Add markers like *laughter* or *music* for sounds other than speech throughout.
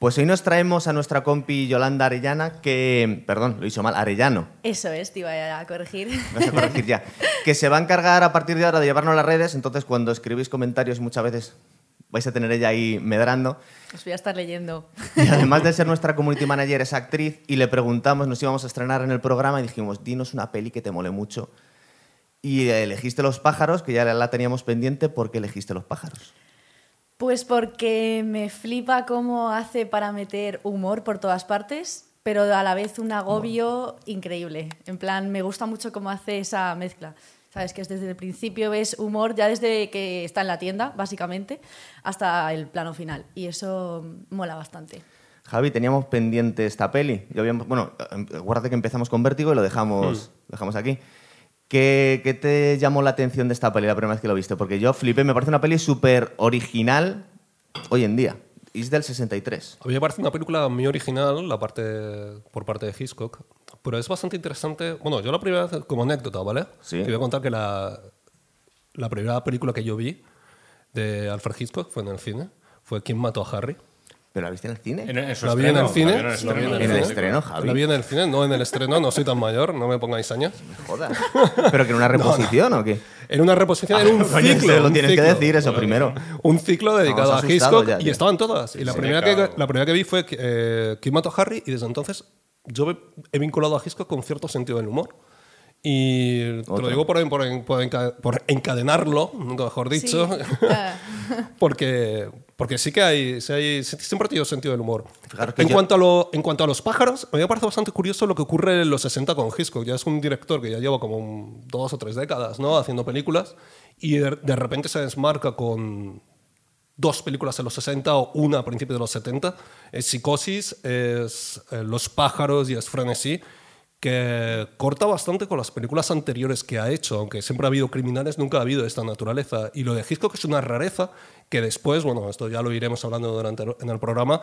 Pues hoy nos traemos a nuestra compi Yolanda Arellana, que. Perdón, lo hizo mal, Arellano. Eso es, te iba a corregir. *laughs* Vas a corregir ya. Que se va a encargar a partir de ahora de llevarnos las redes, entonces cuando escribís comentarios muchas veces vais a tener ella ahí medrando. Os voy a estar leyendo. Y además de ser nuestra community manager, es actriz y le preguntamos, nos íbamos a estrenar en el programa y dijimos, dinos una peli que te mole mucho. Y elegiste Los pájaros, que ya la teníamos pendiente, ¿por qué elegiste Los pájaros? Pues porque me flipa cómo hace para meter humor por todas partes, pero a la vez un agobio increíble. En plan, me gusta mucho cómo hace esa mezcla. Sabes que desde el principio ves humor, ya desde que está en la tienda, básicamente, hasta el plano final. Y eso mola bastante. Javi, teníamos pendiente esta peli. Yo bueno, acuérdate que empezamos con Vértigo y lo dejamos, lo dejamos aquí. ¿Qué, te llamó la atención de esta peli la primera vez que lo viste? Porque yo flipé, me parece una peli súper original hoy en día. Es del 63. A mí me parece una película muy original la parte, por parte de Hitchcock, pero es bastante interesante. Bueno, yo la primera vez, como anécdota, ¿vale? Sí. Te voy a contar que la, la primera película que yo vi de Alfred Hitchcock fue en el cine. Fue ¿Quién mató a Harry? ¿Pero la viste en el cine? En, en su La vi en el estreno, cine. la vi en el estreno. En el estreno, Javi. La vi en el cine, no en el estreno, no soy tan mayor, no me pongáis años. Joder. ¿Pero que en una *laughs* reposición o qué? Era una reposición, era un *laughs* Coño, ciclo. lo un tienes que ciclo. decir eso primero. Un ciclo dedicado a Hitchcock ya, y estaban todas. Y la, Sí, primera claro. que, la primera que vi fue eh, ¿Quién mató a Harry? Y desde entonces yo he- vinculado a Hitchcock con cierto sentido del humor. Y te Otro. lo digo por, en- por, en- por enca- por encadenarlo, nunca mejor dicho, Sí. *laughs* Ah. porque, porque sí que hay, sí hay- siempre ha tenido sentido del humor. Fijaros que En, yo- cuanto a lo, en cuanto a los pájaros, a mí me parece bastante curioso lo que ocurre en los 60 con Hitchcock. Ya es un director que ya lleva como un- dos o tres décadas ¿no? haciendo películas y de, de repente se desmarca con dos películas en los 60 o una a principios de los 70. Es Psicosis, es eh, Los pájaros y es Frenesí, que corta bastante con las películas anteriores que ha hecho, aunque siempre ha habido criminales, nunca ha habido esta naturaleza. Y lo de Hitchcock es una rareza que después, bueno, esto ya lo iremos hablando durante el- en el programa,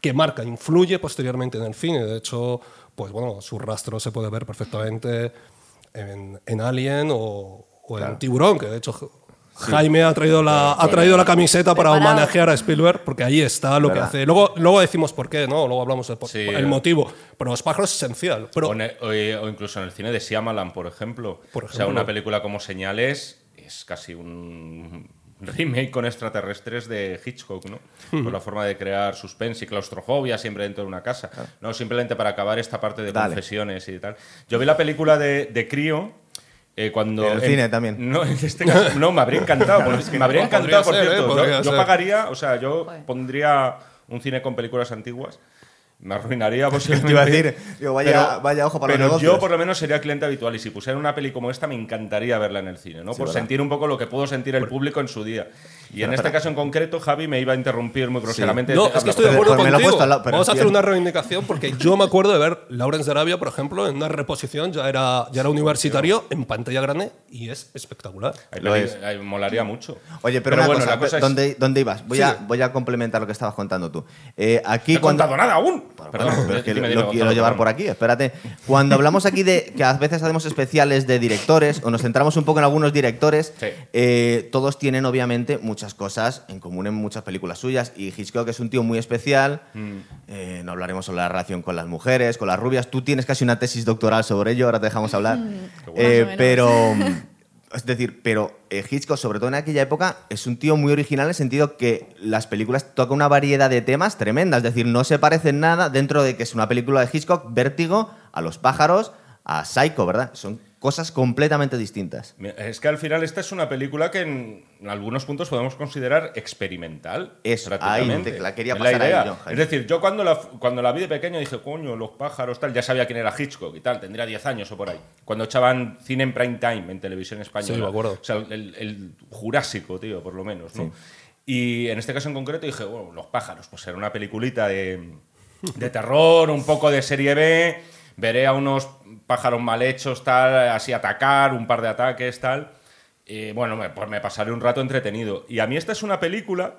que marca, influye posteriormente en el cine. De hecho, pues bueno, su rastro se puede ver perfectamente en, en Alien o, o en Tiburón, que de hecho Jaime ha traído la, ha traído la camiseta para homenajear a Spielberg, porque ahí está lo que hace. Luego, luego decimos por qué, ¿no? Luego hablamos del Sí. el motivo. Pero los pájaros es esencial. Pero O, ne- o, o incluso en el cine de Shyamalan, por ejemplo. Por O sea, ejemplo. una película como Señales es casi un remake con extraterrestres de Hitchcock, ¿no? Con la forma de crear suspense y claustrofobia siempre dentro de una casa. No, simplemente para acabar esta parte de Dale. confesiones y tal. Yo vi la película de, de Crío. eh, cuando En el cine también. No, *laughs* en este caso, no, me habría encantado. por- me habría encantado, por ser, ¿eh? cierto. Yo- Podría yo, ser. pagaría, o sea, yo pondría un cine con películas antiguas. Me arruinaría *laughs* posiblemente. Te iba a decir, digo, vaya- vaya ojo para los pero negocios. yo por lo menos sería cliente habitual y si pusiera una peli como esta me encantaría verla en el cine, ¿no? por ¿verdad? sentir un poco lo que pudo sentir el público en su día. Y en este caso en concreto Javi me iba a interrumpir muy groseramente. No, es que estoy de acuerdo pero contigo. lado, Vamos a hacer una reivindicación porque yo me acuerdo de ver Lawrence de Arabia, por ejemplo, en una reposición, ya era, ya era universitario, en pantalla grande y es espectacular. Ahí Lo es. ahí molaría mucho. Oye, pero, una bueno, cosa, la cosa es- ¿dónde, dónde ibas? Voy, Sí. a, voy a complementar lo que estabas contando tú. Eh, aquí No he cuando... contado nada aún. Bueno, Perdón, pero es que dime, lo, dime, lo quiero llevar por aquí, espérate. Cuando hablamos aquí de que a veces hacemos especiales de directores o nos centramos un poco en algunos directores, eh, todos tienen obviamente muchas cosas en común en muchas películas suyas y Hitchcock es un tío muy especial. Mm. Eh, no hablaremos sobre la relación con las mujeres, con las rubias. Tú tienes casi una tesis doctoral sobre ello, ahora te dejamos hablar. Bueno. Eh, pero es decir, pero eh, Hitchcock, sobre todo en aquella época, es un tío muy original en el sentido que las películas tocan una variedad de temas tremendas. Es decir, no se parecen nada dentro de que es una película de Hitchcock, Vértigo, a los pájaros, a Psycho, ¿verdad? Son cosas completamente distintas. Es que al final esta es una película que en algunos puntos podemos considerar experimental. Eso, prácticamente. ahí, te la quería Es pasar ahí, idea. John Jaime. Es decir, yo cuando la, cuando la vi de pequeño dije, coño, los pájaros, tal, ya sabía quién era Hitchcock y tal, tendría 10 años o por ahí. Cuando echaban cine en prime time en televisión española. Sí, me acuerdo. O sea, el, el Jurásico, tío, por lo menos, ¿no? Y en este caso en concreto dije, bueno, los pájaros, pues era una peliculita de, de terror, un poco de serie B, veré a unos pájaros mal hechos, tal, así atacar, un par de ataques, tal. Y bueno, pues me pasaré un rato entretenido. Y a mí esta es una película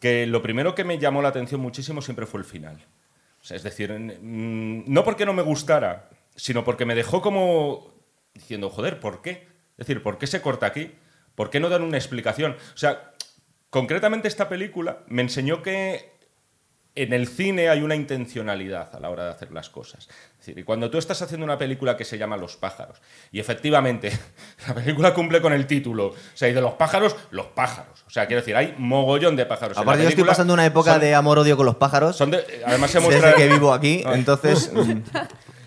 que lo primero que me llamó la atención muchísimo siempre fue el final. O sea, es decir, mm, no porque no me gustara, sino porque me dejó como diciendo, joder, ¿por qué? Es decir, ¿por qué se corta aquí? ¿Por qué no dan una explicación? O sea, concretamente esta película me enseñó que en el cine hay una intencionalidad a la hora de hacer las cosas. Decir, y cuando tú estás haciendo una película que se llama Los pájaros, y efectivamente *laughs* la película cumple con el título, o sea, y de los pájaros, los pájaros. O sea, quiero decir, hay mogollón de pájaros. Aparte, yo estoy pasando una época Son- de amor-odio con los pájaros. son de- además se muestra... desde que vivo aquí, *laughs* entonces mm,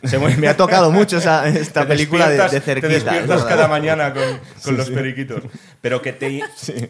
*laughs* se me ha tocado mucho esa, esta Te película de, de cerquita. Te es despiertas cada mañana con, con los periquitos. Pero que te,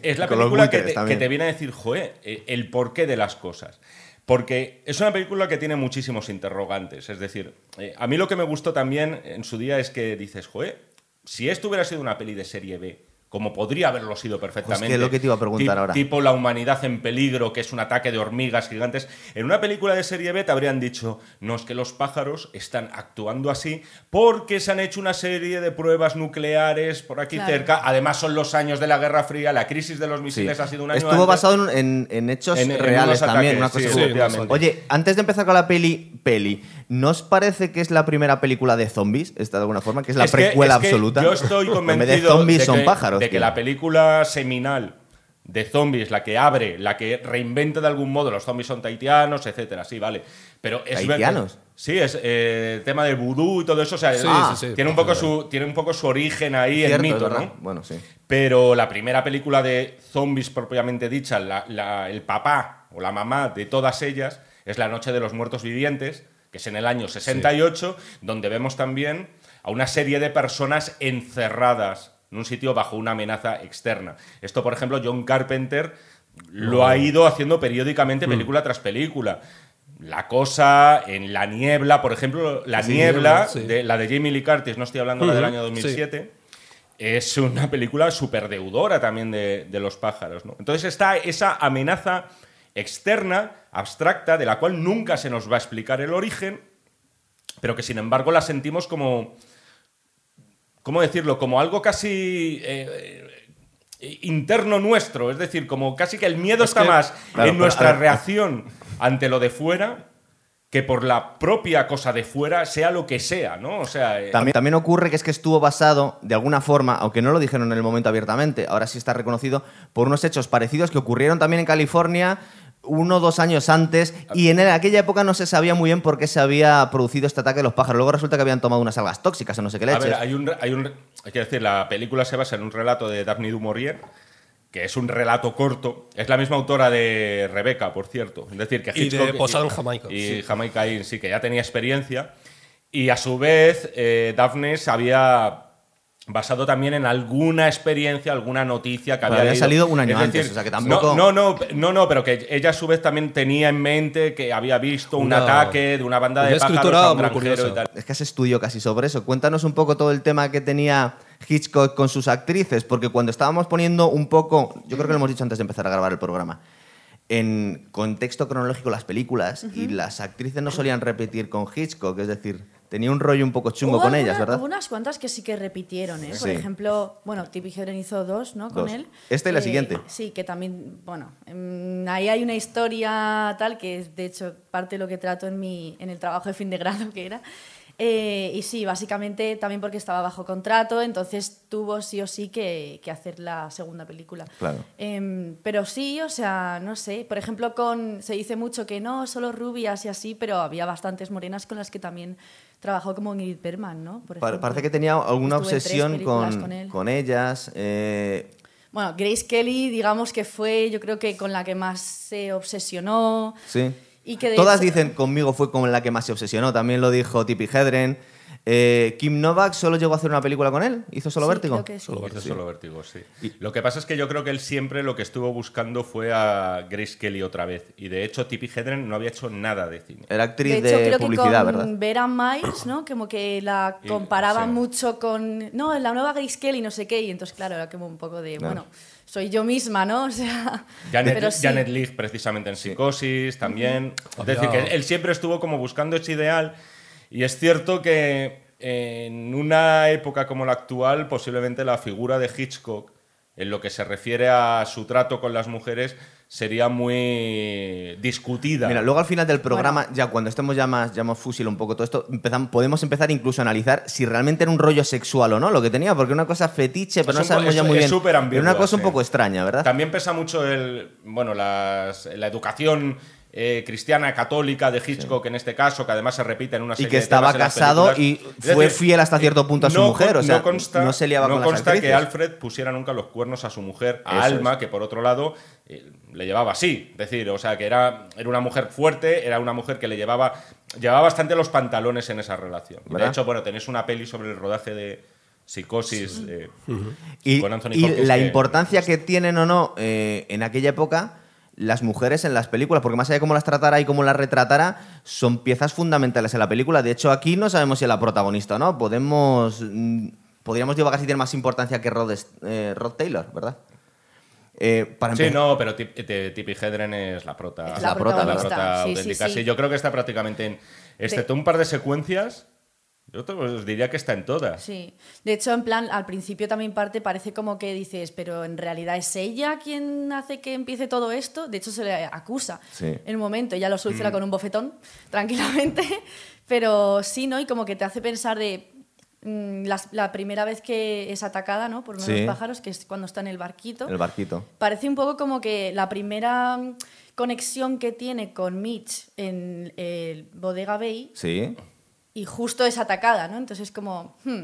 es la película que te, también. que te viene a decir, joder, eh, el porqué de las cosas. Porque es una película que tiene muchísimos interrogantes. Es decir, eh, a mí lo que me gustó también en su día es que dices, joder, si esto hubiera sido una peli de serie B, como podría haberlo sido perfectamente. Pues que lo que te iba a preguntar tip- ahora. Tipo La humanidad en peligro, que es un ataque de hormigas gigantes. En una película de serie B te habrían dicho, no es que los pájaros están actuando así porque se han hecho una serie de pruebas nucleares por aquí Claro. cerca. Además son los años de la Guerra Fría, la crisis de los Sí. misiles ha sido un año Estuvo antes. basado en, en- en hechos En- en reales también. ataques, una cosa sí, sí. Oye, antes de empezar con la peli, peli, ¿no os parece que es la primera película de zombies, esta de alguna forma? Que es la Es que- precuela que absoluta. Yo estoy *laughs* convencido de zombies de son que, pájaros. de que tío. la película seminal de zombies, la que abre, la que reinventa de algún modo, los zombies son taitianos, etcétera, sí, vale. Pero es ¿Taitianos? Sí, es eh, el tema del vudú y todo eso, o sea, Sí, ah, sí, sí. tiene un poco su tiene un poco su origen ahí Cierto, el mito. ¿no? Bueno, sí. Pero la primera película de zombies propiamente dicha, la- la- el papá o la mamá de todas ellas, es La Noche de los Muertos Vivientes, que es en el año 68, donde vemos también a una serie de personas encerradas en un sitio bajo una amenaza externa. Esto, por ejemplo, John Carpenter lo ha ido haciendo periódicamente película tras película. La cosa, en La Niebla, por ejemplo, La Sí, Niebla, sí. de, la de Jamie Lee Curtis, no estoy hablando la del año sí. 2007, es una película súper deudora también de, de los pájaros. ¿no? Entonces está esa amenaza externa, abstracta, de la cual nunca se nos va a explicar el origen, pero que sin embargo la sentimos como, ¿cómo decirlo? Como algo casi eh, interno nuestro, es decir, como casi que el miedo Es está que- más Claro, en nuestra reacción *laughs* ante lo de fuera que por la propia cosa de fuera, sea lo que sea, ¿no? O sea, eh, También, también ocurre que es que estuvo basado, de alguna forma, aunque no lo dijeron en el momento abiertamente, ahora sí está reconocido, por unos hechos parecidos que ocurrieron también en California uno o dos años antes y en aquella época no se sabía muy bien por qué se había producido este ataque de los pájaros. Luego resulta que habían tomado unas algas tóxicas o no sé qué A leches. ver, hay un, hay un, hay que decir, la película se basa en un relato de Daphne du Maurier, que es un relato corto. Es la misma autora de Rebeca, por cierto. Es decir, que Y de Hitchcock- Posada en Jamaica, Y sí. Jamaica Inn, sí, que ya tenía experiencia. Y a su vez, eh, Daphne se había basado también en alguna experiencia, alguna noticia que había había salido un año Es antes, o sea que tampoco- No, no, no, no, no, pero que ella a su vez también tenía en mente que había visto un ataque de una banda de pájaros a un y tal. Es que se estudió casi sobre eso. Cuéntanos un poco todo el tema que tenía Hitchcock con sus actrices, porque cuando estábamos poniendo un poco, yo creo que lo hemos dicho antes de empezar a grabar el programa, en contexto cronológico las películas y las actrices no solían repetir con Hitchcock, es decir, tenía un rollo un poco chungo Hubo con alguna- ellas, ¿verdad? Hubo unas cuantas que sí que repitieron, ¿eh? Por Sí. ejemplo, bueno, Tippi Hedren hizo dos, ¿no? Con Dos. él. Esta y la Eh, siguiente. Sí, que también, bueno, mm, ahí hay una historia tal que es, de hecho, parte de lo que trato en, mi, en el trabajo de fin de grado que era. Eh, y sí, básicamente también porque estaba bajo contrato, entonces tuvo sí o sí que, que hacer la segunda película. Claro. Em, pero sí, o sea, no sé. Por ejemplo, con se dice mucho que no, solo rubias y así, pero había bastantes morenas con las que también trabajó como Ingrid Bergman, ¿no? Por Pa- ejemplo. Parece que tenía alguna en obsesión con, con ellas. eh, Bueno, Grace Kelly, digamos que fue, yo creo que con la que más se obsesionó. sí. Y que Todas hecho- dicen conmigo fue con la que más se obsesionó. También lo dijo Tippi Hedren. Eh, Kim Novak solo llegó a hacer una película con él. ¿Hizo solo Sí, Vértigo? creo que sí. Hizo solo vértigo, sí. Lo que pasa es que yo creo que él siempre lo que estuvo buscando fue a Grace Kelly otra vez. Y de hecho, Tippi Hedren no había hecho nada de cine. Era actriz De de, hecho, creo publicidad, que con ¿verdad? Vera Miles, ¿no? Como que la Y- sí. mucho con. No, la nueva Grace Kelly, no sé qué. Y entonces, claro, era como un poco de. Bueno, soy yo misma, ¿no? *laughs* O sea. Janet, pero sí. Janet Leigh, precisamente en Psicosis, también. Es decir, que él siempre estuvo como buscando ese ideal. Y es cierto que en una época como la actual, posiblemente la figura de Hitchcock, en lo que se refiere a su trato con las mujeres, sería muy discutida. Mira, luego al final del programa, ya cuando estemos ya más, ya más fusil un poco todo esto, empezam- podemos empezar incluso a analizar si realmente era un rollo sexual o no lo que tenía, porque una cosa fetiche, pero Es no un sabemos ya muy es bien. súper Era ambigua, una cosa un poco extraña, ¿verdad? También pesa mucho el, bueno, las- la educación eh, cristiana católica de Hitchcock en este caso, que además se repite en una Y serie que de estaba casado y fue decir, fiel hasta cierto punto a su no mujer, o sea, no consta, no se liaba no con consta que. Alfred pusiera nunca los cuernos a su mujer, a Eso Alma, es. que por otro lado eh, le llevaba así. Es decir, o sea, que era, era una mujer fuerte, era una mujer que le llevaba, llevaba bastante los pantalones en esa relación. Y De hecho, bueno, tenéis una peli sobre el rodaje de Psicosis eh, Y, con Anthony y Hopkins la que- importancia que tienen o no eh, en aquella época las mujeres en las películas, porque más allá de cómo las tratara y cómo las retratara, son piezas fundamentales en la película. De hecho, aquí no sabemos si es la protagonista o no. Podemos. mm, Podríamos llevar casi tiene más importancia que Rod, eh, Rod Taylor, ¿verdad? Eh, para Sí, no, pero eh, Tippi Hedren es la prota. Es la prota, la protagonista, prota sí, sí, auténtica. sí. Sí, yo creo que está prácticamente en. Excepto un par de secuencias, yo te- os diría que está en todas. Sí. De hecho, en plan, al principio también parte, parece como que dices, pero en realidad es ella quien hace que empiece todo esto. De hecho, se le acusa Sí. en un momento. Ella lo soluciona Mm. con un bofetón, *laughs* tranquilamente. Pero sí, ¿no? Y como que te hace pensar de. mm, la primera vez que es atacada, ¿no? Por uno de Sí. los pájaros, que es cuando está en el barquito. El barquito. Parece un poco como que la primera mm, conexión que tiene con Mitch en el Bodega Bay Sí. Y justo es atacada, ¿no? Entonces es como, hmm,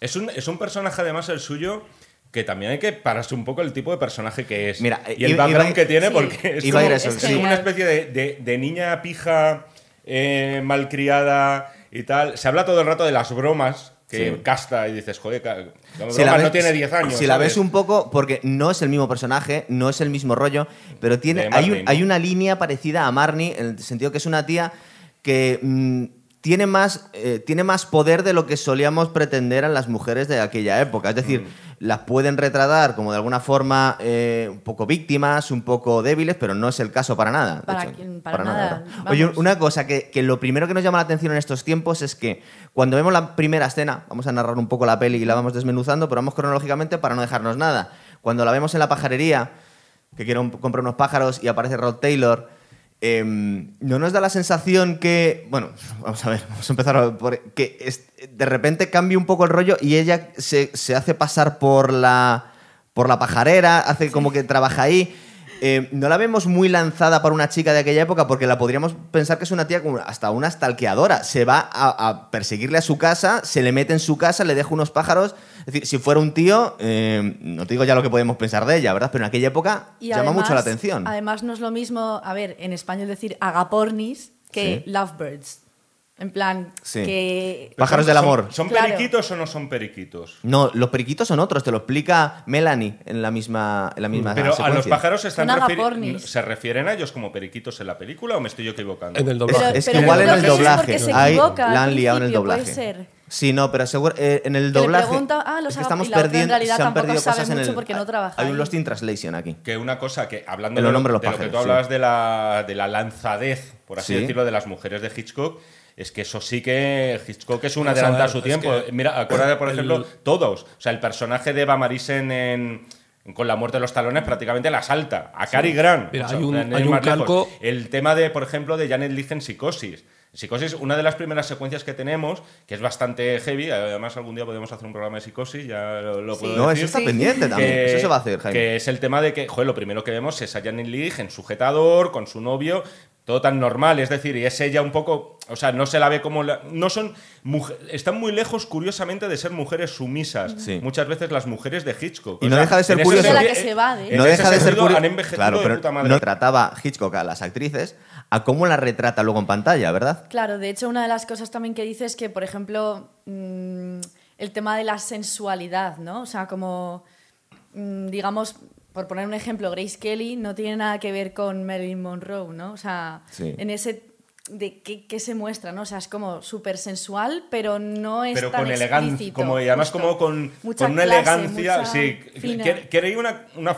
Es un, es un personaje, además, el suyo, que también hay que pararse un poco el tipo de personaje que es. Mira, y el iba- background iba- que tiene, sí. porque es, Iba como, ir a eso, es sí. como una especie de, de- de niña pija, eh, malcriada y tal. Se habla todo el rato de las bromas que Sí. casta y dices, joder, la Si broma la ves- no tiene 10 años. Si la ves un poco, porque no es el mismo personaje, no es el mismo rollo, pero tiene, hay, Marnie, un- ¿no? hay una línea parecida a Marnie, en el sentido que es una tía que mm, tiene, más, eh, tiene más poder de lo que solíamos pretender en las mujeres de aquella época. Es decir, Mm. las pueden retratar como de alguna forma eh, un poco víctimas, un poco débiles, pero no es el caso para nada. Para hecho, quien- para nada. Oye, una cosa que, que lo primero que nos llama la atención en estos tiempos es que cuando vemos la primera escena, vamos a narrar un poco la peli y la vamos desmenuzando, pero vamos cronológicamente para no dejarnos nada. Cuando la vemos en la pajarería, que quiero un- comprar unos pájaros y aparece Rod Taylor, em, ¿no nos da la sensación que, bueno, vamos a ver, vamos a empezar por, que es- de repente cambia un poco el rollo y ella se, se hace pasar por la, por la pajarera, hace como que trabaja ahí? Eh, no la vemos muy lanzada para una chica de aquella época porque la podríamos pensar que es una tía como hasta una stalkeadora. Se va a, a perseguirle a su casa, se le mete en su casa, le deja unos pájaros. Es decir, si fuera un tío, eh, no te digo ya lo que podemos pensar de ella, ¿verdad? Pero en aquella época Y llama además- mucho la atención. Además, no es lo mismo, a ver, en español decir agapornis que Sí. lovebirds. En plan, Sí. que. Pájaros son- del amor. ¿Son Claro. periquitos o no son periquitos? No, los periquitos son otros, te lo explica Melanie en la misma, en la misma Pero a los pájaros se, están refiri-. ¿se refieren a ellos como periquitos en la película o me estoy yo equivocando? En el Es, doblaje. es que igual en el es doblaje. se Ahí equivoca al la han liado en el principio, doblaje. puede ser. Sí, no, pero seguro, eh, en el doblaje. pregunta, ah, los es que estamos en perdiendo, realidad se han tampoco perdido cosas en el. porque no trabaja hay un. Lost in Translation aquí. Que una cosa que, hablando En de, los lo, nombres de los de lo que tú sí. hablabas de, la, de la lanzadez, por así Sí. decirlo, de las mujeres de Hitchcock, es que eso sí que Hitchcock es un Vamos a su tiempo. que Mira, acuérdate, por el- ejemplo, todos. O sea, el personaje de Eva Marisen en, Con la muerte de los talones prácticamente la salta. A Cary Grant. Mira, O sea, hay un- hay un calco- El tema de, por ejemplo, de Janet Leigh en Psicosis. Psicosis, una de las primeras secuencias que tenemos, que es bastante heavy, además algún día podemos hacer un programa de psicosis, ya lo, lo Sí. puedo No, eso decir. está Sí. pendiente también. Que- eso se va a hacer, Jaime. Que es el tema de que, joder, lo primero que vemos es a Janet Leigh en sujetador, con su novio, todo tan normal, es decir, y es ella un poco, o sea, no se la ve como la- no son mujer- están muy lejos curiosamente de ser mujeres sumisas. Sí. Muchas veces las mujeres de Hitchcock. Y no sea, deja de ser curioso- Es de la que se evade. en no deja de ser sentido, curioso. Han envejecido Claro, de pero puta madre. no trataba Hitchcock a las actrices a cómo las retrata luego en pantalla, ¿verdad? Claro, de hecho, una de las cosas también que dice es que, por ejemplo, mm, el tema de la sensualidad, ¿no? O sea, como, mm, digamos, por poner un ejemplo, Grace Kelly no tiene nada que ver con Marilyn Monroe, ¿no? O sea, Sí. en ese de qué, qué se muestra, ¿no? O sea, es como súper sensual, pero no es pero tan con elegancia, como, y además justo. como con, Mucha con una clase, elegancia, mucha sí, ir una, una,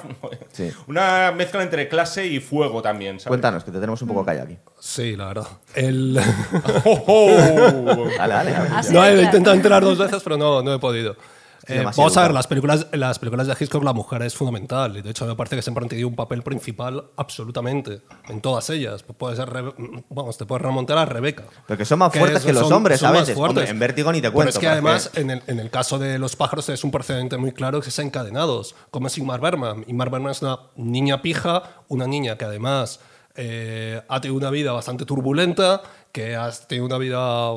Sí. una mezcla entre clase y fuego también, ¿sabes? Cuéntanos, que te tenemos un poco callado aquí. Sí, la verdad. El... *laughs* ¡Oh, oh! Dale, dale. no, he intentado entrar dos veces, pero no, no he podido. Eh, vamos a ver, las películas, las películas de Hitchcock la mujer es fundamental y de hecho me parece que siempre han tenido un papel principal absolutamente en todas ellas. Puede ser, Rebe- vamos, te puedes remontar a Rebeca. Pero que son más fuertes es- que los son- hombres son a veces. Hombre, en Vértigo ni te Pero cuento. es que pero además, en el, en el caso de los pájaros es un precedente muy claro que es encadenados, como es Ingmar Bergman. Ingmar Bergman es una niña pija, una niña que además eh, ha tenido una vida bastante turbulenta, que ha tenido una vida,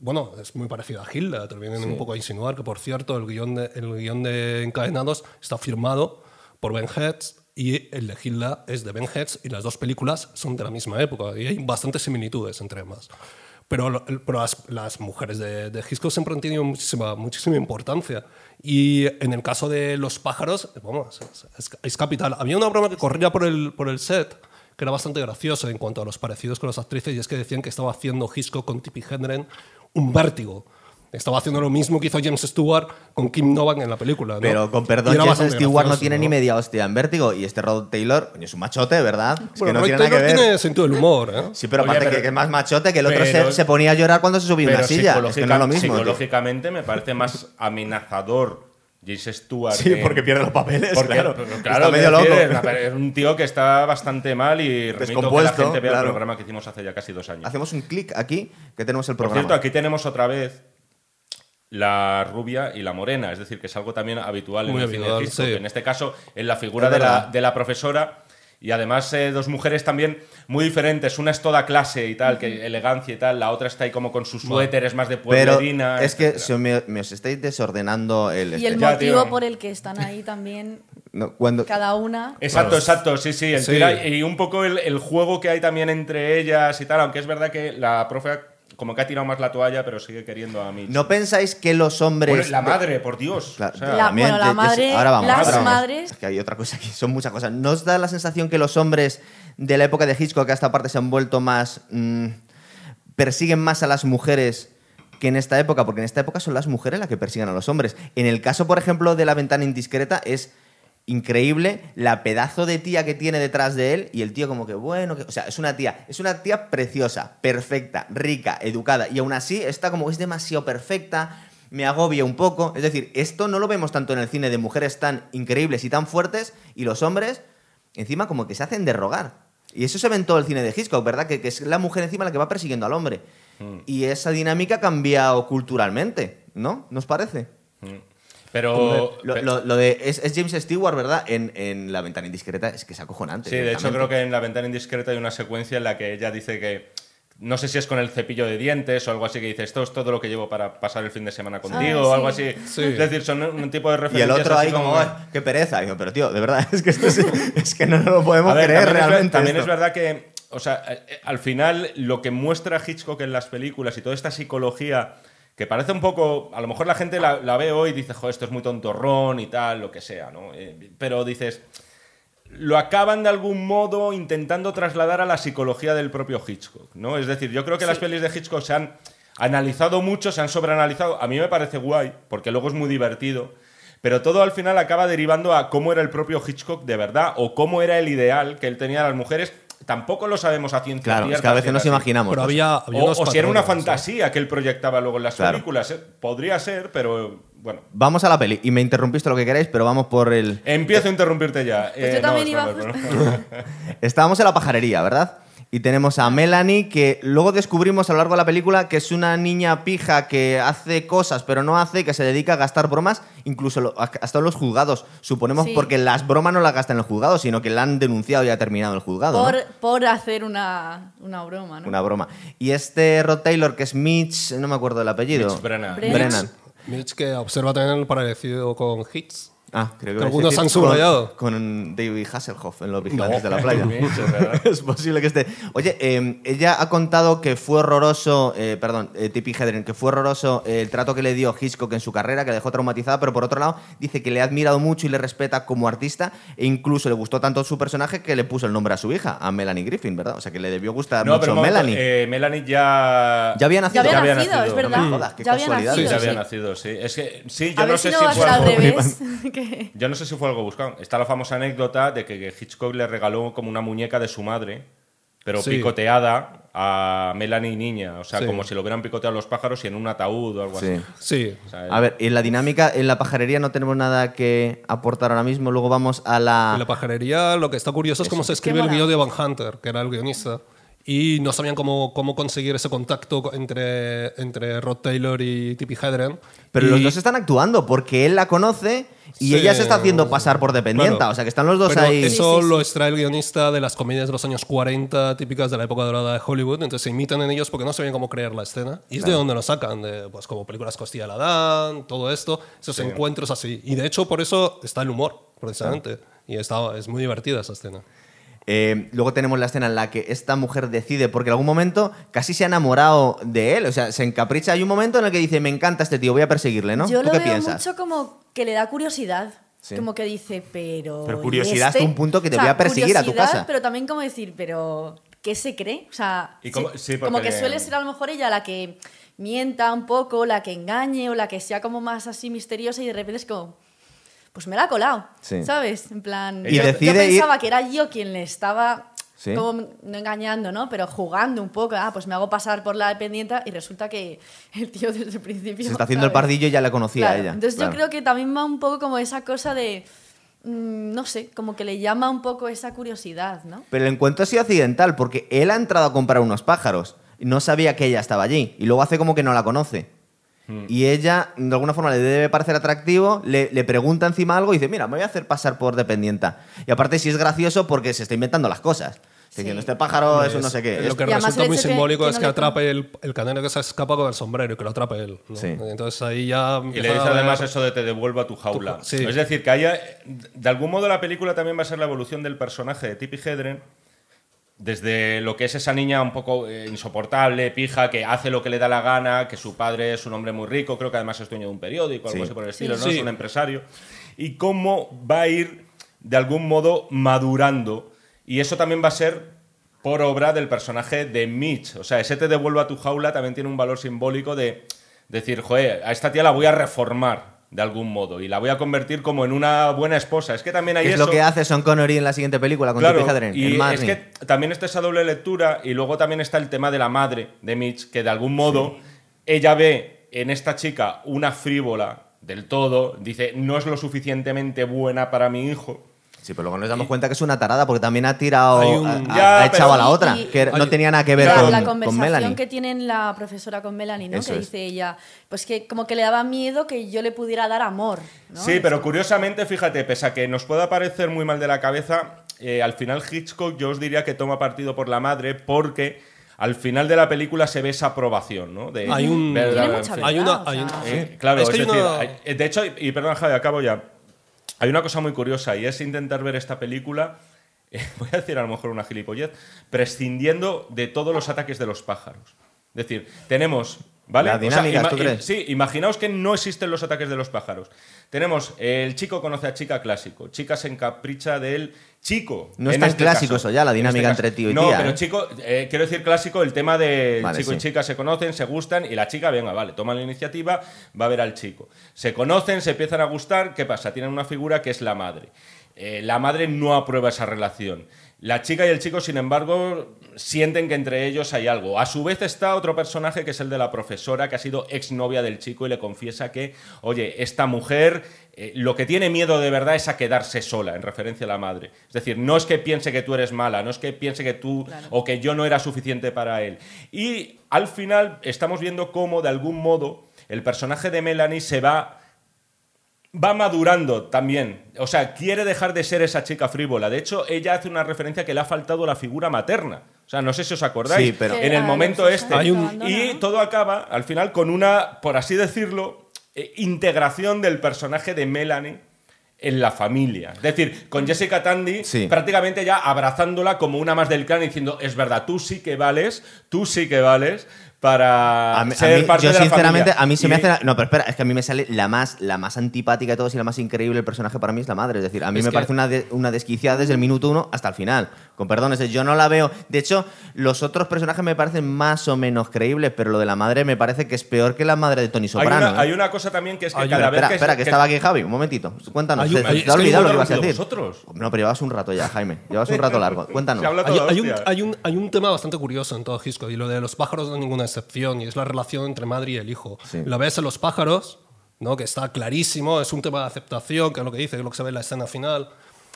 bueno, es muy parecida a Hilda, te lo vienen un poco a insinuar, que por cierto el guion de, el guion de Encadenados está firmado por Ben Heads y el de Hilda es de Ben Heads y las dos películas son de la misma época y hay bastantes similitudes entre ambas. Pero, pero las, las mujeres de, de Hitchcock siempre han tenido muchísima, muchísima importancia. Y en el caso de los pájaros, vamos, es, es- es capital. Había una broma que corría por el, por el set que era bastante graciosa en cuanto a los parecidos con las actrices y es que decían que estaba haciendo Hitchcock con Tippi Hedren un vértigo. Estaba haciendo lo mismo que hizo James Stewart con Kim Novak en la película. ¿no? Pero con perdón, James Stewart no tiene ni media hostia en vértigo. Y este Rod Taylor, coño, es un machote, ¿verdad? Es que no Roy tiene nada que Taylor ver. tiene sentido del humor. ¿eh? Sí, pero Oye, aparte pero- que, que es más machote que el otro pero- se, se ponía a llorar cuando se subía una silla. Es que psicológica- no es lo mismo. tío. psicológicamente me parece más amenazador James Stewart. Sí, que- porque pierde los papeles, Porque, claro. Está medio loco. Es, un tío que está bastante mal y remito que la gente vea claro. el programa que hicimos hace ya casi dos años. Hacemos un clic aquí que tenemos el Por programa. cierto, aquí tenemos otra vez la rubia y la morena, es decir, que es algo también habitual Muy en el cine habitual, de Hitchcock. sí. En este caso, en la figura de la, de la profesora y además eh, dos mujeres también muy diferentes. Una es toda clase y tal, que elegancia y tal. La otra está ahí como con su suéter, es más de pero pueblerina. es que etcétera. se me, me os estáis desordenando el... Y el este. Motivo por el que están ahí también, No, cuando, cada una. Exacto, exacto, sí, sí, el Sí. tira- y un poco el, el juego que hay también entre ellas y tal, aunque es verdad que la profe como que ha tirado más la toalla, pero sigue queriendo a Mitch. ¿No pensáis que los hombres... Bueno, la madre, por Dios. Claro, o sea, La- también, bueno, la yo- yo sé- madre, ahora vamos, las ahora vamos. madres- Es que hay otra cosa *laughs* aquí, son muchas cosas. ¿No os da la sensación que los hombres de la época de Hitchcock a esta parte se han vuelto más... mm, persiguen más a las mujeres que en esta época? Porque en esta época son las mujeres las que persiguen a los hombres. En el caso, por ejemplo, de La ventana indiscreta es increíble la pedazo de tía que tiene detrás de él y el tío como que bueno, que- o sea, es una tía, es una tía preciosa, perfecta, rica, educada y aún así está como es demasiado perfecta, me agobia un poco, es decir, esto no lo vemos tanto en el cine de mujeres tan increíbles y tan fuertes y los hombres encima como que se hacen de rogar. Y eso se ve en todo el cine de Hitchcock, ¿verdad? Que, que es la mujer encima la que va persiguiendo al hombre. Y esa dinámica ha cambiado culturalmente, ¿no? ¿Nos parece? Pero. Lo, pe- lo- lo de es, es James Stewart, ¿verdad? En, en La ventana indiscreta es que es acojonante. sí, de hecho, creo que en La ventana indiscreta hay una secuencia en la que ella dice que. No sé si es con el cepillo de dientes o algo así que dice, esto es todo lo que llevo para pasar el fin de semana contigo Ah, o algo sí. así. Sí. Es decir, son un tipo de Y el referencias. otro ahí como, "Ay, qué pereza. Y digo, pero tío, de verdad, *laughs* es que, esto es, *laughs* es que no lo podemos ver, creer también, es, ver- realmente. también esto. es verdad que, o sea, eh, eh, al final lo que muestra Hitchcock en las películas y toda esta psicología que parece un poco, a lo mejor la gente la, la ve hoy y dice, joder, esto es muy tontorrón y tal, lo que sea, ¿no? Eh, pero dices, lo acaban de algún modo intentando trasladar a la psicología del propio Hitchcock, ¿no? Es decir, yo creo que las pelis de Hitchcock se han analizado mucho, se han sobreanalizado. A mí me parece guay, porque luego es muy divertido. Pero todo al final acaba derivando a cómo era el propio Hitchcock de verdad o cómo era el ideal que él tenía de las mujeres. Tampoco lo sabemos a ciencia Claro, es cierta, que a veces nos así. imaginamos. Pero había, había O, si era una ¿eh? fantasía que él proyectaba luego en las Claro. películas. ¿eh? Podría ser, pero bueno. Vamos a la peli. Y me interrumpiste lo que queráis, pero vamos por el... Empiezo a interrumpirte ya. Pues Eh, yo también es iba es justo- broma. *laughs* Estábamos en la pajarería, ¿verdad? Y tenemos a Melanie, que luego descubrimos a lo largo de la película que es una niña pija que hace cosas, pero no hace, que se dedica a gastar bromas, incluso lo- hasta en los juzgados. Suponemos Sí. porque las bromas no las gasta en el juzgado, sino que la han denunciado y ha terminado el juzgado. ¿no? Por, hacer una, una broma, ¿no? Una broma. Y este Rod Taylor, que es Mitch, no me acuerdo del apellido. Mitch Brennan. Brennan. Mitch que observa también el parecido con Hits. Ah, creo que Que algunos han subrayado. Con, con David Hasselhoff en Los Vigilantes de la *laughs* Playa. *laughs* Es posible que esté. Oye, eh, ella ha contado que fue horroroso, eh, perdón, eh, Tippi Hedren, que fue horroroso eh, el trato que le dio Hitchcock en su carrera, que la dejó traumatizada, pero por otro lado dice que le ha admirado mucho y le respeta como artista e incluso le gustó tanto su personaje que le puso el nombre a su hija, a Melanie Griffin, ¿verdad? O sea que le debió gustar No, pero mucho momento, Melanie. eh, Melanie ya. ya había nacido. Ya había Ya había nacido, es verdad. No me jodas, qué ya había casualidad. Sí, nacido, ya había sí. nacido, sí. Es que sí, yo A no sé si fue *laughs* que- Yo no sé si fue algo buscado. Está la famosa anécdota de que Hitchcock le regaló como una muñeca de su madre, pero Sí. picoteada a Melanie niña. O sea, Sí. como si lo hubieran picoteado los pájaros y en un ataúd o algo Sí. así. Sí. O sea, A ver, en la dinámica, en la pajarería no tenemos nada que aportar ahora mismo. Luego vamos a la. En la pajarería lo que está curioso es cómo se escribe el guion de Van Hunter, que era el guionista. y no sabían cómo, cómo conseguir ese contacto entre, entre Rod Taylor y Tippi Hedren. Pero Y- los dos están actuando porque él la conoce y Sí. ella se está haciendo pasar por dependienta. Claro. O sea, que están los dos Pero ahí. Eso Sí, sí, lo extrae el guionista de las comedias de los años 40 típicas de la época dorada de Hollywood. Entonces se imitan en ellos porque no sabían cómo crear la escena. Y es de donde lo sacan, de, pues como películas Costilla de Adán, todo esto, esos encuentros así. Y de hecho por eso está el humor, precisamente. Y está, es muy divertida esa escena. Eh, luego tenemos la escena en la que esta mujer decide, porque en algún momento casi se ha enamorado de él, o sea, se encapricha. Hay un momento en el que dice, me encanta este tío, voy a perseguirle, ¿no? Yo ¿Tú lo qué veo piensas? mucho como que le da curiosidad. Sí. Como que dice, pero. Pero ¿y curiosidad hasta este? un punto que te O sea, voy a perseguir a tu casa. Pero también como decir, pero. ¿Qué se cree? O sea, Y como- se- sí, porque como que le- suele ser a lo mejor ella la que mienta un poco, la que engañe o la que sea como más así misteriosa y de repente es como. Pues me la ha colado, Sí. ¿sabes? En plan. Y yo, yo decide ir- pensaba que era yo quien le estaba. Sí. Como no engañando, ¿no? Pero jugando un poco. Ah, pues me hago pasar por la dependienta y resulta que el tío desde el principio. Se está haciendo el ¿sabes? pardillo y ya la conocía Claro, a ella. Entonces claro. yo creo que también va un poco como esa cosa de, mm, no sé, como que le llama un poco esa curiosidad, ¿no? Pero el encuentro ha sido accidental, porque él ha entrado a comprar unos pájaros y no sabía que ella estaba allí. Y luego hace como que no la conoce. Hmm. Y ella, de alguna forma, le debe parecer atractivo, le, le pregunta encima algo y dice, mira, me voy a hacer pasar por dependienta. Y aparte sí es gracioso porque se está inventando las cosas. Sí. diciendo, este pájaro es un no sé qué. Lo que Y resulta el muy que- simbólico que es que atrape el, el canero que se escapa con el sombrero y que lo atrape él. ¿no? Sí. Entonces ahí ya. Y le dice además eso de te devuelvo a tu jaula. Tu- sí. Es decir, que haya. De algún modo la película también va a ser la evolución del personaje de Tippi Hedren. Desde lo que es esa niña un poco eh, insoportable, pija, que hace lo que le da la gana, que su padre es un hombre muy rico, creo que además es dueño de un periódico, algo Sí. así por el estilo, Sí. ¿no? Sí. Es un empresario. Y cómo va a ir, de algún modo, madurando. Y eso también va a ser por obra del personaje de Mitch. O sea, ese te devuelvo a tu jaula también tiene un valor simbólico de decir, joder, a esta tía la voy a reformar de algún modo y la voy a convertir como en una buena esposa. Es que también hay que es eso. lo que hace Sean Connery en la siguiente película con Claro, Hedren, y en es que también está esa doble lectura y luego también está el tema de la madre de Mitch, que de algún modo ella ve en esta chica una frívola del todo, dice, no es lo suficientemente buena para mi hijo. Sí, pero luego nos damos cuenta que es una tarada porque también ha tirado, un- ha- ha, Ya, ha echado pero- a la otra, y- que no tenía nada que ver Claro, con, la con conversación Melanie. que tienen la profesora con Melanie, ¿no? Eso que es. dice ella, pues que como que le daba miedo que yo le pudiera dar amor, ¿no? Sí, pero curiosamente, fíjate, pese a que nos pueda parecer muy mal de la cabeza, eh, al final Hitchcock yo os diría que toma partido por la madre porque al final de la película se ve esa aprobación, ¿no? De, Hay un-. Hay una. hay un- Eh, claro, Es es, que hay decir, una- hay- de hecho, y, y perdón, Javi, acabo ya. Hay una cosa muy curiosa y es intentar ver esta película, *laughs* eh, voy a decir a lo mejor una gilipollez, prescindiendo de todos los ataques de los pájaros. Es decir, tenemos, ¿vale? Las dinámicas, ¿tú i- crees? Sí, imaginaos que no existen los ataques de los pájaros. Tenemos eh, el chico conoce a chica clásico, chica se encapricha del chico. No es tan este clásico caso. eso ya, la En dinámica este entre tío y no, tía, pero ¿eh? chico, eh, quiero decir clásico, el tema de Vale, chico y chica se conocen, se gustan y la chica, venga, vale, toma la iniciativa, va a ver al chico. Se conocen, se empiezan a gustar, ¿qué pasa? Tienen una figura que es la madre. Eh, la madre no aprueba esa relación. La chica y el chico, sin embargo, sienten que entre ellos hay algo. A su vez está otro personaje que es el de la profesora, que ha sido exnovia del chico y le confiesa que, oye, esta mujer eh, lo que tiene miedo de verdad es a quedarse sola, en referencia a la madre. Es decir, no es que piense que tú eres mala, no es que piense que tú o que yo no era suficiente para él. Y al final estamos viendo cómo, de algún modo, el personaje de Melanie se va va madurando también. O sea, quiere dejar de ser esa chica frívola. De hecho, ella hace una referencia que le ha faltado la figura materna. O sea, no sé si os acordáis. Sí, pero- En el Que momento este. Hay un- Y todo acaba, al final, con una, por así decirlo, eh, integración del personaje de Melanie en la familia. Es decir, con Jessica Tandy Sí. prácticamente ya abrazándola como una más del clan y diciendo, es verdad, tú sí que vales, tú sí que vales para A mí- a ser mí- parte yo de la sinceramente, familia". a mí se me hace... la- No, pero espera, es que a mí me sale la más, la más antipática de todos y la más increíble el personaje para mí es la madre. Es decir, a mí Es me que- parece una, de- una desquiciada desde el minuto uno hasta el final. Con perdón, es decir, yo no la veo... De hecho, los otros personajes me parecen más o menos creíbles, pero lo de la madre me parece que es peor que la madre de Tony Hay Soprano. una, ¿eh? hay una cosa también que es que Hay cada vez espera, que, espera, que, que- estaba aquí Javi. Un momentito. Cuéntanos. Hay te, hay- te has olvidado lo no que ibas a decir. vosotros. No, pero llevas un rato ya, Jaime. Llevas un rato largo. Cuéntanos. Hay, un, hay, un, hay un tema bastante curioso en todo Hitchcock y lo de los pájaros no es ninguna excepción y es la relación entre madre y el hijo. Sí. La ves en los pájaros, ¿no? que está clarísimo, es un tema de aceptación, que es lo que dice, que es lo que se ve en la escena final.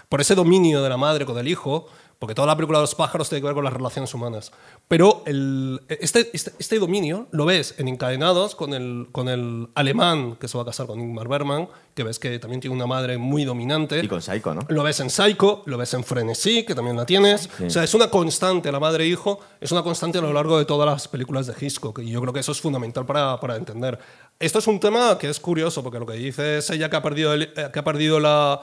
por ese dominio de la madre con el hijo, porque toda la película de los pájaros tiene que ver con las relaciones humanas. Pero el, este, este, este dominio lo ves en Encadenados con el, con el alemán que se va a casar con Ingmar Bergman, que ves que también tiene una madre muy dominante. Y con Psycho, ¿no? Lo ves en Psycho, lo ves en Frenesí, que también la tienes. O sea, es una constante, la madre-hijo, es una constante a lo largo de todas las películas de Hitchcock. Y yo creo que eso es fundamental para, para entender. Esto es un tema que es curioso, porque lo que dice es ella que ha perdido, el- eh, que ha perdido la,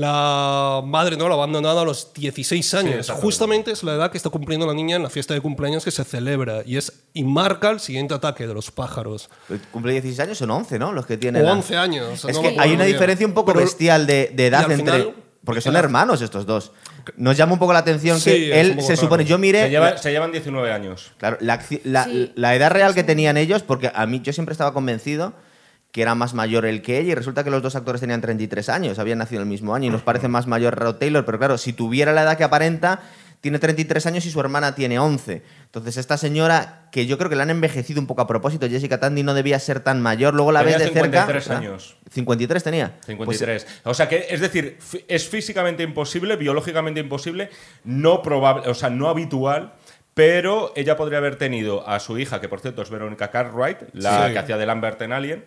la madre, ¿no? La ha abandonado a los 16 años. Justamente es la edad que está cumpliendo la niña en la fiesta de cumpleaños que se celebra. Y, es, y marca el siguiente ataque de los pájaros. Cumple 16 años, son 11, ¿no? Los que tienen. O la- 11 años. Es no que hay una bien. diferencia un poco Pero- bestial de, de edad entre. final- porque son hermanos estos dos. Nos llama un poco la atención Sí, que él se supone. raro. Yo miré. Se, lleva- se llevan 19 años. Claro, la, acci- la- Sí. la edad real que tenían ellos, porque a mí yo siempre estaba convencido que era más mayor el que ella y resulta que los dos actores tenían 33 años, habían nacido el mismo año y nos parece más mayor Rod Taylor, pero claro, si tuviera la edad que aparenta, tiene 33 años y su hermana tiene 11. Entonces esta señora, que yo creo que la han envejecido un poco a propósito, Jessica Tandy no debía ser tan mayor, luego la Tenía ves de cerca... 53 ¿ah? años. 53 tenía. 53. o sea que, es decir, es físicamente imposible, biológicamente imposible, no probable, o sea, no habitual. Pero ella podría haber tenido a su hija, que por cierto es Verónica Cartwright, la Sí. que hacía de Lambert en Alien,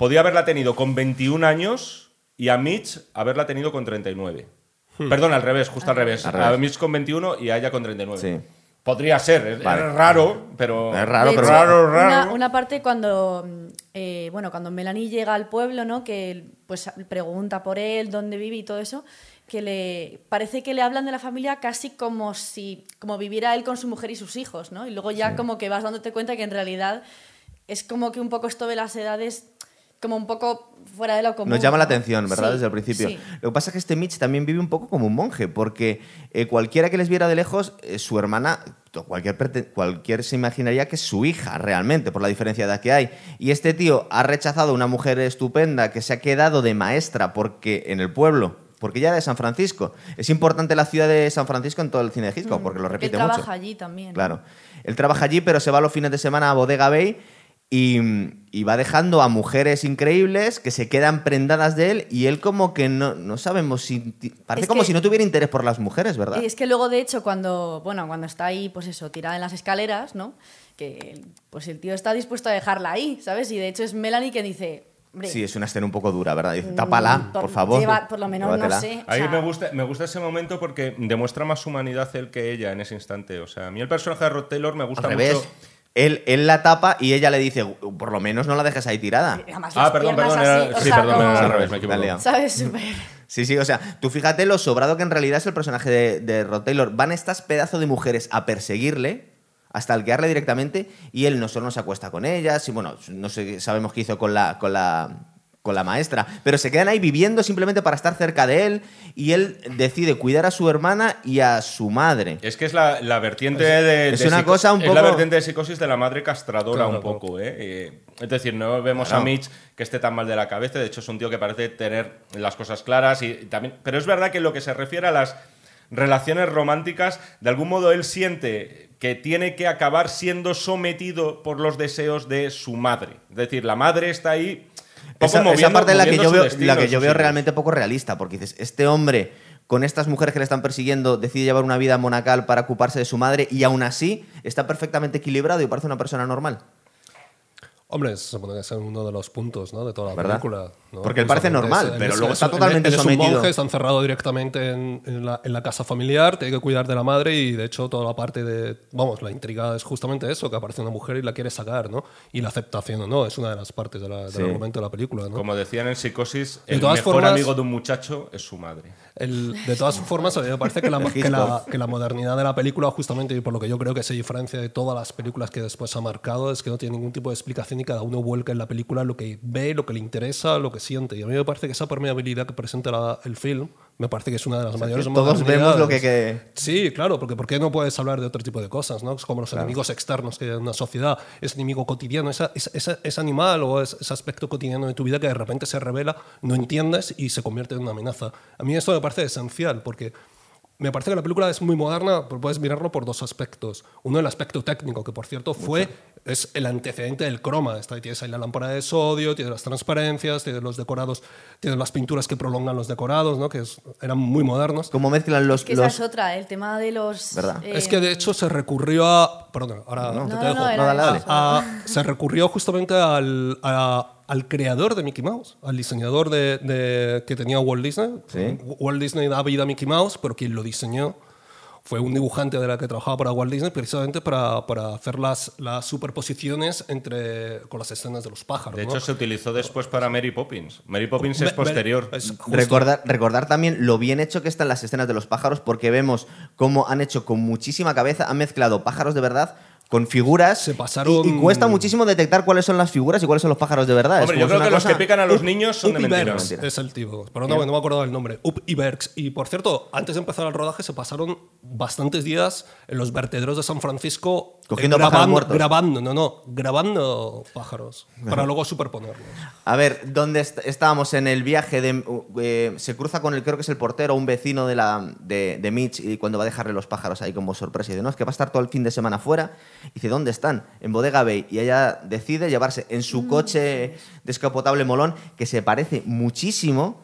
podía haberla tenido con 21 años y a Mitch haberla tenido con 39. Perdón, al revés, justo al revés. Al A. Mitch con 21 y a ella con 39. Sí. Podría ser, es, Vale. es raro, pero... Es raro, pero- hecho, Raro, raro. Una, una parte cuando, mm, eh, bueno, cuando Melanie llega al pueblo, ¿no? Que pues pregunta por él, dónde vive y todo eso, que le parece que le hablan de la familia casi como si como viviera él con su mujer y sus hijos, ¿no? Y luego ya como que vas dándote cuenta que en realidad es como que un poco esto de las edades como un poco fuera de lo común. Nos llama la atención, ¿verdad? Sí, Desde el principio. sí. Lo que pasa es que este Mitch también vive un poco como un monje, porque eh, cualquiera que les viera de lejos, eh, su hermana, cualquier, cualquier se imaginaría que es su hija realmente, por la diferencia de edad que hay. Y este tío ha rechazado a una mujer estupenda que se ha quedado de maestra porque en el pueblo, porque ella era de San Francisco. Es importante la ciudad de San Francisco en todo el cine de Hitchcock, porque lo repite él mucho. trabaja allí también. Claro. Él trabaja allí, pero se va los fines de semana a Bodega Bay y, y va dejando a mujeres increíbles que se quedan prendadas de él y él como que no, no sabemos si... Parece Es como que- si no tuviera interés por las mujeres, ¿verdad? Y es que luego, de hecho, cuando, bueno, cuando está ahí, pues eso, tirada en las escaleras, ¿no? Que pues el tío está dispuesto a dejarla ahí, ¿sabes? Y de hecho es Melanie que dice, hombre, Sí, es una escena un poco dura, ¿verdad? Dice, mm, tápala, por favor. lleva- por lo menos, no Llévatela". sé. o Ahí sea, me gusta, me gusta ese momento porque demuestra más humanidad él que ella en ese instante. O sea, a mí el personaje de Rod Taylor me Al gusta revés. mucho. Él, él la tapa y ella le dice, por lo menos no la dejes ahí tirada. Además, Ah, perdón, perdón, así, sí, sea, perdón, era al revés, me equivoco. ¿Sabes? Súper. Sí, sí, o sea, tú fíjate lo sobrado que en realidad es el personaje de, de Rod Taylor. Van estas pedazos de mujeres a perseguirle, hasta alquearle directamente, y él no solo no se acuesta con ellas, y bueno, no sé, sabemos qué hizo con la, con la, con la maestra, pero se quedan ahí viviendo simplemente para estar cerca de él, y él decide cuidar a su hermana y a su madre. Es que es la, la vertiente de. es de una psico- cosa un Es la poco- vertiente de psicosis de la madre castradora Claro, un poco, ¿eh? Eh, Es decir, no vemos a Mitch que esté tan mal de la cabeza. De hecho, es un tío que parece tener las cosas claras y también. Pero es verdad que en lo que se refiere a las relaciones románticas, de algún modo él siente que tiene que acabar siendo sometido por los deseos de su madre. Es decir, la madre está ahí. Esa, parte es la que yo veo, destino la que yo veo realmente poco realista, porque dices, este hombre con estas mujeres que le están persiguiendo decide llevar una vida monacal para ocuparse de su madre y aún así está perfectamente equilibrado y parece una persona normal. Hombre, se supone que es uno de los puntos ¿no? de toda la ¿Verdad? película. ¿no? Porque él parece normal, es- pero es- luego es- está él- totalmente él es un sometido. monje, está encerrado directamente en, en la, en la casa familiar, tiene que cuidar de la madre y de hecho toda la parte de, vamos, la intriga es justamente eso, que aparece una mujer y la quiere sacar, ¿no? Y la aceptación o no, es una de las partes de la- del Sí. argumento de la película, ¿no? Como decían en Psicosis, De el todas mejor formas- amigo de un muchacho es su madre. El- de todas formas, a mí me parece que la, que, la, que la modernidad de la película, justamente y por lo que yo creo que se diferencia de todas las películas que después ha marcado, es que no tiene ningún tipo de explicación y cada uno vuelca en la película lo que ve, lo que le interesa, lo que siente. Y a mí me parece que esa permeabilidad que presenta la- el film, me parece que es una de las mayores que todos vemos lo que- que- Sí, claro, porque ¿por qué no puedes hablar de otro tipo de cosas? ¿no? Es como los enemigos externos que hay en una sociedad, ese enemigo cotidiano, esa- esa- ese animal o ese, ese aspecto cotidiano de tu vida que de repente se revela, no entiendes y se convierte en una amenaza. A mí esto me parece esencial porque me parece que la película es muy moderna, pero puedes mirarlo por dos aspectos. Uno, el aspecto técnico, que por cierto fue es el antecedente del croma. Está, tienes ahí la lámpara de sodio, tienes las transparencias, tienes los decorados, tienes las pinturas que prolongan los decorados, ¿no? que es- eran muy modernos. Cómo mezclan los... Que esa los- es otra, el tema de los... ¿Verdad? eh, Es que de hecho se recurrió a. Perdón, ahora No, te no, dejo. no, dale, dale. A- se recurrió justamente al, a- al creador de Mickey Mouse, al diseñador de, de- que tenía Walt Disney. Sí. Walt Disney da vida a Mickey Mouse, pero quien lo diseñó fue un dibujante de la que trabajaba para Walt Disney precisamente para, para hacer las, las superposiciones entre, con las escenas de los pájaros. De ¿no? hecho, se utilizó después para Mary Poppins. Mary Poppins es posterior. es. Recordar, recordar también lo bien hecho que están las escenas de los pájaros, porque vemos cómo han hecho con muchísima cabeza, han mezclado pájaros de verdad con figuras. Se pasaron- Y, y cuesta muchísimo detectar cuáles son las figuras y cuáles son los pájaros de verdad. Hombre, yo creo que los que pican a los niños son de Up mentira. Ibergs Mentira. es el tipo, pero no, no me acuerdo del nombre. Up Ibergs. Y por cierto, antes de empezar el rodaje se pasaron bastantes días en los vertederos de San Francisco Cogiendo pájaros muertos. grabando, no, no, grabando pájaros para luego superponerlos. A ver, ¿dónde est- estábamos en el viaje? De, eh, se cruza con el, creo que es el portero, un vecino de, la, de, de Mitch, y cuando va a dejarle los pájaros ahí como sorpresa, y dice, no, es que va a estar todo el fin de semana fuera. Y dice, ¿dónde están? En Bodega Bay. Y ella decide llevarse en su coche descapotable molón, que se parece muchísimo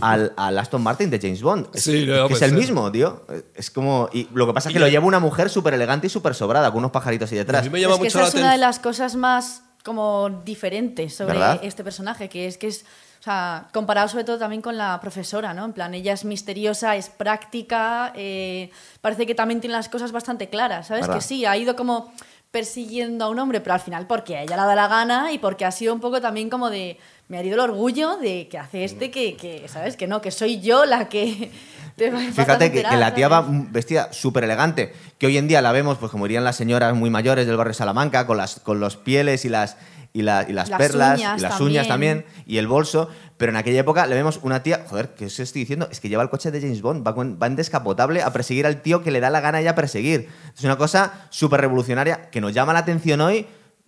al, al Aston Martin de James Bond. Es, Sí, es lo que es pensé. el mismo, tío. Es como... Y lo que pasa es que Y lo lleva una mujer súper elegante y súper sobrada, con unos pajaritos ahí A detrás. mí me llama es que mucho esa la es una de las cosas más como diferentes sobre ¿Verdad? este personaje, que es que es, o sea, comparado sobre todo también con la profesora, ¿no? En plan, ella es misteriosa, es práctica, eh, parece que también tiene las cosas bastante claras, ¿sabes? ¿Verdad? Que sí, ha ido como persiguiendo a un hombre, pero al final porque a ella le da la gana y porque ha sido un poco también como de, me ha herido el orgullo de que hace este, que, que ¿sabes? Que no, que soy yo la que... *laughs* te va- Fíjate que, que la tía va vestida súper elegante, que hoy en día la vemos, pues como irían las señoras muy mayores del barrio Salamanca, con, las, con los pieles y las, y, la- y las, Las perlas, uñas y las uñas también. también, y el bolso, pero en aquella época le vemos una tía, joder, ¿qué os estoy diciendo? Es que lleva el coche de James Bond, va, con- va en descapotable a perseguir al tío que le da la gana ya perseguir. Es una cosa súper revolucionaria que nos llama la atención hoy,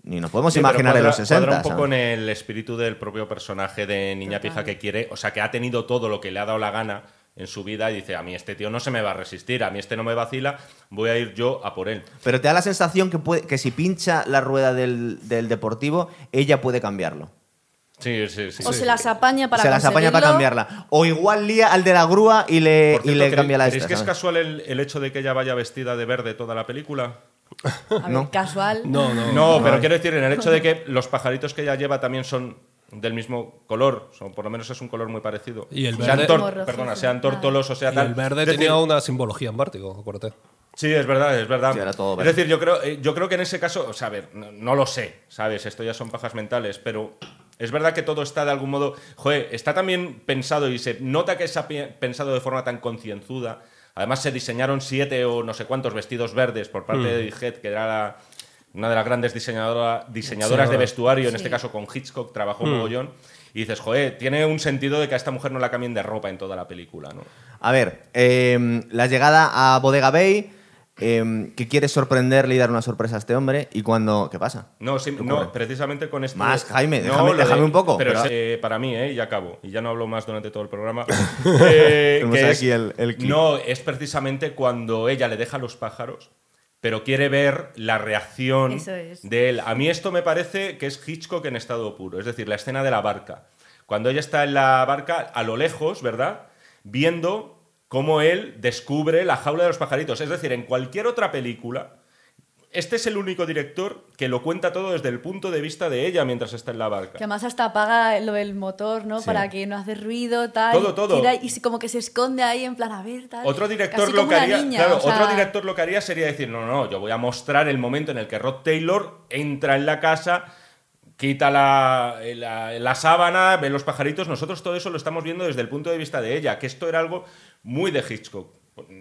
ni nos podemos Sí, imaginar en los cuadra- 60. cuadra un poco ¿sabes? en el espíritu del propio personaje de Niña Total. Pija que quiere, o sea, que ha tenido todo lo que le ha dado la gana en su vida y dice, a mí este tío no se me va a resistir, a mí este no me vacila, voy a ir yo a por él. Pero te da la sensación que, puede, que si pincha la rueda del, del deportivo, ella puede cambiarlo. Sí, sí, sí. O sí. se las apaña para se las apaña para cambiarla. O igual lía al de la grúa y le, y le ¿creéis- cambia la ¿Creéis esta, que es casual el, el hecho de que ella vaya vestida de verde toda la película? A ver, No. casual. No, no. No, pero quiero decir, en el hecho de que los pajaritos que ella lleva también son del mismo color, son, por lo menos es un color muy parecido. Y el Sean verde- tor- rojizo. perdona, sean tórtolos o sea Y tal. el verde Es decir, tenía una simbología en Vértigo, acuérdate. Sí, es verdad, es verdad. Sí, era todo es verde. decir, yo creo, eh, yo creo que en ese caso, o sea, a ver, no, no lo sé, ¿sabes? Esto ya son pajas mentales, pero es verdad que todo está de algún modo. Joder, está también pensado y se nota que se ha pensado de forma tan concienzuda. Además, se diseñaron siete o no sé cuántos vestidos verdes por parte de Head, que era la- una de las grandes diseñadora- diseñadoras de vestuario, en este caso con Hitchcock, trabajó un mogollón. Y dices, joder, tiene un sentido de que a esta mujer no la cambien de ropa en toda la película, ¿no? A ver, eh, la llegada a Bodega Bay, eh, que quiere sorprenderle y dar una sorpresa a este hombre, y cuando... ¿Qué pasa? No, sí, ¿Qué no, ocurre? precisamente con esto. Más, Jaime, No, déjame- de- un poco, Pero, pero- es, eh, para mí, ¿eh? Y acabo. Y ya no hablo más durante todo el programa. *laughs* Eh, que aquí el- el clip. No, es precisamente cuando ella le deja los pájaros, pero quiere ver la reacción es. de él. A mí esto me parece que es Hitchcock en estado puro. Es decir, la escena de la barca. Cuando ella está en la barca, a lo lejos, ¿verdad? Viendo cómo él descubre la jaula de los pajaritos. Es decir, en cualquier otra película, este es el único director que lo cuenta todo desde el punto de vista de ella mientras está en la Que barca. además hasta apaga lo del motor, ¿no? Sí. Para que no hace ruido, tal. Todo, todo. y como que se esconde ahí en plan, a ver, tal. Otro director lo que haría, niña, claro, o sea, otro director lo que haría sería decir, no, no, yo voy a mostrar el momento en el que Rod Taylor entra en la casa, quita la, la- la sábana, ve los pajaritos, nosotros todo eso lo estamos viendo desde el punto de vista de ella, que esto era algo muy de Hitchcock.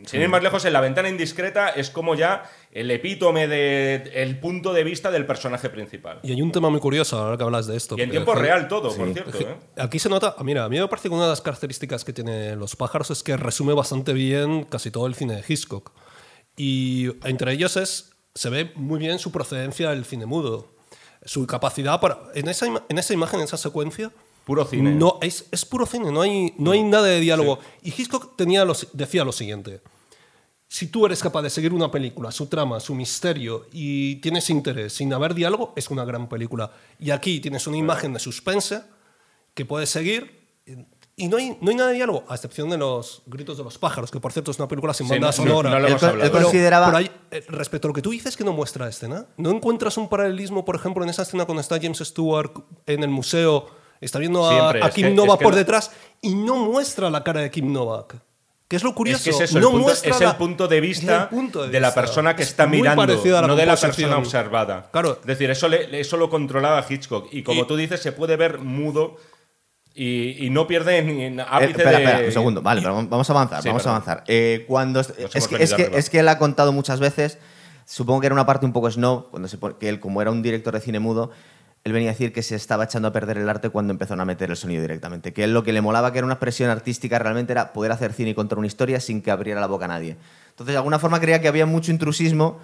Sin ir más lejos, en La ventana indiscreta es como ya el epítome del punto de vista del personaje principal. Y hay un tema muy curioso ahora que hablas de esto. Y en tiempo que- real todo, por cierto. ¿eh? Aquí se nota, mira, a mí me parece que una de las características que tienen los pájaros es que resume bastante bien casi todo el cine de Hitchcock. Y entre ellos es, se ve muy bien su procedencia del cine mudo. Su capacidad para... En esa, en esa imagen, en esa secuencia, Puro cine. no, es, es puro cine, no hay, no hay nada de diálogo. Y Hitchcock tenía los- decía lo siguiente. si tú eres capaz de seguir una película, su trama, su misterio y tienes interés sin haber diálogo, es una gran película. Y aquí tienes una imagen de suspense que puedes seguir y no hay, no hay nada de diálogo, a excepción de los gritos de los pájaros, que por cierto es una película sin Sí, banda no- sonora. no lo Él consideraba- Pero hay- eh, respecto a lo que tú dices que no muestra escena, ¿no encuentras un paralelismo, por ejemplo, en esa escena cuando está James Stewart en el museo, está viendo a, Siempre, a es Kim que- Novak es que por no- detrás y no muestra la cara de Kim Novak? Que es lo curioso. Es que es eso, no el, punto, muestra es el punto de vista, punto de, la vista. persona que Es está mirando, no de la persona observada. Claro. Es decir, eso, le- eso lo controlaba Hitchcock. Y como Y- tú dices, se puede ver mudo y, y no pierde ni en Eh, ápice espera, de... espera, un segundo. Vale, pero vamos a avanzar, Sí, vamos a avanzar. Eh, cuando es, que, es, que, arriba. es que él ha contado muchas veces, supongo que era una parte un poco snow, cuando se, que él, como era un director de cine mudo, él venía a decir que se estaba echando a perder el arte cuando empezaron a meter el sonido directamente. Que él lo que le molaba, que era una expresión artística, realmente era poder hacer cine y contar una historia sin que abriera la boca a nadie. Entonces, de alguna forma creía que había mucho intrusismo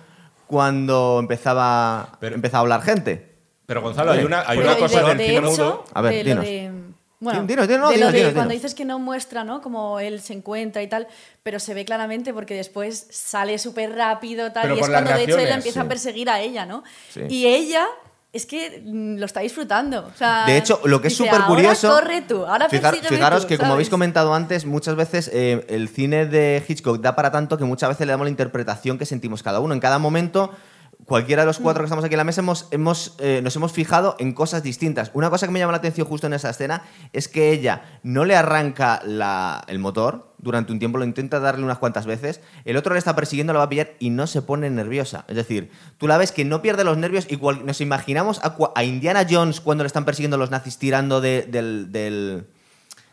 cuando empezaba, Pero- empezaba a hablar gente. Pero Gonzalo, hay una, hay Pero una cosa de, del de cine hecho, mudo... A ver, de lo dinos. de- bueno, dinos, dinos, no, de lo dinos, de dinos, cuando dices que no muestra, ¿no? Como él se encuentra y tal, pero se ve claramente porque después sale súper rápido tal Pero y es cuando de hecho él empieza sí. a perseguir a ella, ¿no? Sí. Y ella es que mm, lo está disfrutando. o sea, De hecho, lo que es súper curioso. Ahora corre tú, ahora fijar- fijaros tú", que, como habéis comentado antes, muchas veces eh, el cine de Hitchcock da para tanto que muchas veces le damos la interpretación que sentimos cada uno. En cada momento, cualquiera de los cuatro que estamos aquí en la mesa hemos, hemos, eh, nos hemos fijado en cosas distintas. Una cosa que me llama la atención justo en esa escena es que ella no le arranca la- el motor durante un tiempo, lo intenta darle unas cuantas veces, el otro le está persiguiendo, lo va a pillar y no se pone nerviosa. Es decir, tú la ves que no pierde los nervios y cual- nos imaginamos a, Indiana Jones cuando le están persiguiendo los nazis tirando de- del- del,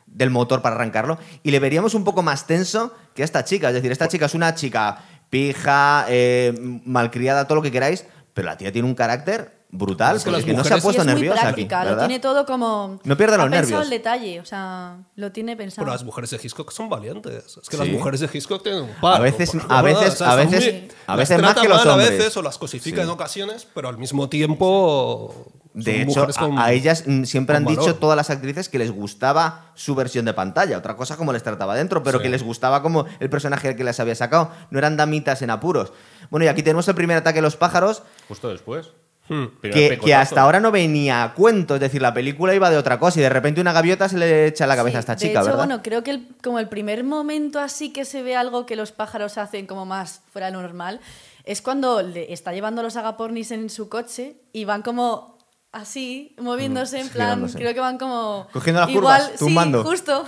del motor para arrancarlo y le veríamos un poco más tenso que a esta chica. Es decir, esta chica es una chica pija, eh, malcriada, todo lo que queráis, pero la tía tiene un carácter brutal, Es que porque no se ha puesto nerviosa aquí. práctica, lo ¿verdad? tiene todo como... No pierde los ha pensado nervios. el detalle, o sea, lo tiene pensado. Pero las mujeres de Hitchcock son valientes. Es que Sí. las mujeres de Hitchcock tienen un par. A veces- a veces- o sea, a veces- muy- a veces más que los hombres. A veces o las cosifica Sí. en ocasiones, pero al mismo tiempo. De hecho, con- a, ellas siempre han con dicho valor. todas las actrices que les gustaba su versión de pantalla. Otra cosa como les trataba dentro, pero Sí. que les gustaba como el personaje que les había sacado. No eran damitas en apuros. Bueno, y aquí tenemos el primer ataque de los pájaros, Justo después. Hmm. Que, hasta ahora no venía a cuento. Es decir, la película iba de otra cosa y de repente una gaviota se le echa a la cabeza Sí, a esta de chica, hecho, ¿verdad? bueno, creo que el- como el primer momento así que se ve algo que los pájaros hacen como más fuera de lo normal es cuando le está llevando los agapornis en su coche y van como así, moviéndose, en plan, girándose. creo que van como... Cogiendo las igual, curvas, tumbando. Sí, justo.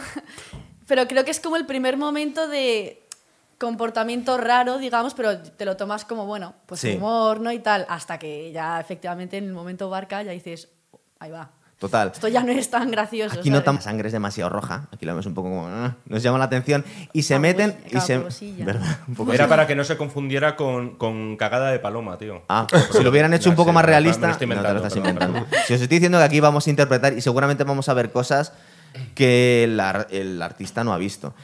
Pero creo que es como el primer momento de comportamiento raro, digamos, pero te lo tomas como, bueno, pues Sí. humor, ¿no? Y tal, hasta que ya efectivamente en el momento barca ya dices, "Oh, ahí va. Total. Esto ya no es tan gracioso. Aquí ¿sabes? notamos la sangre es demasiado roja. Aquí lo vemos un poco como. ah, nos llama la atención. Y se Ah, meten. uy, y se, cabosilla. ¿verdad? Un poco Era así. para que no se confundiera con, con cagada de paloma, tío. Ah, si lo hubieran hecho un poco más lo- me lo realista. estoy no, te lo inventando, estás perdón, inventando. perdón. Si os estoy diciendo que aquí vamos a interpretar y seguramente vamos a ver cosas que el, el artista no ha visto.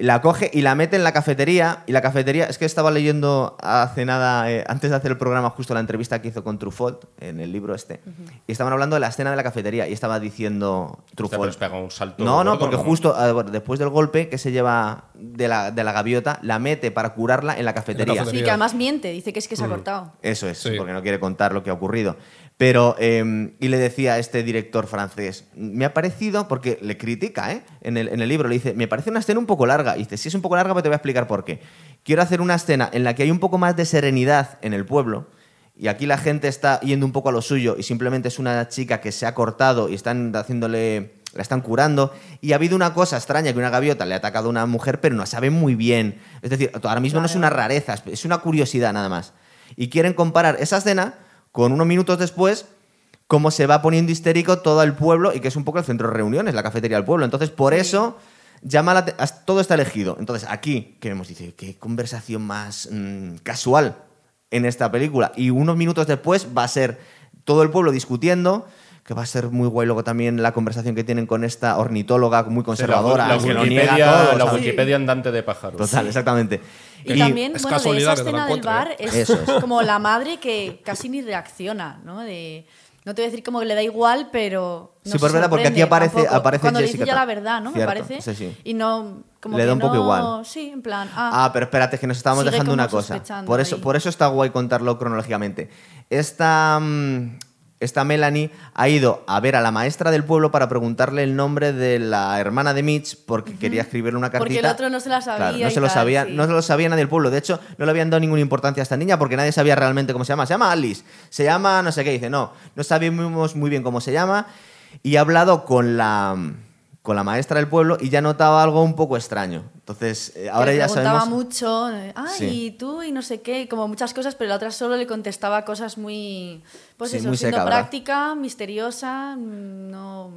La coge y la mete en la cafetería. Y la cafetería, es que estaba leyendo hace nada, eh, antes de hacer el programa, justo la entrevista que hizo con Truffaut en el libro este. Y estaban hablando de la escena de la cafetería. Y estaba diciendo Truffaut. pero has pegado un salto No, no, porque ¿no? justo ah, bueno, después del golpe que se lleva de la, de la gaviota, la mete para curarla en la cafetería. cafetería. Sí, que además miente, dice que es que se ha cortado. Eso es, Sí. porque no quiere contar lo que ha ocurrido. Pero, eh, y le decía a este director francés, me ha parecido, porque le critica, ¿eh? En el, en el libro, le dice, me parece una escena un poco larga. Y dice, si es un poco larga, pero te voy a explicar por qué. Quiero hacer una escena en la que hay un poco más de serenidad en el pueblo. Y aquí la gente está yendo un poco a lo suyo y simplemente es una chica que se ha cortado y están haciéndole. La están curando. Y ha habido una cosa extraña: que una gaviota le ha atacado a una mujer, pero no sabe muy bien. Es decir, ahora mismo no es Claro. una rareza, es una curiosidad nada más. Y quieren comparar esa escena con unos minutos después cómo se va poniendo histérico todo el pueblo y que es un poco el centro de reuniones, la cafetería del pueblo. Entonces, por eso llama la todo está elegido. Entonces, aquí, que vemos, dice, qué conversación más mm, casual en esta película. Y unos minutos después va a ser todo el pueblo discutiendo, que va a ser muy guay luego también la conversación que tienen con esta ornitóloga muy Sí, la- conservadora, la, niega Wikipedia, todo, la. Wikipedia andante de pájaros. Total, exactamente. Y, también, es bueno, de esa escena del bar ¿eh? es, Eso es. como la madre que casi ni reacciona, ¿no? De, no te voy a decir como que le da igual, pero no Sí, pues verdad, porque aquí aparece- tampoco. aparece Cuando Jessica dice ya la verdad, ¿no? Cierto, Me parece. sí, sí. Y no Como le que da un poco no- igual. Sí, en plan. Ah, Ah, pero espérate, que nos estamos Sigue dejando una cosa. Por eso, ahí. por eso está guay contarlo cronológicamente. Esta, mm, esta Melanie ha ido a ver a la maestra del pueblo para preguntarle el nombre de la hermana de Mitch porque quería escribirle una cartita. Porque el otro no se la sabía Claro, no se lo sabía, sí. no se lo sabía nadie del pueblo. De hecho, no le habían dado ninguna importancia a esta niña porque nadie sabía realmente cómo se llama. Se llama Alice, se llama no sé qué. Dice, no, no sabíamos muy bien cómo se llama. Y ha hablado con la, con la maestra del pueblo y ya notaba algo un poco extraño. Entonces, eh, ahora le ya preguntaba sabemos. mucho, eh, ah, Sí. y tú y no sé qué, y como muchas cosas, pero la otra solo le contestaba cosas muy, pues Sí, eso, muy siendo práctica, misteriosa, mm, no...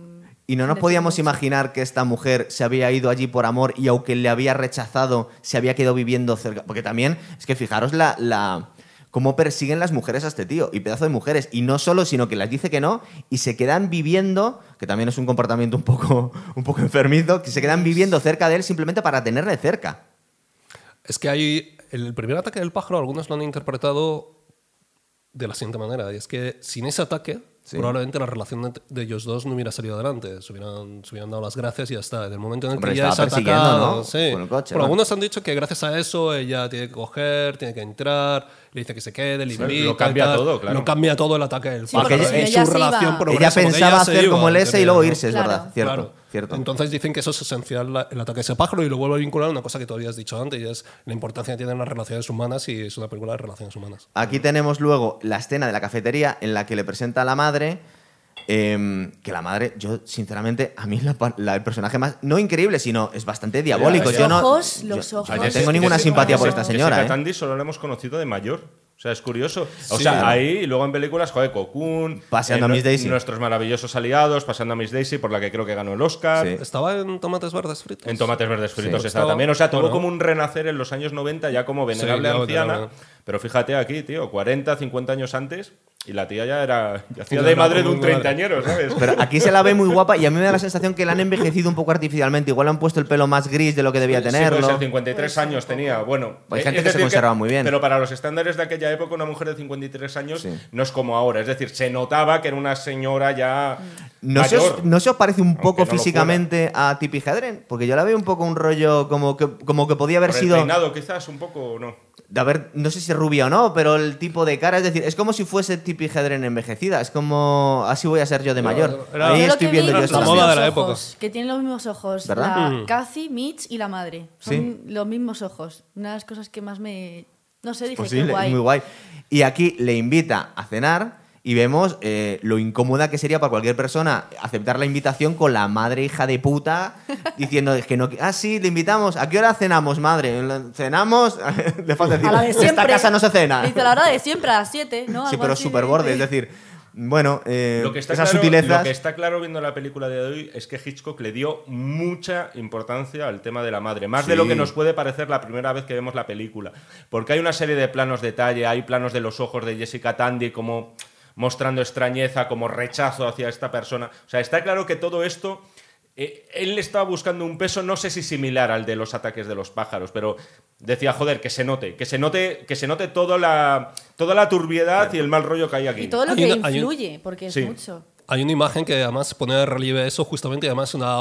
Y no nos podíamos mucho. imaginar que esta mujer se había ido allí por amor y aunque le había rechazado, se había quedado viviendo cerca. Porque también, es que fijaros la, la cómo persiguen las mujeres a este tío, y pedazo de mujeres. Y no solo, sino que les dice que no, y se quedan viviendo, que también es un comportamiento un poco, *laughs* un poco enfermizo, que se quedan viviendo cerca de él simplemente para tenerle cerca. Es que hay. El primer ataque del pájaro, algunos lo han interpretado de la siguiente manera: y es que sin ese ataque, Sí. probablemente la relación de, ellos dos no hubiera salido adelante. Se hubieran, se hubieran dado las gracias y ya está. En el momento en el Hombre, que ya es atacado. ¿no? Sí. Con el coche, Bueno, ¿no? algunos han dicho que gracias a eso ella tiene que coger, tiene que entrar, le dice que se quede, le Sí, invita. lo cambia tal. todo, claro. Lo cambia todo el ataque del Sí, pájaro. porque en si su relación progresa, ella pensaba hacer iba, como el S y luego irse, es Claro. verdad. Cierto, Claro. cierto. Entonces dicen que eso es esencial la- el ataque a ese pájaro y lo vuelvo a vincular a una cosa que tú habías dicho antes y es la importancia que tienen las relaciones humanas y es una película de relaciones humanas. Aquí tenemos luego la escena de la cafetería en la que le presenta a la madre. Em, que la madre, yo sinceramente, a mí la pa- la- el personaje más, no increíble, sino es bastante diabólico. Los yo no, ojos, yo- los yo ojos. no tengo ninguna simpatía por esta señora. Jessica ¿eh? Tandy solo la hemos conocido de mayor. O sea, es curioso. O Sí. sea, ahí y luego en películas, joder, Cocoon. Paseando a Miss Daisy. Nuestros maravillosos aliados, Paseando a Miss Daisy, por la que creo que ganó el Oscar. Sí. ¿Estaba en Tomates Verdes Fritos? En Tomates Verdes Fritos Sí. estaba Estaba- también. O sea, tuvo bueno. como un renacer en los años 90, ya como venerable anciana. Pero fíjate aquí, tío, 40, 50 años antes. Y la tía ya era. ya hacía de madre de un treintañero, ¿sabes? Pero aquí se la ve muy guapa y a mí me da la *laughs* sensación que la han envejecido un poco artificialmente. Igual le han puesto el pelo más gris de lo que debía Sí, tenerlo. puede ser, 53 años tenía. Bueno, Hay eh, gente es que se conserva muy bien. Pero para los estándares de aquella época, una mujer de 53 años Sí. no es como ahora. Es decir, se notaba que era una señora ya. ¿No se, mayor. os, ¿No se os parece un poco no físicamente a Tippi Hedren? Porque yo la veo un poco un rollo como que, como que podía haber Por el sido. peinado, quizás, un poco o no. De haber, no sé si es rubia o no, pero el tipo de cara, es decir, es como si fuese Tippi Hedren envejecida. Es como. Así voy a ser yo de mayor. era- Ahí estoy que viendo vi yo la esta los moda de mismos la época. ojos, Que tienen los mismos ojos. ¿Verdad? La Mm. Cathy, Mitch y la madre. Son Sí. los mismos ojos. Una de las cosas que más me. No sé, dije posible, qué guay. muy guay. Y aquí le invita a cenar y vemos eh, lo incómoda que sería para cualquier persona aceptar la invitación con la madre hija de puta *laughs* diciendo que no. Ah, sí, le invitamos. ¿A qué hora cenamos, madre? ¿Cenamos? *laughs* Le falta decir, A la de "En siempre. esta casa no se cena. Dice la hora de siempre, a las 7, ¿no? Sí, Algo pero súper de- borde. Es decir, bueno, eh, Lo que, está esas claro, sutilezas. lo que está claro viendo la película de hoy es que Hitchcock le dio mucha importancia al tema de la madre, más de lo que nos puede parecer la primera vez que vemos la película. Porque hay una serie de planos detalle, hay planos de los ojos de Jessica Tandy como mostrando extrañeza, como rechazo hacia esta persona. O sea, está claro que todo esto... eh, él estaba buscando un peso, no sé si similar al de los ataques de los pájaros, pero decía, joder, que se note, que se note, que se note toda la, toda la turbiedad y el mal rollo que hay aquí. Y todo lo que influye, porque es Sí. mucho. Hay una imagen que además pone de relieve eso justamente y además una...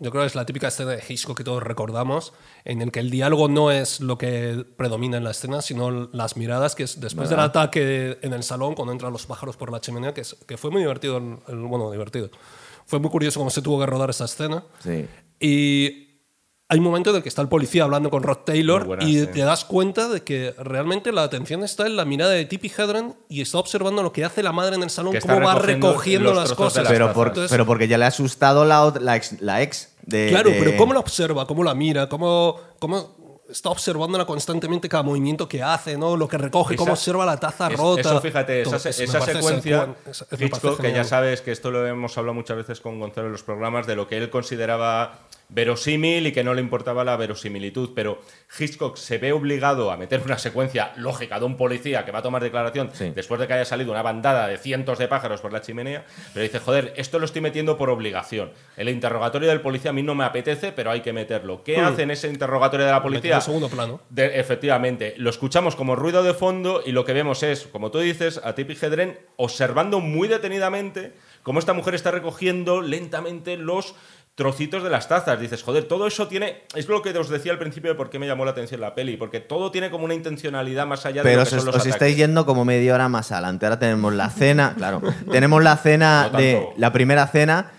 Yo creo que es la típica escena de Hitchcock que todos recordamos, en el que el diálogo no es lo que predomina en la escena, sino las miradas, que es después del ataque en el salón, cuando entran los pájaros por la chimenea, que, es- que fue muy divertido, el- el- bueno, divertido. Fue muy curioso cómo se tuvo que rodar esa escena. Sí. Y hay un momento en el que está el policía hablando con Rod Taylor buena, y sí. te das cuenta de que realmente la atención está en la mirada de Tippi Hedren y está observando lo que hace la madre en el salón, cómo va recogiendo las cosas. las Pero, tazas. por- Entonces- pero porque ya le ha asustado la, la ex, la ex de. Claro, de- pero ¿cómo la observa? ¿Cómo la mira? ¿Cómo, cómo está observándola constantemente cada movimiento que hace, ¿no? lo que recoge, cómo observa la taza Es- rota? Eso, fíjate, esa, eso secuencia, Hitchcock, que ya sabes que esto lo hemos hablado muchas veces con Gonzalo en los programas, de lo que él consideraba verosímil y que no le importaba la verosimilitud, pero Hitchcock se ve obligado a meter una secuencia lógica de un policía que va a tomar declaración Sí. después de que haya salido una bandada de cientos de pájaros por la chimenea, pero dice, joder, esto lo estoy metiendo por obligación. El interrogatorio del policía a mí no me apetece, pero hay que meterlo. ¿Qué hace en ese interrogatorio de la policía? en segundo plano. De- efectivamente, lo escuchamos como ruido de fondo y lo que vemos es, como tú dices, a Tippi Hedren observando muy detenidamente cómo esta mujer está recogiendo lentamente los trocitos de las tazas. Dices, joder, todo eso tiene. Es lo que os decía al principio de por qué me llamó la atención la peli, porque todo tiene como una intencionalidad más allá de Pero lo os, que son los os ataques. estáis yendo como media hora más adelante. Ahora tenemos la cena, *laughs* claro. Tenemos la cena No de. La primera cena,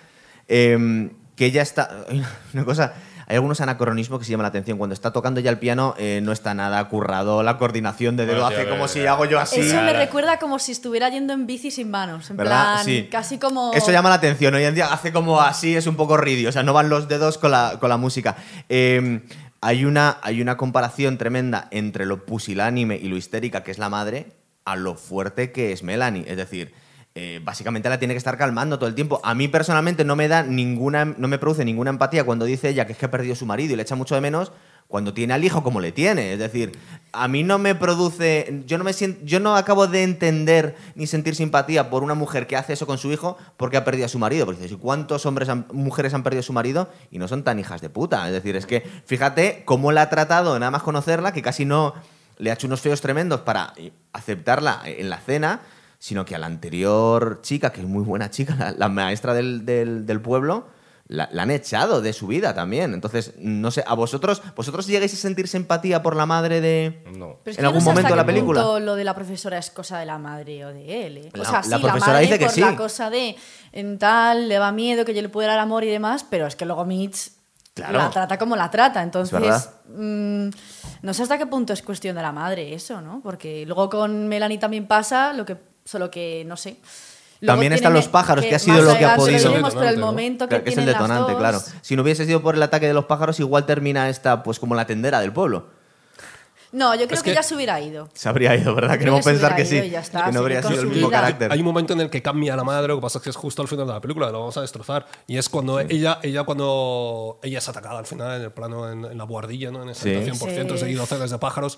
em, que ya está. *laughs* Una cosa. Hay algunos anacronismos que se llaman la atención. Cuando está tocando ya el piano, eh, no está nada currado. La coordinación de dedo Bueno, hace ya, como ya, si ya. hago yo así. Eso me recuerda como si estuviera yendo en bici sin manos. En ¿Verdad? plan, Sí. casi como. Eso llama la atención. Hoy en día hace como así, es un poco ridio. O sea, no van los dedos con la, con la música. Eh, hay, una, hay una comparación tremenda entre lo pusilánime y lo histérica que es la madre a lo fuerte que es Melanie. Es decir, eh, básicamente la tiene que estar calmando todo el tiempo. A mí personalmente no me da ninguna, no me produce ninguna empatía cuando dice ella que es que ha perdido su marido y le echa mucho de menos cuando tiene al hijo como le tiene. Es decir, a mí no me produce. Yo no me siento, yo no acabo de entender ni sentir simpatía por una mujer que hace eso con su hijo porque ha perdido a su marido. Porque dices, ¿y cuántos hombres mujeres han perdido a su marido y no son tan hijas de puta? Es decir, es que fíjate cómo la ha tratado nada más conocerla, que casi no le ha hecho unos feos tremendos para aceptarla en la cena, sino que a la anterior chica, que es muy buena chica, la, la maestra del, del- del pueblo, la, la han echado de su vida también. Entonces, no sé, a vosotros, ¿vosotros llegáis a sentir simpatía por la madre de...? No. Pero es en que yo algún no sé momento de la película. punto lo de la profesora es cosa de la madre o de él. ¿eh? O La- sea, la sí, la, profesora madre dice que por sí. la cosa de en tal, le va miedo que yo le pueda dar amor y demás, pero es que luego Mitch Claro. la trata como la trata. Entonces, mm, no sé hasta qué punto es cuestión de la madre eso, ¿no? Porque luego con Melanie también pasa, lo que solo que no sé. Luego También están los pájaros, que ha más sido lo que ha podido- pero el momento que, Claro, que es el las detonante, dos- claro. Si no hubiese sido por el ataque de los pájaros, igual termina esta, pues como la tendera del pueblo. No, yo creo Es que, que- ya se hubiera ido. Se habría ido, ¿verdad? Creo Queremos que pensar que sí. ya está, que no habría sido el mismo carácter. Hay un momento en el que cambia la madre, lo que pasa es que es justo al final de la película, lo vamos a destrozar. Y es cuando ella, ella cuando ella es atacada al final en el plano, en, en la buhardilla, ¿no? en esa Sí. habitación por Sí. cientos de docenas de pájaros,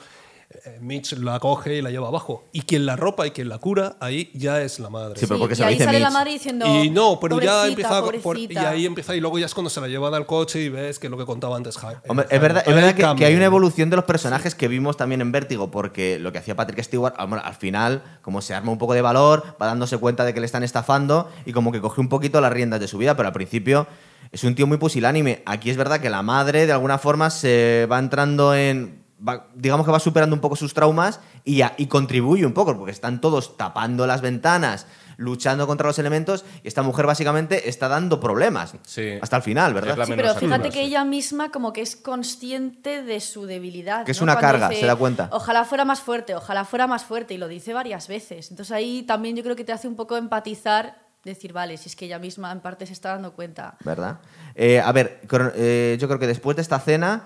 Mitch la coge y la lleva abajo. Y quien la ropa y quien la cura, ahí ya es la madre. Sí, pero porque y se lo ahí dice sale la madre diciendo. Y no, pero ya "Pobrecita, empieza por- y pobrecita". ahí empieza y luego ya es cuando se la llevan al coche y ves que es lo que contaba antes Jaime. Hombre, es verdad, es verdad que, hay una evolución de los personajes que vimos también en Vértigo, porque lo que hacía Patrick Stewart, al al final, como se arma un poco de valor, va dándose cuenta de que le están estafando y como que coge un poquito las riendas de su vida, pero al principio es un tío muy pusilánime. Aquí es verdad que la madre, de alguna forma, se va entrando en. Va- digamos que va superando un poco sus traumas y, a- y contribuye un poco, porque están todos tapando las ventanas, luchando contra los elementos, y esta mujer básicamente está dando problemas. Sí. Hasta el final, ¿verdad? Sí, pero fíjate activa, que sí. ella misma como que es consciente de su debilidad. Que es ¿no? una Cuando carga, se da cuenta. Ojalá fuera más fuerte, ojalá fuera más fuerte, y lo dice varias veces. Entonces ahí también yo creo que te hace un poco empatizar, decir, vale, si es que ella misma en parte se está dando cuenta. ¿verdad? Eh, a ver, eh, yo creo que después de esta cena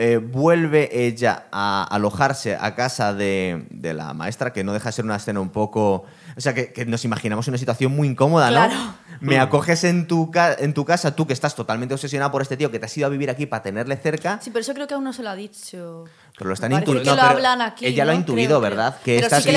eh, vuelve ella a alojarse a casa de, de la maestra, que no deja de ser una escena un poco... O sea, que, que nos imaginamos una situación muy incómoda, ¿no? Claro. Me acoges en tu, en tu casa, tú que estás totalmente obsesionada por este tío, que te has ido a vivir aquí para tenerle cerca, Sí, pero eso creo que aún no se lo ha dicho. pero lo están hablan aquí, ella lo ha ¿no? intuido, Creo, creo. ¿verdad? Que Pero esta sí que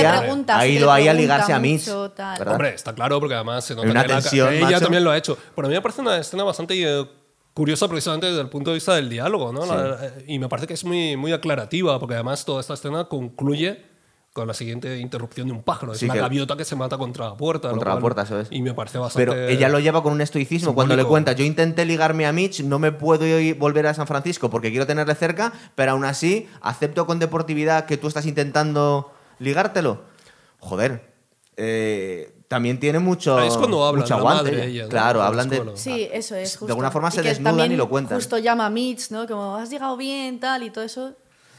ha ido ahí a ligarse a Mitch. ¿verdad? Hombre, está claro, porque además se nota una que la- tensión, ella macho. también lo ha hecho. Pero a mí me parece una escena bastante eh, curiosa precisamente desde el punto de vista del diálogo, ¿no? La- eh, y me parece que es muy, muy aclarativa, porque además toda esta escena concluye con la siguiente interrupción de un pájaro. Es Sí, una que- gaviota que se mata contra la puerta. Contra la puerta, eso es. Y me parece bastante... Pero ella lo lleva con un estoicismo cuando le cuenta, yo intenté ligarme a Mitch, no me puedo ir- volver a San Francisco porque quiero tenerle cerca, pero aún así acepto con deportividad que tú estás intentando ligártelo. Joder, eh, también tiene mucho, es cuando hablan, mucho la aguante. madre, ella. ¿no? claro, hablan de... Sí, eso es. De Justo. alguna forma se que desnudan y lo cuentan. Justo llama a Mitch, ¿no? Como has llegado bien, tal, y todo eso.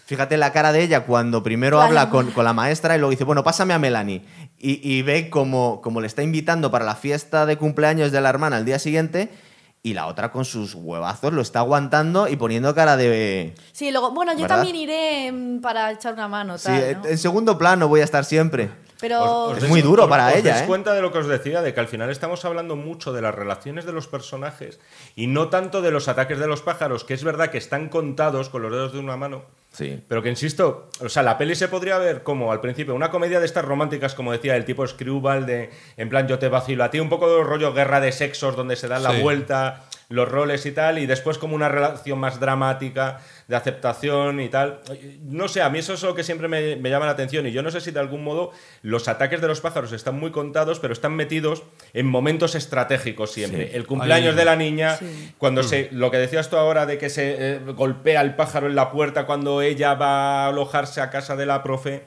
Fíjate la cara de ella cuando primero Claro. habla con, con la maestra y luego dice, bueno, pásame a Melanie. Y, y ve como, como le está invitando para la fiesta de cumpleaños de la hermana al día siguiente y la otra con sus huevazos lo está aguantando y poniendo cara de... Sí, luego, bueno, yo ¿Verdad? también iré mm, para echar una mano, Sí, tal, ¿no? en segundo plano voy a estar siempre. Pero Es muy duro para os ella, dais ¿eh? cuenta de lo que os decía, de que al final estamos hablando mucho de las relaciones de los personajes y no tanto de los ataques de los pájaros, que es verdad que están contados con los dedos de una mano. Sí. Pero que insisto, o sea, la peli se podría ver como al principio una comedia de estas románticas, como decía, el tipo Screwball, de en plan yo te vacilo a ti, un poco de rollo guerra de sexos donde se dan la Sí. vuelta. Los roles y tal, y después como una relación más dramática de aceptación y tal. No sé, a mí eso es lo que siempre me, me llama la atención, y yo no sé si de algún modo los ataques de los pájaros están muy contados, pero están metidos en momentos estratégicos siempre. Sí. El cumpleaños de la niña, Sí. cuando se, lo que decías tú ahora de que se eh, golpea el pájaro en la puerta cuando ella va a alojarse a casa de la profe.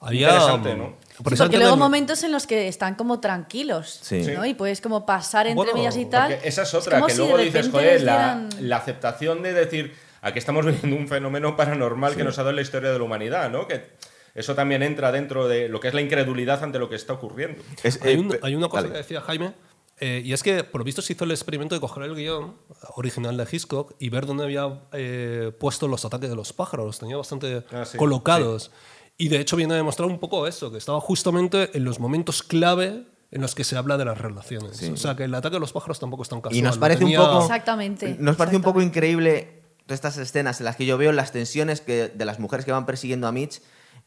Había, Interesante, ¿no? Por Sí, eso porque luego el- momentos en los que están como tranquilos, Sí. ¿no? Y puedes como pasar entre Bueno, ellas y tal. Esa es otra, como que si luego de dices, repente joder, les la, dieran- la aceptación de decir, aquí estamos viviendo un fenómeno paranormal que nos ha dado en la historia de la humanidad, ¿no? Que eso también entra dentro de lo que es la incredulidad ante lo que está ocurriendo. Es- Hay, eh, un- hay una cosa vale. que decía Jaime, eh, y es que por lo visto se hizo el experimento de coger el guion original de Hitchcock y ver dónde había eh, puesto los ataques de los pájaros. Los tenía bastante Ah, sí, colocados. Y de hecho viene a demostrar un poco eso, que estaba justamente en los momentos clave en los que se habla de las relaciones. O sea, que el ataque de los pájaros tampoco es tan casual. Y nos parece un tenía- poco. Exactamente, Nos parece un poco increíble todas estas escenas en las que yo veo las tensiones que, de las mujeres que van persiguiendo a Mitch.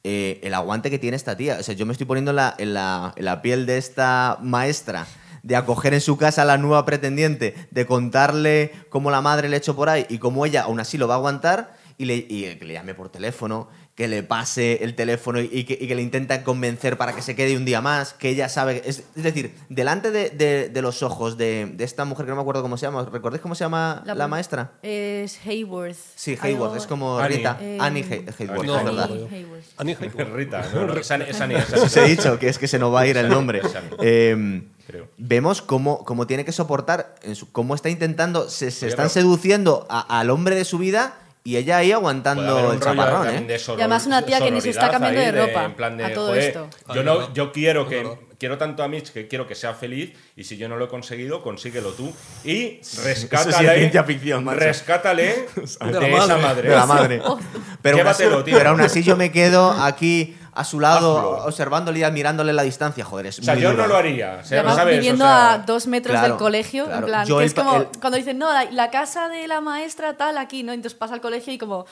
eh, el aguante que tiene esta tía. O sea, yo me estoy poniendo en la, en la, en la piel de esta maestra. De acoger en su casa a la nueva pretendiente, de contarle cómo la madre le echó por ahí y cómo ella aún así lo va a aguantar y, le, y que le llame por teléfono, que le pase el teléfono y, que, y que le intentan convencer para que se quede un día más, que ella sabe... Es, es decir, delante de, de- de los ojos de, de esta mujer que no me acuerdo cómo se llama, ¿recordáis cómo se llama la, La- maestra? Es Hayworth. Sí, Algo- Hayworth, es como Annie. Rita. Eh, Annie Hay- Hayworth, no, es verdad. Hayworth. Annie Hayworth. *laughs* Rita, no, no, esa, esa ni esa. Os he dicho que es que se nos va a ir el nombre. Eh, Creo. vemos cómo, cómo tiene que soportar, cómo está intentando, se, están seduciendo a- al hombre de su vida y ella ahí aguantando el chaparrón, ¿eh? de Y además una tía que ni se está cambiando de ropa en plan de, a todo joder, esto. Yo, no, yo quiero que quiero tanto a Mitch que quiero que sea feliz y si yo no lo he conseguido, consíguelo tú y *laughs* Eso rescátale. sí es ciencia ficción, rescátale *laughs* de, De la esa madre. madre. De la madre. *laughs* Pero aún, así, pero aún así yo me quedo aquí a su lado, Hazlo. observándole y admirándole la distancia. Joder, es O sea, muy yo duro. no lo haría. o sea, además ¿sabes? O viviendo sea, a dos metros claro, del colegio, claro. en plan, Yo que el es pa- como el- cuando dicen, no, la, la casa de la maestra tal aquí, ¿no? Entonces pasa al colegio y como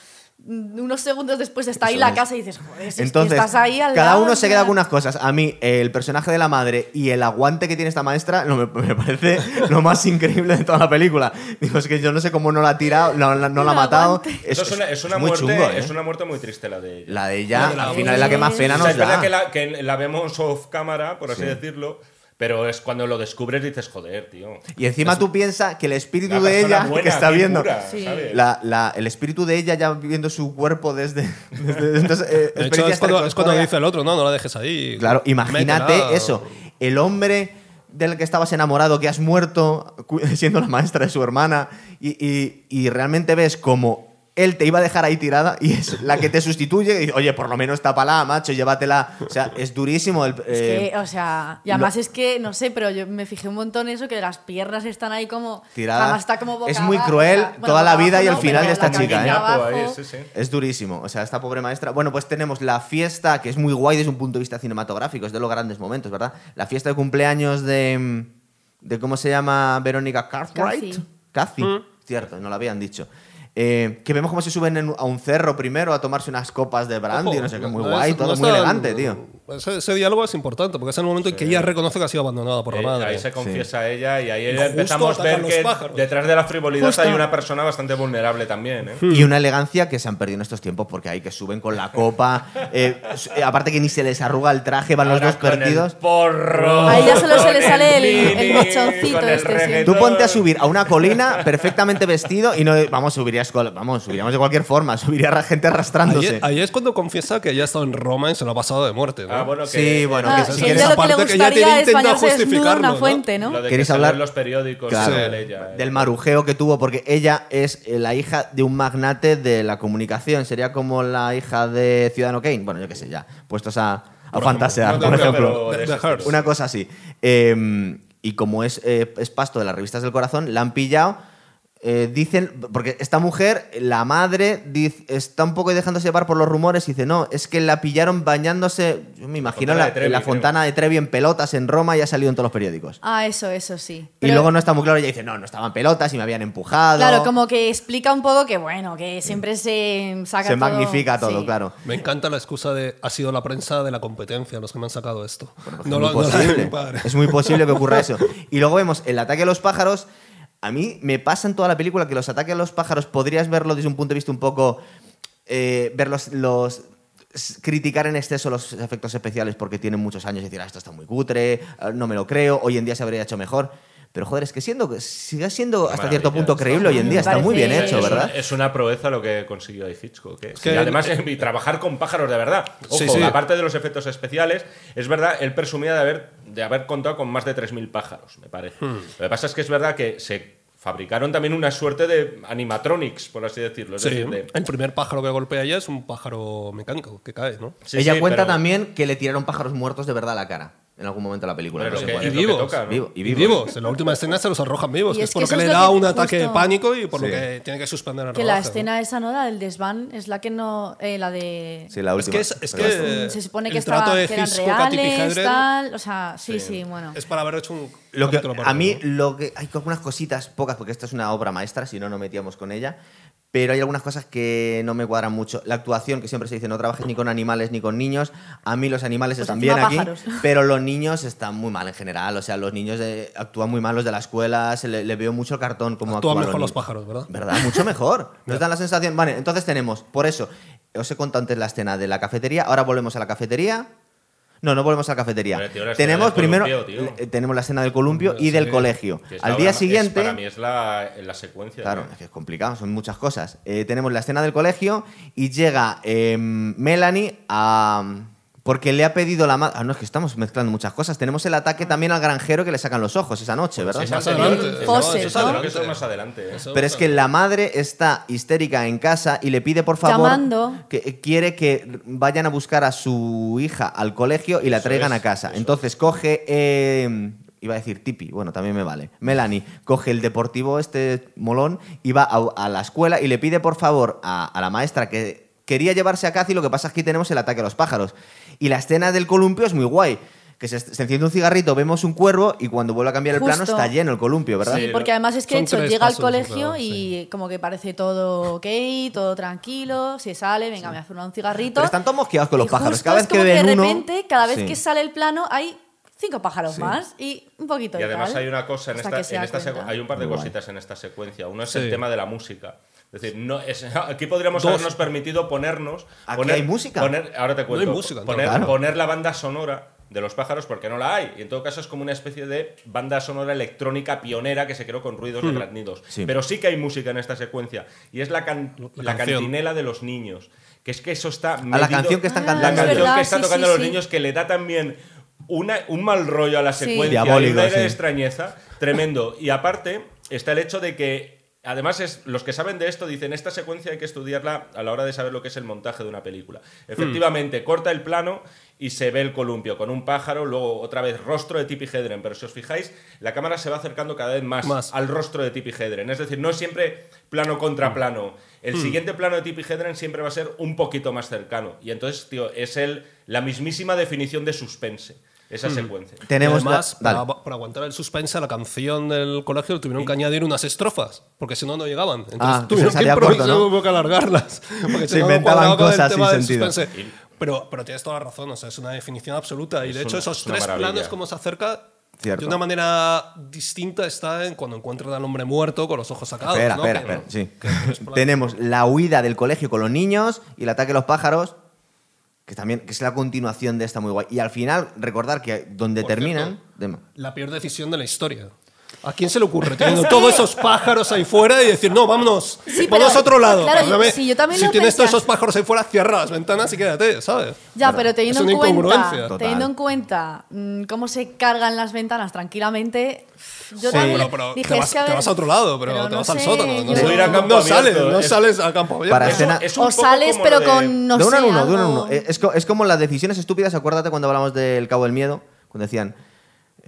unos segundos después está ahí Eso la es. casa y dices, joder, si es Entonces, estás ahí al cada lado, uno se queda plan- con unas cosas. A mí, el personaje de la madre y el aguante que tiene esta maestra no, me, me parece *laughs* lo más increíble de toda la película. Digo, es que yo no sé cómo no la ha tirado, no, la- no la ha matado. eso es, una, es una muerte, chungo, ¿eh? es una muerte muy triste la de ella. La de ella, La de la al final es la que más pena O sea, nos es verdad da. que la, que la vemos off cámara, por así decirlo, pero es cuando lo descubres dices, joder, tío. Y encima tú piensas que el espíritu de ella buena, que está viendo. pura, Sí. ¿sabes? la- la- el espíritu de ella ya viendo su cuerpo desde. desde entonces, eh, De hecho, experiencias es cuando, es cuando dice el otro, no, no la dejes ahí. Claro, imagínate Métela. eso. El hombre del que estabas enamorado, que has muerto *laughs* siendo la maestra de su hermana, y, y- y realmente ves como él te iba a dejar ahí tirada y es la que te sustituye y dice, oye, por lo menos tápala, macho, llévatela. O sea, es durísimo. El, Es eh, que, o sea, y además es que, no sé, pero yo me fijé un montón en eso, que las piernas están ahí como... Tiradas. Además está como boca Es muy abajo, cruel bueno, toda la vida y el final de esta chica, ¿eh? ahí, sí, sí. Es durísimo. O sea, esta pobre maestra. Bueno, pues tenemos la fiesta, que es muy guay desde un punto de vista cinematográfico, es de los grandes momentos, ¿verdad? La fiesta de cumpleaños de. de ¿Cómo se llama? Verónica Cartwright. Cathy. Cathy. Cierto, no lo habían dicho. Eh, que vemos cómo se suben en- a un cerro primero a tomarse unas copas de brandy, Ojo, no sé qué, muy no guay, es- todo no muy está- elegante, tío. Ese, ese diálogo es importante porque es el momento en que ella reconoce que ha sido abandonada por la Eh, madre. ahí se confiesa ella y ahí justo empezamos a ver los que pájaros. detrás de la frivolidad Justo. hay una persona bastante vulnerable también. ¿eh? Y una elegancia que se han perdido en estos tiempos porque hay que suben con la copa. eh, eh, aparte que ni se les arruga el traje, van los Ahora dos con el perdidos. porro. A ella solo se le sale el- mini, el este, sí. Tú ponte a subir a una colina perfectamente vestido y no, vamos, subirías, col- vamos, subiríamos de cualquier forma, *laughs* subiría ra- gente arrastrándose. Ahí, ahí es cuando confiesa que ella ha estado en Roma y se lo ha pasado de muerte. ¿no? Ah, bueno, que, Sí, bueno, Ah, que si que quieres aparte que gustaría tiene es intenta bañarse desnuda en justificarlo, una ¿no? ¿Queréis hablar? los periódicos Claro. de ella. ¿eh? del marujeo que tuvo, porque ella es eh, la hija de un magnate de la comunicación. Sería como la hija de Ciudadano Kane. Bueno, yo qué sé, ya. Puestos a, a Por fantasear, No por ejemplo. Una cosa así. Eh, y como es, eh, es pasto de las revistas del corazón, la han pillado. Eh, dicen, porque esta mujer, la madre, dice- está un poco dejándose llevar por los rumores y dice, no, es que la pillaron bañándose, yo me imagino, la, de Trevi, en la creo. fontana de Trevi en pelotas en Roma y ha salido en todos los periódicos. Ah, eso, eso sí. y luego no está muy claro, ella dice, no, no estaban pelotas y me habían empujado. Claro, como que explica un poco que, bueno, que siempre se saca se todo- magnifica todo, sí. claro. Me encanta la excusa de ha sido la prensa de la competencia los que me han sacado esto. es no muy lo- no lo- posible. padre. es muy posible que ocurra eso. *laughs* Y luego vemos el ataque a los pájaros. A mí me pasa en toda la película que los ataques a los pájaros podrías verlo desde un punto de vista un poco. Eh, ver los, criticar en exceso los efectos especiales porque tienen muchos años y decir, ah, esto está muy cutre, ah, no me lo creo, hoy en día se habría hecho mejor. Pero joder, es que siendo, sigue siendo hasta maravilla, cierto punto creíble hoy en día, está muy bien hecho, es ¿verdad? Una, es una proeza lo que consiguió ahí Hitchcock. ¿eh? que y además, el- y trabajar con pájaros de verdad. Ojo, Sí, sí. aparte de los efectos especiales, es verdad, él presumía de haber, de haber contado con más de 3.000 pájaros, me parece. Hmm. Lo que pasa es que es verdad que se fabricaron también una suerte de animatronics, por así decirlo. Es Sí, decir, de- el primer pájaro que golpea ella es un pájaro mecánico que cae, ¿no? Sí, Ella sí, cuenta pero- también que le tiraron pájaros muertos de verdad a la cara en algún momento de la película. Bueno, no es sé que es Y vivos. toca, ¿no? Vivo- y Y vivos. vivos. En la última escena se los arrojan vivos, Y que es es por que lo que le es da que un ataque de justo- pánico y por Sí. lo que tiene que suspender el Que la rodaje, ¿no? escena esa, ¿no? La del desván, es la que no. eh, la de. Sí, la Es última. que, es, es Pero que se supone que, estaba, de que eran reales, tal. O sea, sí, sí, bueno. es para haber hecho un Lo que, a mí, ¿no? lo que hay algunas cositas, pocas, porque esta es una obra maestra, si no, no metíamos con ella. Pero hay algunas cosas que no me cuadran mucho. La actuación, que siempre se dice, no trabajes ni con animales ni con niños. A mí los animales Pues están bien aquí, *laughs* pero los niños están muy mal en general. O sea, los niños eh, actúan muy mal, los de la escuela, se le, le veo mucho el cartón como Actúan actúan mejor los niños. pájaros, ¿verdad? ¿Verdad? Mucho mejor. *laughs* Nos dan la sensación. Vale, entonces tenemos, por eso, os he contado antes la escena de la cafetería, ahora volvemos a la cafetería. No, no volvemos a la cafetería. Tío, tenemos primero columpio, tío. eh, tenemos la escena del columpio y del colegio. Al día es- siguiente, para mí es la, la secuencia. claro, ¿no? es que es complicado, son muchas cosas. Eh, tenemos la escena del colegio y llega eh, Melanie a porque le ha pedido la madre. Ah, no, es que estamos mezclando muchas cosas. Tenemos el ataque también al granjero que le sacan los ojos esa noche, ¿verdad? Es más adelante. ¿eh? Pero es que la madre está histérica en casa y le pide por favor Llamando. que eh, quiere que vayan a buscar a su hija al colegio y la Eso traigan es, a casa. Entonces coge eh, iba a decir Tipi, bueno, también me vale. Melanie coge el deportivo este molón y va a, a la escuela y le pide por favor a, a la maestra que quería llevarse a Cathy, lo que pasa es que aquí tenemos el ataque a los pájaros. Y la escena del columpio es muy guay. Que se, se enciende un cigarrito, vemos un cuervo y cuando vuelve a cambiar el plano está lleno el columpio, ¿verdad? Sí, porque además es que de hecho llega al colegio claro, y como que parece todo ok, todo tranquilo, se sale, venga, me fumar un cigarrito. Pero están todos mosqueados con los Y pájaros. Cada vez es que ven de uno- repente, cada vez Sí. que sale el plano, hay cinco pájaros Sí. más y un poquito Y de además tal, hay una cosa en esta, en esta hay un par de Muy guay. cositas en esta secuencia. Uno es Sí. el tema de la música. Es decir, no es, *laughs* aquí podríamos Dos. habernos permitido ponernos. Aquí poner, hay música. poner- ahora te cuento. hay música, poner, claro. poner la banda sonora de los pájaros porque no la hay. Y en todo caso es como una especie de banda sonora electrónica pionera que se creó con ruidos de graznidos. Sí. Pero sí que hay música en esta secuencia. Y es la, can- La la cantinela de los niños. Que es que eso está. la medido- canción que están Ah, cantando. La es canción verdad, que está sí, tocando sí, los sí. niños que le da también una, un mal rollo a la secuencia y Diabólico, un aire sí. de extrañeza tremendo. Y aparte está el hecho de que, además, es, los que saben de esto dicen, esta secuencia hay que estudiarla a la hora de saber lo que es el montaje de una película. Efectivamente, corta el plano y se ve el columpio con un pájaro, luego otra vez rostro de Tippi Hedren, pero si os fijáis, la cámara se va acercando cada vez más, Más. al rostro de Tippi Hedren. Es decir, no es siempre plano contra plano. El siguiente plano de Tippi Hedren siempre va a ser un poquito más cercano. Y entonces, tío, es el, la mismísima definición de suspense, esa secuencia. Tenemos dale. para, para aguantar el suspense a la canción del colegio le tuvieron que añadir unas estrofas, porque si no, no llegaban. Entonces Ah, tuvieron se que salía improvisar, corto, ¿no? hubo que alargarlas. *laughs* Porque Se no, inventaban cosas sin sentido. Pero, pero tienes toda la razón, o sea, es una definición absoluta. Y Es de hecho, una- esos tres maravilla. planos, como se acerca. Cierto. De una manera distinta está en cuando encuentran al hombre muerto con los ojos sacados. Espera, ¿no? espera, Que- espera. Sí. que tres *laughs* planos. Tenemos la huida del colegio con los niños y el ataque a los pájaros, que también que es la continuación de esta muy guay. Y al final, recordar que donde Por terminan. cierto. La peor decisión de la historia. ¿A quién se le ocurre teniendo todos esos pájaros ahí fuera y decir, no, vámonos, Sí, vámonos pero, a otro lado? claro, Perdóname, sí, yo también si lo tienes pensé todos esos pájaros ahí fuera, cierra las ventanas y quédate, ¿sabes? Ya, pero teniendo Es una en cuenta, teniendo en cuenta mm, cómo se cargan las ventanas tranquilamente, yo Sí, también pero, pero dije, te, vas, que te vas a otro lado, pero, pero te no vas al sé, sótano. No, sé, ir a no- campo no abierto, sales, no es- sales a campo abierto. Para escena- es un o sales, como pero de- con, no de uno sé, en uno, de uno en uno. Es, es como las decisiones estúpidas, acuérdate cuando hablamos del Cabo del Miedo, cuando decían,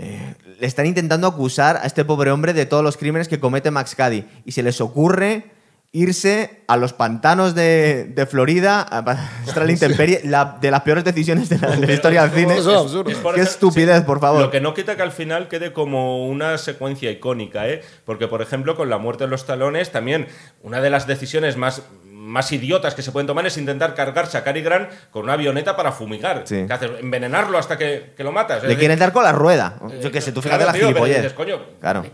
eh, le están intentando acusar a este pobre hombre de todos los crímenes que comete Max Cady y se les ocurre irse a los pantanos de, de Florida a a la *laughs* intemperie, la- de las peores decisiones de la, de la historia del cine. Eso es absurdo. Es por Qué estupidez, por favor. Lo que no quita que al final quede como una secuencia icónica, ¿eh? Porque, por ejemplo, con la muerte de los talones, también una de las decisiones más, más idiotas que se pueden tomar es intentar cargarse a Cary Grant con una avioneta para fumigar. Sí. ¿Qué haces? Envenenarlo hasta que, que lo matas. Le decir, quieren dar con la rueda. eh, Yo qué sé, tú claro, fíjate la tío, gilipollez. dices, coño, Claro.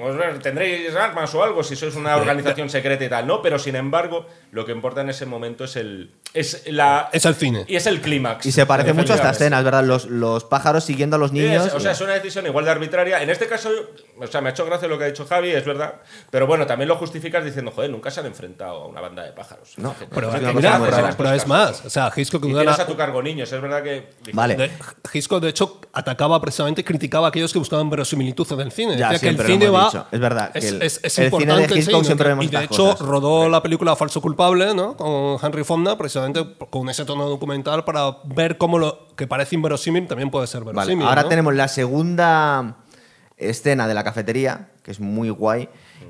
bueno, tendréis armas o algo si sois una organización secreta y tal, ¿no? Pero sin embargo, lo que importa en ese momento es el es la Es el cine. y es el clímax. Y se parece mucho a esta escena, es verdad. Los, los pájaros siguiendo a los niños. es- o sea, es una decisión igual de arbitraria. En este caso, o sea, me ha hecho gracia lo que ha dicho Javi, es verdad. Pero bueno, también lo justificas diciendo, joder, nunca se han enfrentado a una banda de pájaros. No, Pero, muy pero- es más, o sea, Hitchcock Y no era- a tu cargo niños, es verdad que. Vale. de, Hitchcock, de hecho, atacaba precisamente, criticaba a aquellos que buscaban verosimilitud en el cine. Ya, Decía que el cine va. dicho. Es verdad que Es, el- es- es el cine de importante. Hitchcock ¿no? siempre vemos y de hecho, cosas. rodó la película Falso Culpable, ¿no? Con Henry Fonda, precisamente con ese tono documental para ver cómo lo que parece inverosímil también puede ser Vale, verosímil. ahora ¿no? tenemos la segunda escena de la cafetería, que es muy guay.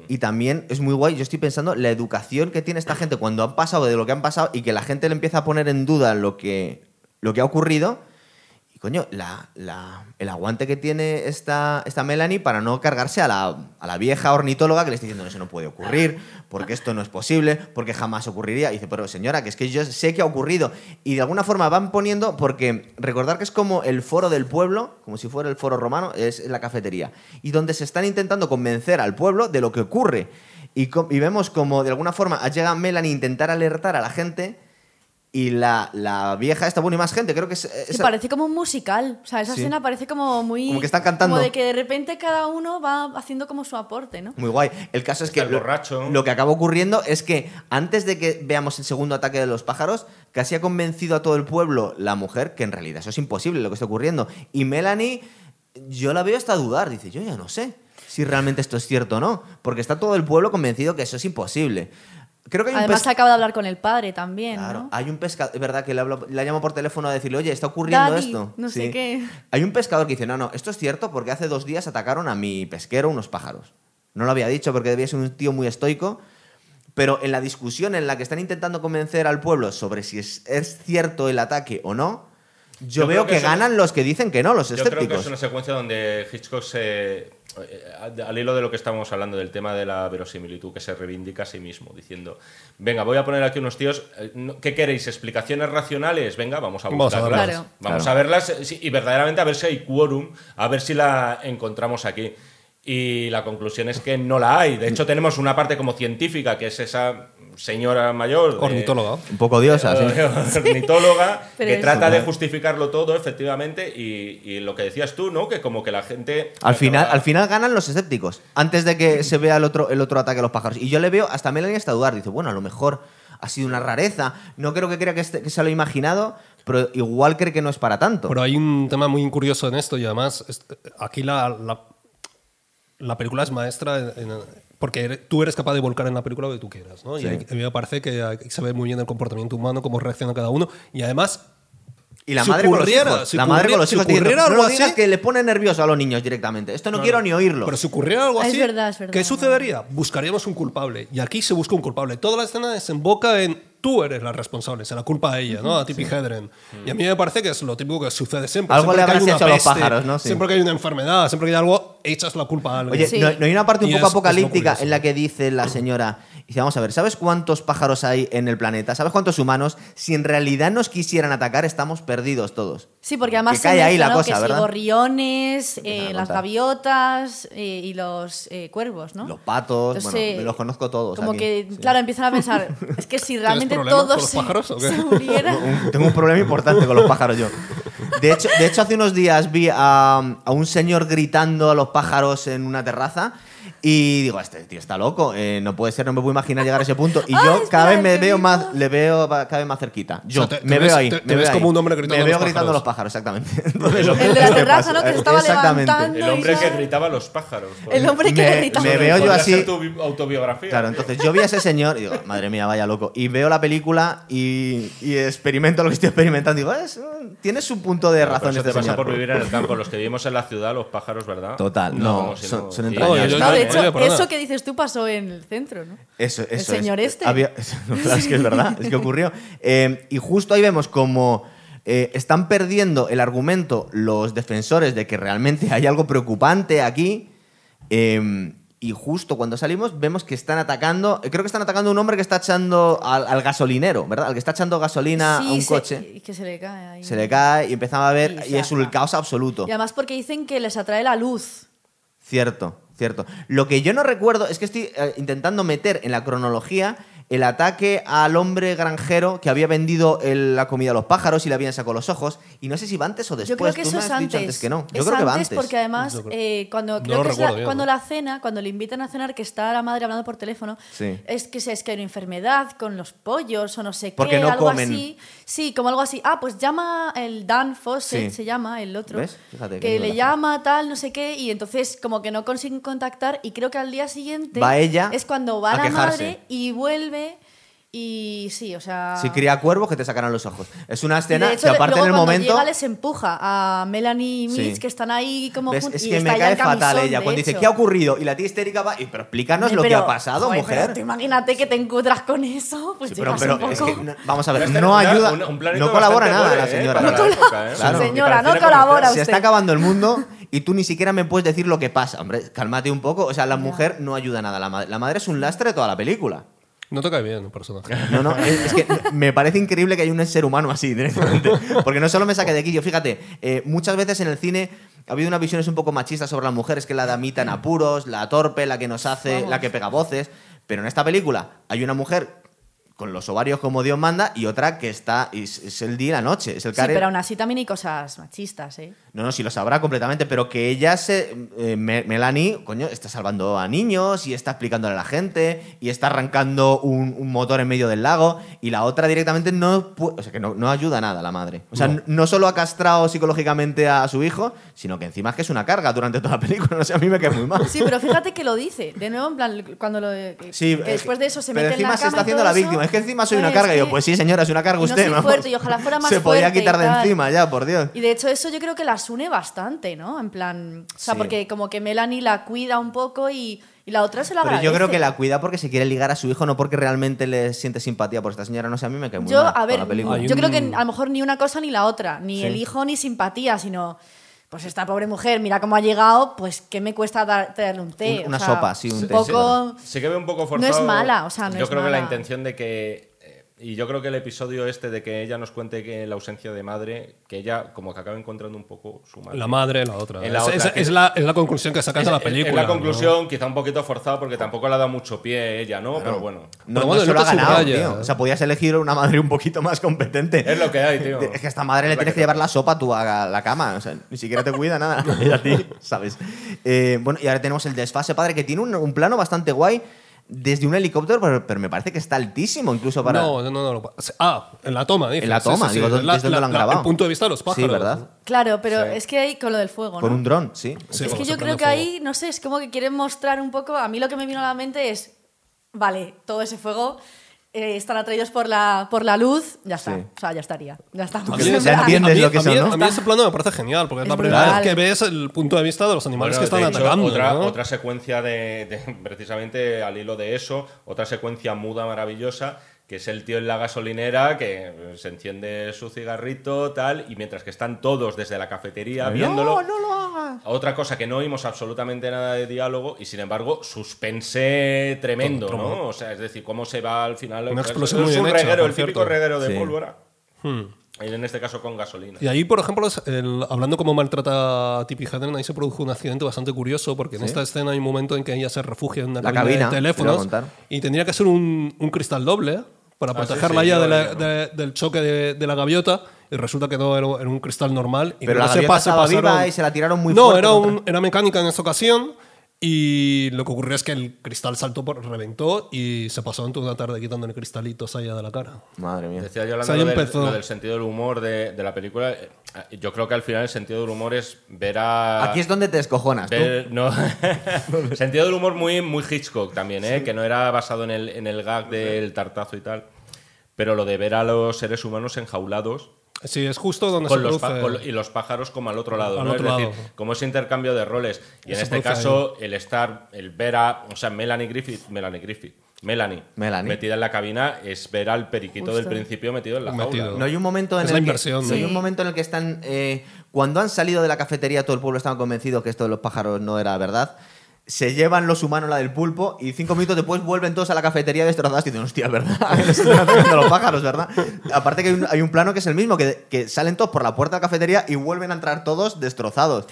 Y también es muy guay, yo estoy pensando, la educación que tiene esta gente cuando han pasado de lo que han pasado y que la gente le empieza a poner en duda lo que, lo que ha ocurrido. Coño, el aguante que tiene esta, esta Melanie para no cargarse a la, a la vieja ornitóloga que le está diciendo, eso no puede ocurrir, porque esto no es posible, porque jamás ocurriría. Y dice, pero señora, que es que yo sé que ha ocurrido. Y de alguna forma van poniendo, porque recordar que es como el foro del pueblo, como si fuera el foro romano, es la cafetería. Y donde se están intentando convencer al pueblo de lo que ocurre. Y, y vemos como de alguna forma llega Melanie a intentar alertar a la gente. Y la, la vieja esta, bueno, y más gente, creo que es... Sí, parece como un musical. O sea, esa Sí. escena parece como muy. Como que están cantando. Como de que de repente cada uno va haciendo como su aporte, ¿no? Muy guay. El caso es Está que el lo, borracho. lo que acaba ocurriendo es que antes de que veamos el segundo ataque de los pájaros, casi ha convencido a todo el pueblo la mujer que en realidad eso es imposible lo que está ocurriendo. Y Melanie, yo la veo hasta dudar. Dice, yo ya no sé si realmente esto es cierto o no. Porque está todo el pueblo convencido que eso es imposible. Creo que hay un Además, pesca- acaba de hablar con el padre también, Claro, ¿no? hay un pescador, es verdad que le, hablo, le llamo por teléfono a decirle, oye, está ocurriendo Daddy, esto. no sé qué. Hay un pescador que dice, no, no, esto es cierto porque hace dos días atacaron a mi pesquero unos pájaros. No lo había dicho porque debía ser un tío muy estoico, pero en la discusión en la que están intentando convencer al pueblo sobre si es, es cierto el ataque o no, yo, Yo veo que que, eso- ganan los que dicen que no, los Yo creo que escépticos. es una secuencia donde Hitchcock se. Eh, Al hilo de lo que estábamos hablando del tema de la verosimilitud, que se reivindica a sí mismo, diciendo: Venga, voy a poner aquí unos tíos. eh, ¿Qué queréis? ¿Explicaciones racionales? Venga, vamos a Vamos a buscarlas. verlas. Vamos Claro. a verlas eh, y verdaderamente a ver si hay quórum, a ver si la encontramos aquí. Y la conclusión es que no la hay. De hecho, tenemos una parte como científica, que es esa señora mayor. de- Ornitóloga. Un poco diosa, sí. ornitóloga *laughs* que trata de justificarlo todo, efectivamente, y, y lo que decías tú, ¿no? Que como que la gente... Al final, al final ganan los escépticos, antes de que se vea el otro, el otro ataque a los pájaros. Y yo le veo, hasta Melanie hasta dudar, dice, bueno, a lo mejor ha sido una rareza, no creo que crea que, este- que se lo ha imaginado, pero igual cree que no es para tanto. Pero hay un tema muy curioso en esto y además es- aquí la, la, la película es maestra en- en- porque tú eres capaz de volcar en la película lo que tú quieras. ¿no? Sí. Y a mí me parece que se ve muy bien el comportamiento humano, cómo reacciona cada uno y además Y la Si madre con los hijos. si la madre con los si hijos diciendo, ocurriera no algo lo digas así- que le pone nervioso a los niños directamente. Esto no quiero ni oírlo. Pero si ocurriera algo Es así, verdad, es verdad. ¿qué sucedería? Buscaríamos un culpable. Y aquí se busca un culpable. Toda la escena desemboca en tú eres la responsable, se la culpa a ella, ¿no? A Tippi Hedren. Y a mí me parece que es lo típico que sucede siempre. Algo Siempre le que hay habrás hecho a los pájaros, ¿no? Sí. Siempre que hay una enfermedad, siempre que hay algo, echas la culpa a alguien. Oye, Sí. ¿no, no hay una parte un Y poco es- es apocalíptica curioso. en la que dice la *clears throat* señora, dice, vamos a ver, ¿sabes cuántos pájaros hay en el planeta? ¿Sabes cuántos humanos? Si en realidad nos quisieran atacar, estamos perdidos todos. Sí, porque además Que se cae ahí la cosa, que si ¿verdad? gorriones, Empiezan eh, las gaviotas eh, y los eh, cuervos, ¿no? Los patos, Entonces, bueno, me los conozco todos. Como aquí. que, Sí. claro, empiezan a pensar, *laughs* es que si realmente todos los se, pájaros o qué? se murieran... *laughs* Tengo un problema importante con los pájaros yo. De hecho, de hecho hace unos días vi a, a un señor gritando a los pájaros en una terraza y digo, este tío está loco, eh, no puede ser, no me puedo imaginar llegar a ese punto. *laughs* Y yo cada vez me veo más, le veo cada vez más cerquita. Yo O sea, te- me te veo ves- ahí. te- te me ves veo como ahí. un hombre gritando Me veo los gritando los pájaros, exactamente. *laughs* Entonces, El de la que terraza, pasa- ¿no? Que se estaba Exactamente. levantando. El hombre que gritaba los pájaros. El hombre que Me- gritaba. me veo yo así- ser tu bi- autobiografía. Claro, entonces yo vi a ese señor y digo, madre mía, vaya loco. Y veo la película y, y experimento lo que estoy experimentando. Digo, "Es, tiene su punto de razón este te pasa señor". por vivir en el campo. Los que vivimos en la ciudad, los pájaros, ¿verdad? Total, no, son- entrañables. Eso que dices tú pasó en el centro, ¿no? Eso, eso El es. señor este. Había- *laughs* es que es verdad, es que ocurrió. *laughs* Eh, y justo ahí vemos como eh, están perdiendo el argumento los defensores de que realmente hay algo preocupante aquí. eh, y justo cuando salimos vemos que están atacando, creo que están atacando a un hombre que está echando al, al gasolinero, ¿verdad? Al que está echando gasolina Sí, a un se- coche. y que se le cae ahí. Se le cae y empezamos a ver Y y, es un caos absoluto. Y además porque dicen que les atrae la luz. Cierto, cierto. Lo que yo no recuerdo es que estoy eh, intentando meter en la cronología el ataque al hombre granjero que había vendido el- la comida a los pájaros y le habían sacado los ojos. Y no sé si va antes o después. Yo creo que Tú eso me es has dicho antes. que no. Yo es creo que va antes antes. porque además eh, cuando No creo lo que es la- cena, cuando le invitan a cenar que está la madre hablando por teléfono, Sí. es que se- es que hay una enfermedad con los pollos o no sé Porque qué, no algo comen. así. Sí, como algo así. Ah, pues llama el Dan Fawcett, Sí. se llama el otro, ¿Ves? Fíjate que le llama tal, no sé qué, y entonces como que no consiguen contactar y creo que al día siguiente Va ella es cuando va a la quejarse. madre y vuelve y sí, o sea... Si cría cuervos que te sacarán los ojos. Es una escena hecho, que aparte luego en el cuando momento... llega les empuja a Melanie y Mitch Sí. que están ahí como ¿Ves? Es que me cae fatal ella. Cuando dice. ¿qué ha ocurrido? Y la tía histérica va, y, pero explícanos lo que Pero, ha pasado, joder, mujer. pero imagínate que te encuentras con eso, pues Sí, pero, pero un es poco... que, no- vamos a ver, Una- no ayuda, un- un planito no colabora nada la ¿eh? señora. Para la época, ¿eh? Claro. Señora, no colabora. Se está acabando el mundo y tú ni siquiera me puedes decir lo que pasa. Hombre, cálmate un poco. O sea, la mujer no ayuda nada. La madre, la madre es un lastre de toda la película. No te cae bien el personaje. *laughs* No, no, es, es que me parece increíble que haya un ser humano así directamente. Porque no solo me saque de aquí. Yo, fíjate, eh, muchas veces en el cine ha habido unas visiones un poco machistas sobre las mujeres, que la damita en apuros, la torpe, la que nos hace, Vamos. la que pega voces. Pero en esta película hay una mujer con los ovarios como Dios manda y otra que está. Es, es el día y la noche. Es el Sí, care- pero aún así también hay cosas machistas, ¿eh? No, no, sí lo sabrá completamente, pero que ella se. eh, Me- Melanie, coño, está salvando a niños y está explicándole a la gente y está arrancando un, un motor en medio del lago y la otra directamente no. O sea, que no, no ayuda nada a la madre. O sea, No. solo ha castrado psicológicamente a su hijo, sino que encima es que es una carga durante toda la película. *laughs* No sé, a mí me cae muy mal. Sí, pero fíjate que lo dice. De nuevo, en plan, cuando lo. Sí, que eh, después de eso se pero mete en encima la se cama está haciendo la víctima. Es que encima soy una pues, carga. Y yo, pues sí, señora, es una carga no usted. soy vamos. fuerte y ojalá fuera *laughs* más Se podía fuerte quitar de encima ya, por Dios. Y de hecho eso yo creo que las une bastante, ¿no? En plan, o sea, Sí. porque como que Melanie la cuida un poco y, y la otra se la Pero agradece. yo creo que la cuida porque se quiere ligar a su hijo, no porque realmente le siente simpatía por esta señora. No sé, a mí me cae muy Yo, mal a ver, la película. Hay yo un- creo que a lo mejor ni una cosa ni la otra, ni Sí. el hijo ni simpatía, sino pues esta pobre mujer, mira cómo ha llegado, pues qué me cuesta dar, traerle un té. Un- o una sea, sopa, sí, un un té, poco... Sí que veo un poco No forzado. es mala, o sea, no Yo es creo que la intención de que. Eh, Y yo creo que el episodio este de que ella nos cuente que la ausencia de madre, que ella como que acaba encontrando un poco su madre. La madre, la otra. En la es, otra, es- que- es la, es la conclusión que sacas de la es- película. es la ¿no? conclusión, quizá un poquito forzada porque tampoco le ha dado mucho pie ella, ¿no? Pero bueno. No, Pero no bueno, se no lo ha ganado, subraya. tío. O sea, podías elegir una madre un poquito más competente. Es lo que hay, tío. Es que a esta madre le tienes que que llevar la sopa tú a la cama. O sea, ni siquiera te cuida nada. *laughs* Y a ti, ¿sabes? Eh, bueno, y ahora tenemos el desfase, padre, que tiene un, un plano bastante guay desde un helicóptero, pero, pero me parece que está altísimo incluso para... No, no, no, no. Ah, en la toma, dices. En la toma, digo, ¿dónde- La- es donde la- lo han grabado? El punto de vista de los pájaros. Sí, ¿verdad? Claro, pero Sí. es que hay con lo del fuego, Con ¿no? un dron, sí. Sí, es que yo creo que ahí, no sé, es como que quieren mostrar un poco. A mí lo que me vino a la mente es: vale, todo ese fuego eh, están atraídos por la, por la luz, ya está. Sí. O sea, ya estaría. Ya entiendes a mí, lo que a mí- son, ¿no? A mí ese plano me parece genial, porque es, Es la primera brutal. vez que ves el punto de vista de los animales Bueno, que están hecho, atacando. Otra, ¿no? otra secuencia de, de- precisamente al hilo de eso, otra secuencia muda maravillosa, que es el tío en la gasolinera que se enciende su cigarrito, tal, y mientras que están todos desde la cafetería viéndolo. No, no lo hagas. Otra cosa que no oímos absolutamente nada de diálogo y sin embargo suspense tremendo, ¿no? O sea, es decir, cómo se va al final. Una explosión es muy un bien reguero, el típico cierto. reguero de Sí. pólvora. Hmm. En este caso con gasolina. Y ahí, por ejemplo, el- hablando cómo maltrata a Tippi Hedren, ahí se produjo un accidente bastante curioso, porque en esta escena hay un momento en que ella se refugia en una La cabina, cabina, de teléfonos y tendría que ser un, un cristal doble para Ah, sí, protegerla sí, ella yo de la- de- del choque de, de la gaviota y resulta que no era, era un cristal normal. Y Pero no la se gaviota pase, estaba pasaron- viva y se la tiraron muy No, fuerte era, contra- un- era mecánica en esta ocasión y lo que ocurrió es que el cristal saltó, por, reventó y se pasó toda una tarde quitándole cristalitos a ella de la cara. Madre mía. Decía yo O sea, hablando ahí del, empezó. lo del sentido del humor de, de la película. eh, Yo creo que al final el sentido del humor es ver a. Aquí es donde te descojonas, tú. ver- no. *laughs* sentido del humor muy, muy Hitchcock también, ¿eh? que no era basado en el, en el gag del tartazo y tal. Pero lo de ver a los seres humanos enjaulados Sí, es justo donde con se los produce... con- y los pájaros como al otro lado, Al ¿no? otro es decir, como ese intercambio de roles. Y en este caso, el estar, el ver a, o sea, Melanie Griffith, Melanie Griffith, Melanie, Melanie. metida en la cabina, es ver al periquito del principio metido en la Metido. jaula. No hay un momento en Es el la que, inversión, no hay un momento en el que están eh, cuando han salido de la cafetería todo el pueblo estaba convencido que esto de los pájaros no era verdad. Se llevan los humanos la del pulpo y cinco minutos después vuelven todos a la cafetería destrozados y dicen, hostia, ¿verdad? *laughs* Los pájaros, ¿verdad? Aparte que hay un, hay un plano que es el mismo, que, que salen todos por la puerta de la cafetería y vuelven a entrar todos destrozados.